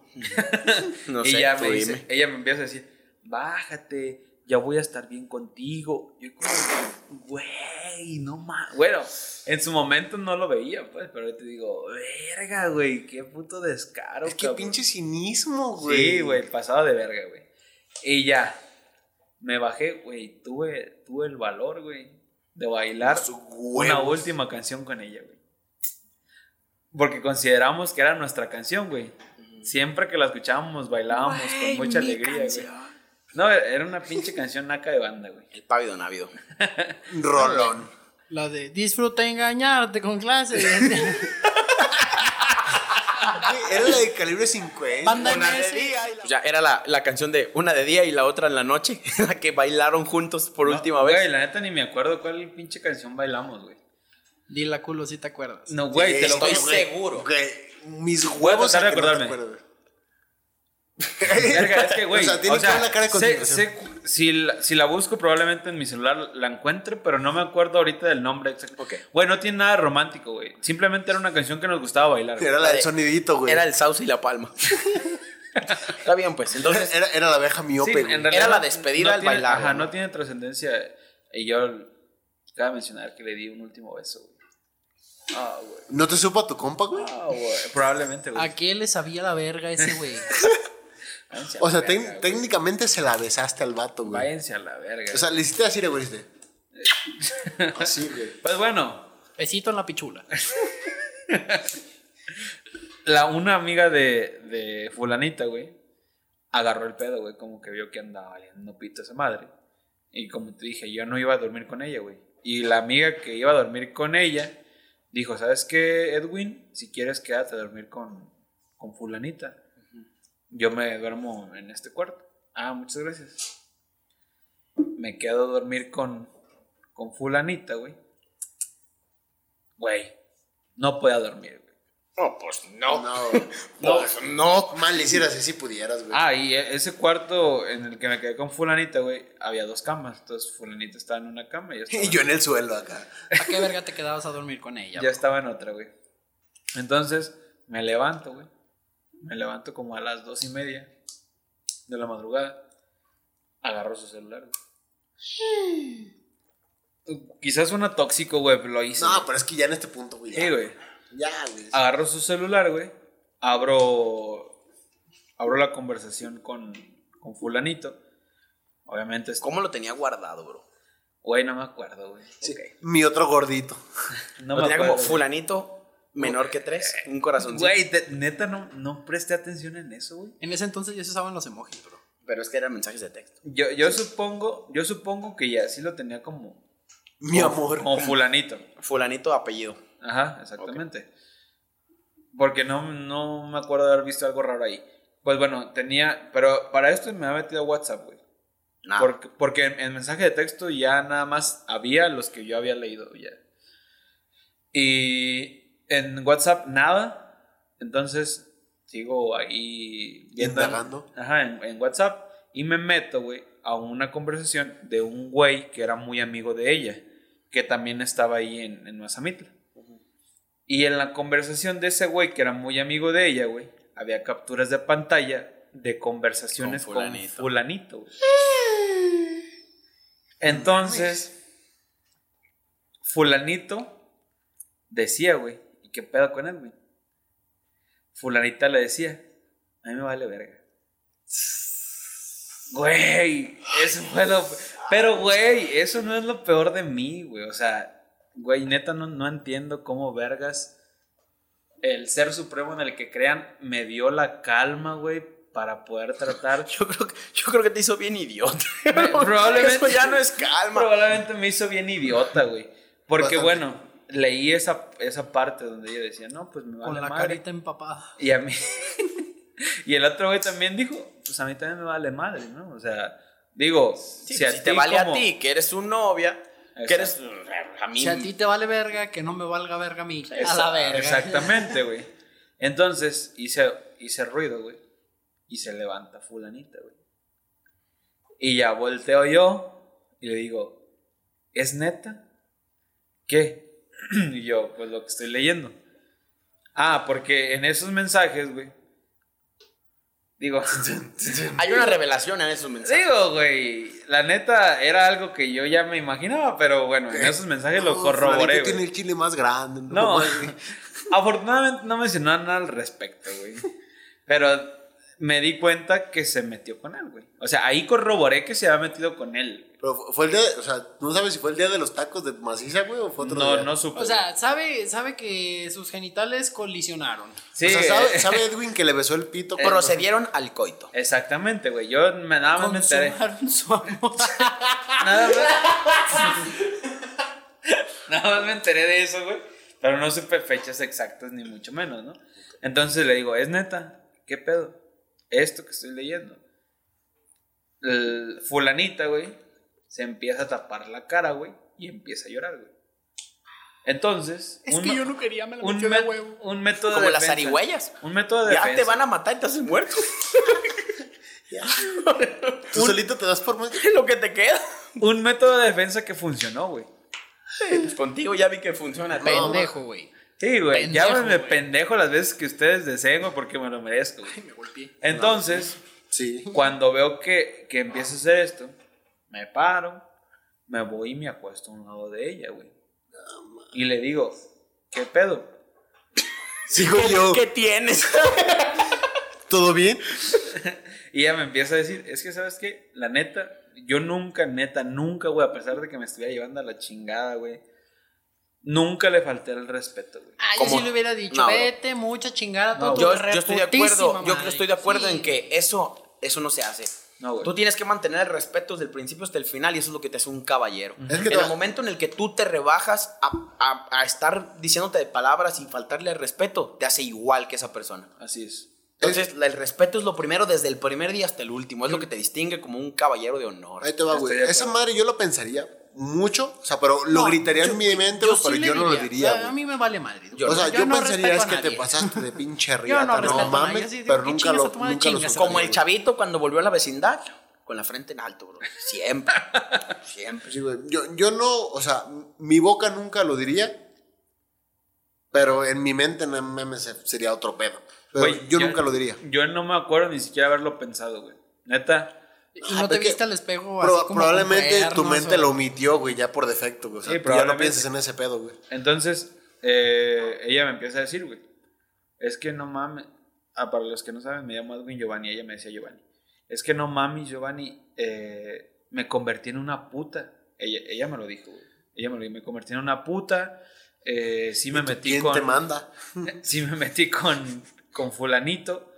S2: No sé,
S4: ella me
S2: dime.
S4: dice, ella me empieza a decir, bájate, ya voy a estar bien contigo. Yo como, güey, no más. Bueno, en su momento no lo veía, pues, pero ahorita digo, verga, güey, qué puto descaro.
S3: Es que
S4: cabrón".
S3: pinche cinismo, güey.
S4: Sí, güey, pasado de verga, güey. Y ya, me bajé, güey, tuve, tuve el valor, güey, de bailar una última canción con ella, güey. Porque consideramos que era nuestra canción, güey. Siempre que la escuchábamos, bailábamos con mucha
S2: mi
S4: alegría, güey. No, era una pinche canción naca de banda, güey.
S2: El pávido návido. [LAUGHS]
S3: Rolón.
S1: La de disfruta engañarte con clase.
S3: Güey, Era la de calibre 50.
S1: Banda
S2: Una de día y la- Ya era la, la canción de una de día y la otra en la noche, [LAUGHS] la que bailaron juntos por última
S4: Güey,
S2: vez.
S4: la neta ni me acuerdo cuál pinche canción bailamos, güey.
S1: Di la culo si te acuerdas.
S4: No, güey, te lo
S2: estoy seguro.
S3: Güey, mis
S4: Voy a
S3: huevos.
S4: tratar de
S3: a no.
S4: Verga, es que, [LAUGHS] güey.
S3: O sea, tiene toda la cara de
S4: sé- sé si, la, si la busco, probablemente en mi celular la encuentre, pero no me acuerdo ahorita del nombre exacto.
S2: Ok.
S4: Güey, no tiene nada romántico, güey. Simplemente era una canción que nos gustaba bailar.
S3: Era la del
S2: de-
S3: sonidito, güey.
S2: Era el sauce y la palma. [LAUGHS] Está bien, pues. Entonces,
S3: Era, era la abeja
S4: Sí,
S3: miope,
S4: realidad
S2: Era la despedida
S4: no
S2: al
S4: tiene-
S2: bailar,
S4: Ajá,
S2: ¿no?
S4: no tiene trascendencia. Y yo cabe mencionar que le di un último beso, güey. Ah, güey.
S3: ¿No te supo a tu compa, güey?
S4: Ah, güey. Probablemente, güey.
S1: ¿A qué le sabía la verga ese güey? [LAUGHS]
S4: Váyanse a
S3: O sea,
S4: la
S3: tec-
S4: verga, güey.
S3: técnicamente se la besaste al vato, güey.
S4: Váyanse a la verga.
S3: O sea, le hiciste así, le güey. hiciste. [LAUGHS] Así, güey.
S4: pues bueno,
S1: Besito en la pichula. [LAUGHS]
S4: la, una amiga de, de fulanita, güey, agarró el pedo, güey, como que vio que andaba valiendo pito esa madre. Y como te dije, yo no iba a dormir con ella, güey. Y la amiga que iba a dormir con ella dijo, ¿sabes qué, Edwin? Si quieres, quédate a dormir con, con fulanita. Yo me duermo en este cuarto. Ah, muchas gracias. Me quedo a dormir con, con fulanita, güey. Güey, no podía dormir,
S2: no, pues no. [LAUGHS]
S3: No.
S2: Pues no.
S3: Mal le hicieras así si pudieras, güey.
S4: Ah, y e- ese cuarto en el que me quedé con fulanita, güey, había dos camas. Entonces fulanita estaba en una cama y yo [LAUGHS] estaba,
S3: Y yo en el suelo acá. [LAUGHS]
S1: ¿A qué verga te quedabas a dormir con ella?
S4: ya estaba en otra, güey. Entonces me levanto, güey. Me levanto como a las dos y media de la madrugada. Agarro su celular, güey. [GASPS] Quizás suena tóxico, güey, pero lo hice.
S3: No,
S4: güey.
S3: pero es que ya en este punto, güey.
S4: Sí, güey.
S3: Ya, güey.
S4: Agarro su celular, güey. Abro. Abro la conversación con, con Fulanito. Obviamente,
S2: ¿Cómo lo tenía guardado, bro?
S4: güey, no me acuerdo, güey.
S3: Sí, Mi otro gordito.
S4: No
S2: lo
S4: me
S2: tenía
S4: acuerdo.
S2: como fulanito menor que tres, un corazoncito.
S4: Güey, te- neta, no, no presté atención en eso, güey.
S1: En ese entonces ya se usaban los emojis, bro.
S2: Pero es que eran mensajes de texto.
S4: Yo, yo supongo, yo supongo que ya sí lo tenía como.
S3: Mi
S4: como-
S3: amor.
S4: Como fulanito.
S2: Fulanito apellido.
S4: Ajá, exactamente. Porque no, no me acuerdo de haber visto algo raro ahí. Pues bueno, tenía. Pero para esto me había metido WhatsApp, güey.
S2: Nada.
S4: Porque, porque en, en mensaje de texto ya nada más había los que yo había leído ya. Y en WhatsApp nada. Entonces sigo ahí viendo. Ajá, en, en WhatsApp. Y me meto, güey, a una conversación de un güey que era muy amigo de ella. Que también estaba ahí en, en Mazamitla. Y en la conversación de ese güey que era muy amigo de ella, güey, había capturas de pantalla de conversaciones
S2: Con fulanito.
S4: güey. Entonces, fulanito decía, güey, ¿y qué pedo con él, güey? Fulanita le decía, a mí me vale verga. Güey, eso fue lo... Pero, güey, eso no es lo peor de mí, güey. O sea, güey, neta no, no entiendo cómo vergas el ser supremo en el que crean me dio la calma, güey, para poder tratar... [LAUGHS]
S2: Yo creo, que, yo creo que te hizo bien idiota.
S4: probablemente-
S2: Eso ya no es calma.
S4: Probablemente me hizo bien idiota, güey. Porque
S3: Bastante.
S4: bueno, leí esa, esa parte donde ella decía, no, pues me
S1: Con
S4: vale
S1: la
S4: madre.
S1: carita empapada.
S4: Y a mí. [LAUGHS] y el otro güey también dijo, pues a mí también me vale madre, ¿no? O sea, digo,
S2: Sí,
S4: si, a
S2: si
S4: ti
S2: te vale
S4: como-
S2: a ti, que eres su novia, que eres a mí
S1: Si a ti te vale verga, que no me valga verga a mí. A la verga.
S4: Exactamente, güey. Entonces hice, hice ruido, güey. Y se levanta fulanita, güey. Y ya volteo yo y le digo, ¿es neta? ¿Qué? [CLEARS THROAT] y yo, pues lo que estoy leyendo. Ah, porque en esos mensajes, güey. Digo, [LAUGHS]
S2: Hay una revelación en esos mensajes.
S4: digo, güey, la neta era algo que yo ya me imaginaba, pero bueno, en esos mensajes lo
S3: No,
S4: corroboré.
S3: fulanito
S4: güey.
S3: tiene el chile más grande.
S4: No,
S3: güey. [LAUGHS]
S4: afortunadamente no mencionó nada al respecto, güey. Pero me di cuenta que se metió con él, güey. O sea, ahí corroboré que se había metido con él.
S3: Pero fu- fue el día, de- o sea, ¿no sabes si fue el día de los tacos de maciza, güey, o fue otro
S4: No,
S3: día?
S4: no supe.
S1: O sea, sabe, sabe que sus genitales colisionaron.
S4: sí,
S3: o sea, ¿sabe,
S4: eh, [LAUGHS]
S3: sabe Edwin que le besó el pito? cuando-
S2: Procedieron al coito.
S4: Exactamente, güey. Yo me, [LAUGHS] nada más me enteré.
S1: Su amor.
S4: Nada más. nada más me enteré de eso, güey. Pero no supe fechas exactas, ni mucho menos, ¿no? Entonces le digo, ¿es neta? ¿Qué pedo? Esto que estoy leyendo. El fulanita, güey, se empieza a tapar la cara, güey, y empieza a llorar, güey. Entonces,
S1: Es
S4: un
S1: que yo no quería, me la
S4: un, me-
S1: huevo.
S4: un método de
S2: Como las
S4: defensa.
S2: zarigüeyas.
S4: Un método de
S2: Ya
S4: defensa.
S2: te van a matar y te haces muerto. [LAUGHS]
S3: Tú solito te das por [LAUGHS]
S2: lo que te queda.
S4: Un método de defensa que funcionó, güey.
S2: Pues contigo ya vi que funciona. todo.
S1: Pendejo, güey.
S4: Sí, güey.
S1: Güey.
S4: pendejo las veces que ustedes deseen, güey, porque me lo merezco. güey.
S1: Me golpeé.
S4: Entonces,
S3: Sí.
S4: cuando veo que, que empieza a hacer esto, me paro, me voy y me acuesto a un lado de ella, güey. Y le digo, ¿qué pedo? [LAUGHS]
S3: Sigo yo.
S2: ¿Qué tienes? [LAUGHS]
S3: ¿Todo bien? [LAUGHS]
S4: Y ella me empieza a decir, es que, ¿sabes qué? La neta, yo nunca, neta, nunca, güey, a pesar de que me estuviera llevando a la chingada, güey, nunca le falté el respeto, güey.
S1: Ah, yo sí le hubiera dicho,
S2: No, bro.
S1: vete, mucha chingada, todo
S4: No,
S1: tu
S2: Yo, yo estoy de acuerdo. Yo
S1: madre.
S2: estoy de acuerdo
S1: Sí.
S2: en que eso, eso no se hace.
S4: No, güey.
S2: Tú tienes que mantener el respeto desde el principio hasta el final y eso es lo que te hace un caballero.
S3: Es que
S2: en el momento en el que tú te rebajas a, a- a estar diciéndote de palabras y faltarle el respeto, te hace igual que esa persona.
S4: Así es.
S2: Entonces, el respeto es lo primero desde el primer día hasta el último. Es lo que te distingue como un caballero de honor.
S3: Ahí te va, güey. Esa madre yo lo pensaría mucho, o sea, pero lo
S1: No,
S3: gritaría
S1: yo-
S3: en mi mente,
S1: yo
S3: güey, pero
S1: sí
S3: yo no lo
S1: diría. A mí me vale madre.
S2: Yo-
S3: o sea, yo,
S1: no
S3: pensaría es que te pasaste de pinche [LAUGHS]
S1: no
S3: riata, no, mames, pero nunca lo, nunca lo
S2: Como el chavito cuando volvió a la vecindad, con la frente en alto, bro. Siempre. [LAUGHS] Siempre.
S3: Sí, güey. Yo, yo no, o sea, mi boca nunca lo diría, pero en mi mente no mames, sería otro pedo. Pero yo nunca lo diría.
S4: Yo no me acuerdo ni siquiera haberlo pensado, güey. Neta.
S1: Y
S3: Ah,
S1: no te
S3: que
S1: viste al espejo
S3: Proba-
S1: así como
S3: probablemente tu mente
S1: o-
S3: lo omitió, güey, ya por defecto, güey. O sea,
S4: Sí,
S3: tú ya no piensas en ese pedo, güey.
S4: Entonces, eh, ella me empieza a decir, güey, es que no mames. Ah, para los que no saben, me llamo Edwin Giovanni. Ella me decía Giovanni. Es que no mames, Giovanni, eh, me convertí en una puta. Ella, ella me lo dijo, güey. Ella me lo dijo, me convertí en una puta. Eh, sí me metí
S3: ¿Quién
S4: con.
S3: te manda? [LAUGHS]
S4: Sí me metí con, con fulanito.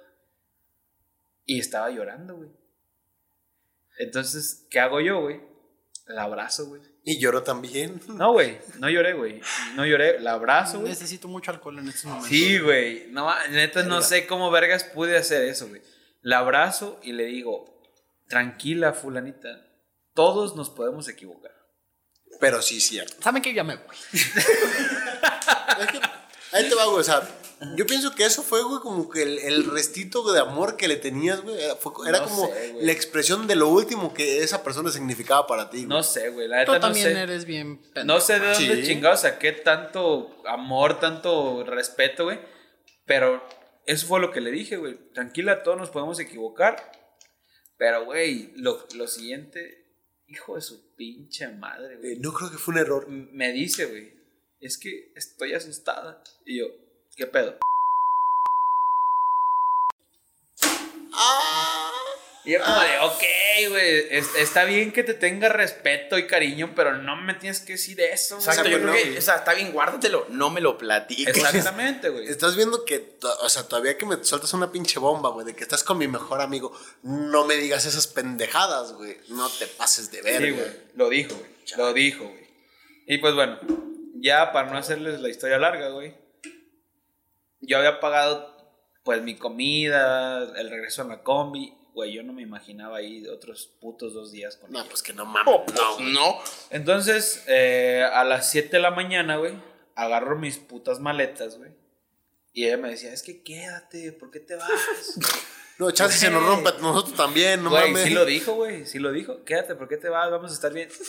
S4: Y estaba llorando, güey. Entonces, ¿qué hago yo, güey? La abrazo, güey.
S3: Y lloró también.
S4: No, güey, no lloré, güey. No lloré, la abrazo, güey.
S1: Necesito mucho alcohol en estos momentos.
S4: Sí, güey. No, neta, no sé cómo vergas pude hacer eso, güey. La abrazo y le digo, tranquila, fulanita. Todos nos podemos equivocar.
S3: Pero sí, cierto.
S1: ¿Saben que ya me voy? [LAUGHS]
S3: Es que, ahí te va. O sea, yo pienso que eso fue, güey, como que el, el restito de amor que le tenías, güey. Era, fue- era
S4: No
S3: como
S4: sé,
S3: la expresión de lo último que esa persona significaba para ti, güey.
S4: No sé, güey. La
S1: Tú
S4: neta no
S1: también
S4: sé.
S1: eres bien pendejo.
S4: No sé de dónde
S3: Sí.
S4: chingados saqué tanto amor, tanto respeto, güey. Pero eso fue lo que le dije, güey. Tranquila, todos nos podemos equivocar. Pero, güey, lo, lo siguiente, hijo de su pinche madre, güey.
S3: Eh, no creo que fue un error.
S4: M- Me dice, güey, es que estoy asustada. Y yo, ¿qué pedo? Y yo como de, ok, güey, es- está bien que te tenga respeto y cariño, pero no me tienes que decir eso. güey.
S2: Exacto, yo
S3: no,
S2: creo que, o sea, está bien, guárdatelo. No me lo platiques.
S4: Exactamente, güey.
S3: Estás viendo que, o sea, todavía que me sueltas una pinche bomba, güey, de que estás con mi mejor amigo, no me digas esas pendejadas, güey. No te pases de ver,
S4: Sí, güey. Lo dijo, güey. Lo dijo, güey. Y pues bueno, ya para no hacerles la historia larga, güey. Yo había pagado, pues, mi comida, el regreso en la combi. Güey, yo no me imaginaba ahí otros putos dos días con
S3: No,
S4: ellos.
S3: pues que no mames. no, güey.
S2: No.
S4: Entonces, eh, a las 7 de la mañana, güey, agarro mis putas maletas, güey. Y ella me decía, es que quédate, ¿por qué te vas? [LAUGHS]
S3: No, chance se nos rompe nosotros también, no
S4: Güey,
S3: mames.
S4: sí lo dijo, güey, sí lo dijo. Quédate, ¿por qué te vas? Vamos a estar bien. [LAUGHS]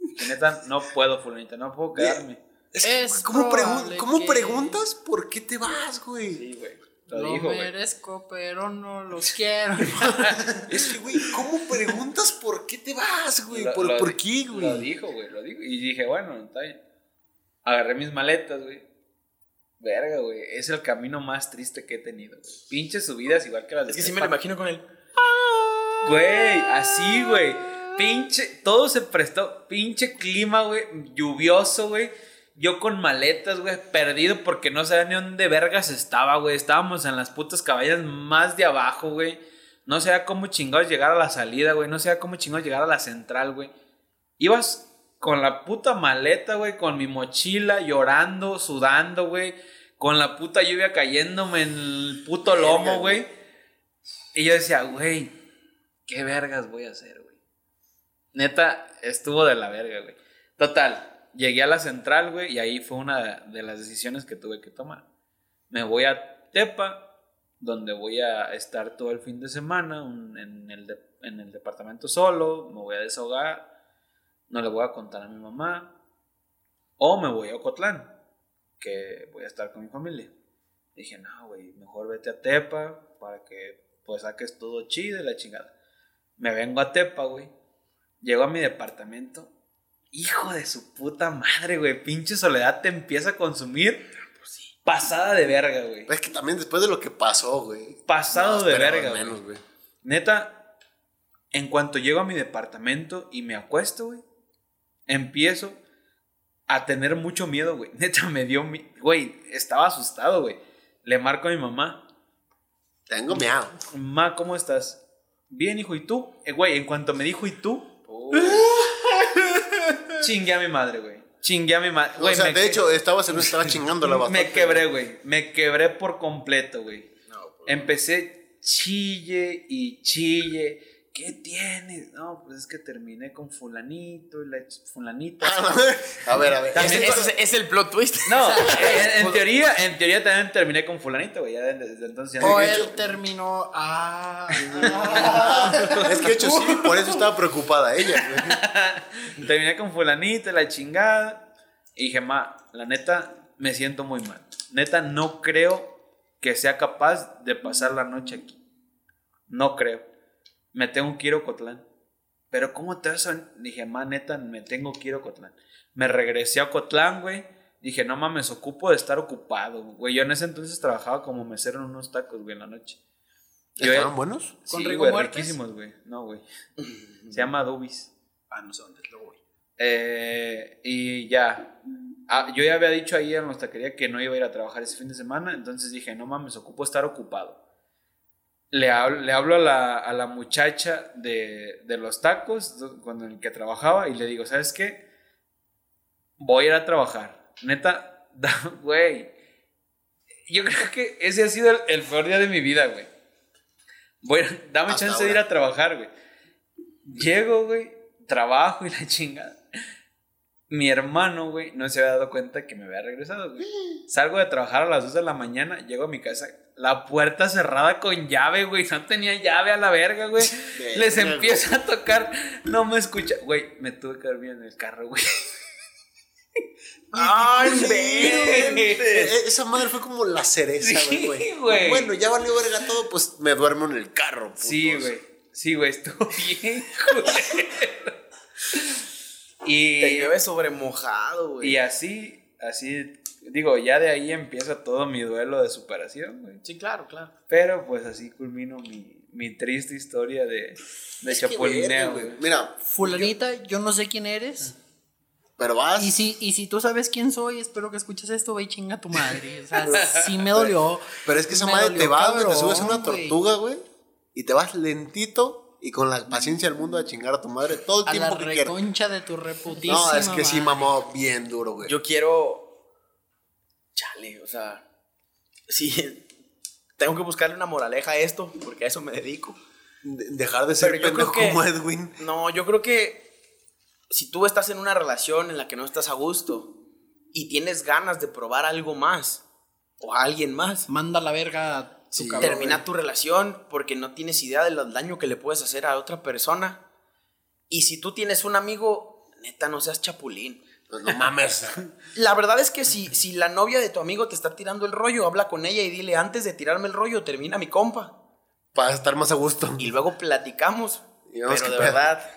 S4: Y neta, no puedo, fulanita, no puedo quedarme.
S3: Es
S1: Es
S3: ¿cómo,
S1: probable
S3: pregun- cómo
S1: que-
S3: preguntas por qué te vas, güey?
S4: Sí, güey, lo
S1: Lo
S4: dijo, güey.
S1: merezco, pero no los [LAUGHS] quiero. [LAUGHS]
S3: Es que, güey, ¿cómo preguntas por qué te vas, güey?
S4: Lo-
S3: ¿Por,
S4: lo-
S3: por qué,
S4: Lo
S3: güey?
S4: dijo, güey, lo dijo. Y dije, bueno, está bien. Agarré mis maletas, güey. Verga, güey. Es el camino más triste que he tenido, güey. Pinches subidas igual que las de
S2: Es que sí me lo imagino con él.
S4: Güey, así, güey. Pinche, todo se prestó. Pinche clima, güey. Lluvioso, güey. Yo con maletas, güey, perdido porque no sabía ni dónde vergas estaba, güey. Estábamos en las putas caballas más de abajo, güey. No sabía cómo chingados llegar a la salida, güey. No sabía cómo chingados llegar a la central, güey. Ibas con la puta maleta, güey, con mi mochila, llorando, sudando, güey. Con la puta lluvia cayéndome en el puto lomo, güey. Y yo decía, güey, ¿qué vergas voy a hacer, güey? Neta, estuvo de la verga, güey. Total, llegué a la central, güey, y ahí fue una de las decisiones que tuve que tomar. Me voy a Tepa, donde voy a estar todo el fin de semana un- en, el de- en el departamento solo, me voy a desahogar, no le voy a contar a mi mamá, o me voy a Ocotlán, que voy a estar con mi familia. Dije, no, güey, mejor vete a Tepa para que pues saques todo chido y la chingada. Me vengo a Tepa, güey. Llego a mi departamento. Hijo de su puta madre, güey. Pinche soledad te empieza a consumir. Pasada de verga, güey.
S3: Es que también después de lo que pasó, güey.
S4: Pasado
S3: no
S4: de verga,
S3: menos,
S4: güey. Neta, en cuanto llego a mi departamento y me acuesto, güey, empiezo a tener mucho miedo, güey. [LAUGHS] Neta, me dio, güey, estaba asustado, güey. Le marco a mi mamá.
S3: Tengo miedo.
S4: Ma, ¿cómo estás? Bien, hijo, ¿y tú? Eh, güey, en cuanto me dijo, ¿y tú? Chingué a mi madre, güey. Chingué a mi madre.
S3: o sea,
S4: me
S3: de hecho, estaba, se nos estaba chingando la bastante.
S4: me quebré, güey. Me quebré por completo, güey.
S3: No,
S4: Empecé chille y chille. ¿Qué tienes? No, pues es que terminé con fulanito y la fulanita. [LAUGHS]
S3: A ver, a ver.
S4: También-
S2: ese es el plot twist.
S4: No, [LAUGHS] en, en teoría, en teoría también terminé con fulanito, güey. Ya desde, entonces ya
S1: O él terminó. Ah, ah. [LAUGHS]
S3: Es que de hecho sí, por eso estaba preocupada ella, güey.
S4: Terminé con fulanita, la chingada. Y dije, ma, la neta, me siento muy mal. Neta, no creo que sea capaz de pasar la noche aquí. No creo. Me tengo que ir a Ocotlán. Pero ¿cómo te vas a...? Dije, ma, neta, me tengo que ir a Ocotlán. Me regresé a Ocotlán, güey. Dije, no mames, ocupo de estar ocupado, güey. Yo en ese entonces trabajaba como mesero en unos tacos, güey, en la noche. Yo-
S3: ¿Estaban buenos?
S1: ¿Con
S4: Sí,
S1: Rigo
S4: güey,
S1: Muertes?
S4: riquísimos, güey. No, güey. [LAUGHS] Se llama Dubis.
S2: Ah, no sé dónde lo voy.
S4: Eh, y ya. Ah, yo ya había dicho ahí en nuestra taquería que no iba a ir a trabajar ese fin de semana. Entonces dije, no mames, ocupo estar ocupado. Le hablo, le hablo a, la, a la muchacha de, de los tacos con el que trabajaba y le digo, ¿sabes qué? Voy a ir a trabajar. Neta, [LAUGHS] güey. Yo creo que ese ha sido el, el peor día de mi vida, güey. Voy, dame
S3: Hasta
S4: chance de ir
S3: ahora.
S4: a trabajar, güey. Llego, güey, trabajo y la chingada. Mi hermano, güey, no se había dado cuenta que me había regresado, güey. [GASPS] Salgo de trabajar a las 2 de la mañana, llego a mi casa, la puerta cerrada con llave, güey. No tenía llave a la verga, güey. Les
S3: Verga,
S4: empiezo a tocar, no me escucha. Güey, me tuve que dormir en el carro, güey.
S2: ¡Ay, [LAUGHS]
S3: Eh, eh, Esa madre fue como la cereza,
S4: Sí,
S3: güey.
S4: güey.
S3: Bueno, ya valió verga todo, pues me duermo en el carro. putos.
S4: Sí, güey. Sí, güey, estuvo [LAUGHS] bien, güey. Y,
S2: Te llueve sobre mojado, güey.
S4: y así, así, digo, ya de ahí empieza todo mi duelo de superación, güey.
S1: Sí, claro, claro.
S4: Pero pues así culmino mi, mi triste historia de, de chapulineo, güey.
S3: güey. Mira,
S1: Fulanita, yo no sé quién eres.
S3: pero vas.
S1: Y si, y si tú sabes quién soy, espero que escuches esto, ve y chinga a tu madre. O sea, sí me dolió.
S3: Pero es que esa madre
S1: dolió
S3: te vas, güey, te subes a una
S1: güey.
S3: tortuga, güey, y te vas lentito y con la paciencia del mundo a chingar a tu madre todo el
S1: A la
S3: tiempo que quieras.
S1: reconcha de tu reputísima
S3: No, es que sí
S1: madre.
S3: mamó bien duro, güey.
S2: Yo quiero. Chale, o sea. Sí. [LAUGHS] Tengo que buscarle una moraleja a esto, porque a eso me dedico.
S3: De- dejar de ser pendejo
S2: creo que-
S3: como Edwin.
S2: No, yo creo que si tú estás en una relación en la que no estás a gusto y tienes ganas de probar algo más o a alguien más,
S1: Manda la verga a tu
S3: Sí,
S1: cabrón.
S2: termina tu relación porque no tienes idea del daño que le puedes hacer a otra persona. Y si tú tienes un amigo, neta, no seas chapulín.
S3: No, no mames.
S2: La verdad es que si, si la novia de tu amigo te está tirando el rollo, habla con ella y dile, antes de tirarme el rollo, termina mi compa.
S3: Para estar más a gusto.
S2: Y luego platicamos.
S3: Y
S2: pero de
S3: pedo.
S2: verdad,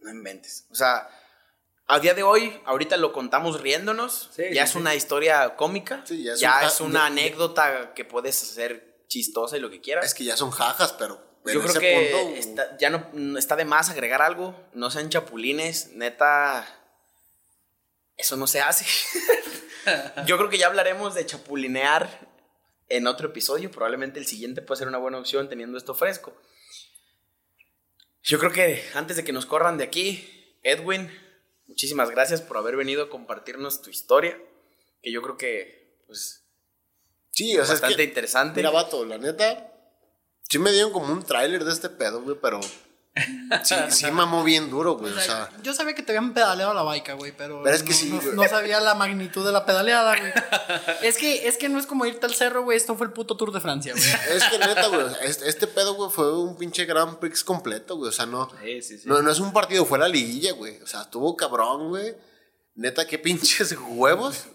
S2: no inventes. O sea, a día de hoy, ahorita lo contamos riéndonos.
S4: Sí,
S2: ya
S4: sí,
S2: es
S4: sí.
S2: una historia cómica.
S3: Sí, ya
S2: ya
S3: es
S2: es,
S3: un-
S2: una
S3: ya-
S2: anécdota que puedes hacer chistosa y lo que quieras.
S3: Es que ya son jajas, pero
S2: Yo creo que
S3: punto.
S2: está- ya no está de más agregar algo. No sean chapulines, neta. Eso no se hace. [LAUGHS] Yo creo que ya hablaremos de chapulinear en otro episodio. Probablemente el siguiente puede ser una buena opción teniendo esto fresco. Yo creo que antes de que nos corran de aquí, Edwin, muchísimas gracias por haber venido a compartirnos tu historia. Que yo creo que, pues,
S3: Sí, o sea, es
S2: bastante
S3: que.
S2: interesante.
S3: Mira, vato, la neta. Sí me dieron como un tráiler de este pedo, güey, pero. Sí, sí mamó bien duro, güey.
S1: O
S3: O
S1: sea, yo sabía que te habían pedaleado la baica, güey, pero,
S3: Pero es que
S1: no,
S3: sí,
S1: no-
S3: güey.
S1: no sabía la magnitud de la pedaleada, güey. [LAUGHS] es que es que no es como irte al cerro, güey, esto fue el puto Tour de Francia, güey. [LAUGHS]
S3: es que neta, güey. Este, este pedo, güey, fue un pinche Grand Prix completo, güey. O sea, no.
S4: Sí, sí, sí.
S3: No, no es un partido, fue la liguilla, güey. O sea, estuvo cabrón, güey. Neta, qué pinches huevos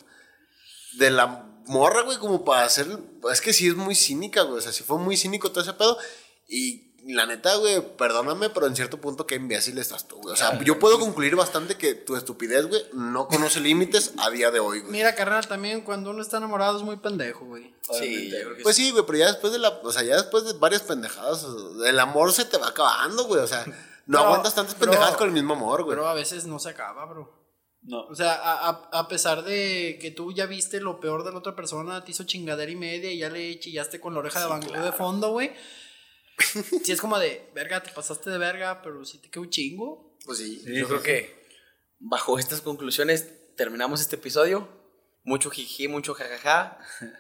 S3: de la morra, güey, como para hacer. Es que sí es muy cínica, güey. O sea, sí fue muy cínico todo ese pedo. Y la neta, güey, perdóname, pero en cierto punto qué imbécil estás tú, güey. O sea, yo puedo concluir bastante que tu estupidez, güey, no conoce límites a día de hoy, güey.
S1: Mira, carnal, también cuando uno está enamorado es muy pendejo, güey.
S2: Sí,
S3: Pues
S2: sí.
S3: güey, pero ya después de la, o sea, ya después de varias pendejadas, el amor se te va acabando, güey. O sea, no
S1: Pero-
S3: aguantas tantas
S1: pero-
S3: pendejadas con el mismo amor, güey.
S1: Pero a veces no se acaba, bro.
S4: No.
S1: O sea, a, a- a pesar de que tú ya viste lo peor de la otra persona, te hizo chingadera y media y ya le chillaste con la oreja de banco de fondo, güey. [LAUGHS] Sí, es como de, verga, te pasaste de verga, pero sí te quedó un chingo.
S3: Pues sí.
S4: Sí,
S2: Yo
S4: sí,
S2: creo
S4: sí.
S2: que bajo estas conclusiones terminamos este episodio. Mucho jiji, mucho jajaja. [LAUGHS]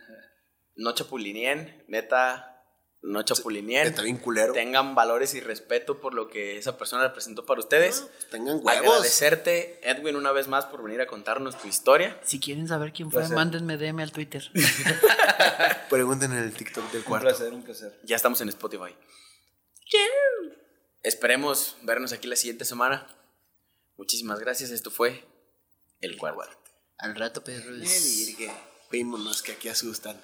S2: No chapulinien, neta, no chapulinien.
S3: Está bien culero.
S2: Tengan valores y respeto por lo que esa persona representó para ustedes.
S3: Tengan huevos.
S2: Agradecerte, Edwin, una vez más por venir a contarnos tu historia.
S1: Si quieren saber quién fue, mándenme DM al Twitter. [LAUGHS]
S3: Pregunten en el TikTok del
S4: Un
S3: cuarto.
S4: placer, un placer.
S2: Ya estamos en Spotify. Esperemos vernos aquí la siguiente semana. Muchísimas gracias. Esto fue El Cuarto.
S1: Al rato, perros.
S3: Es que aquí asustan.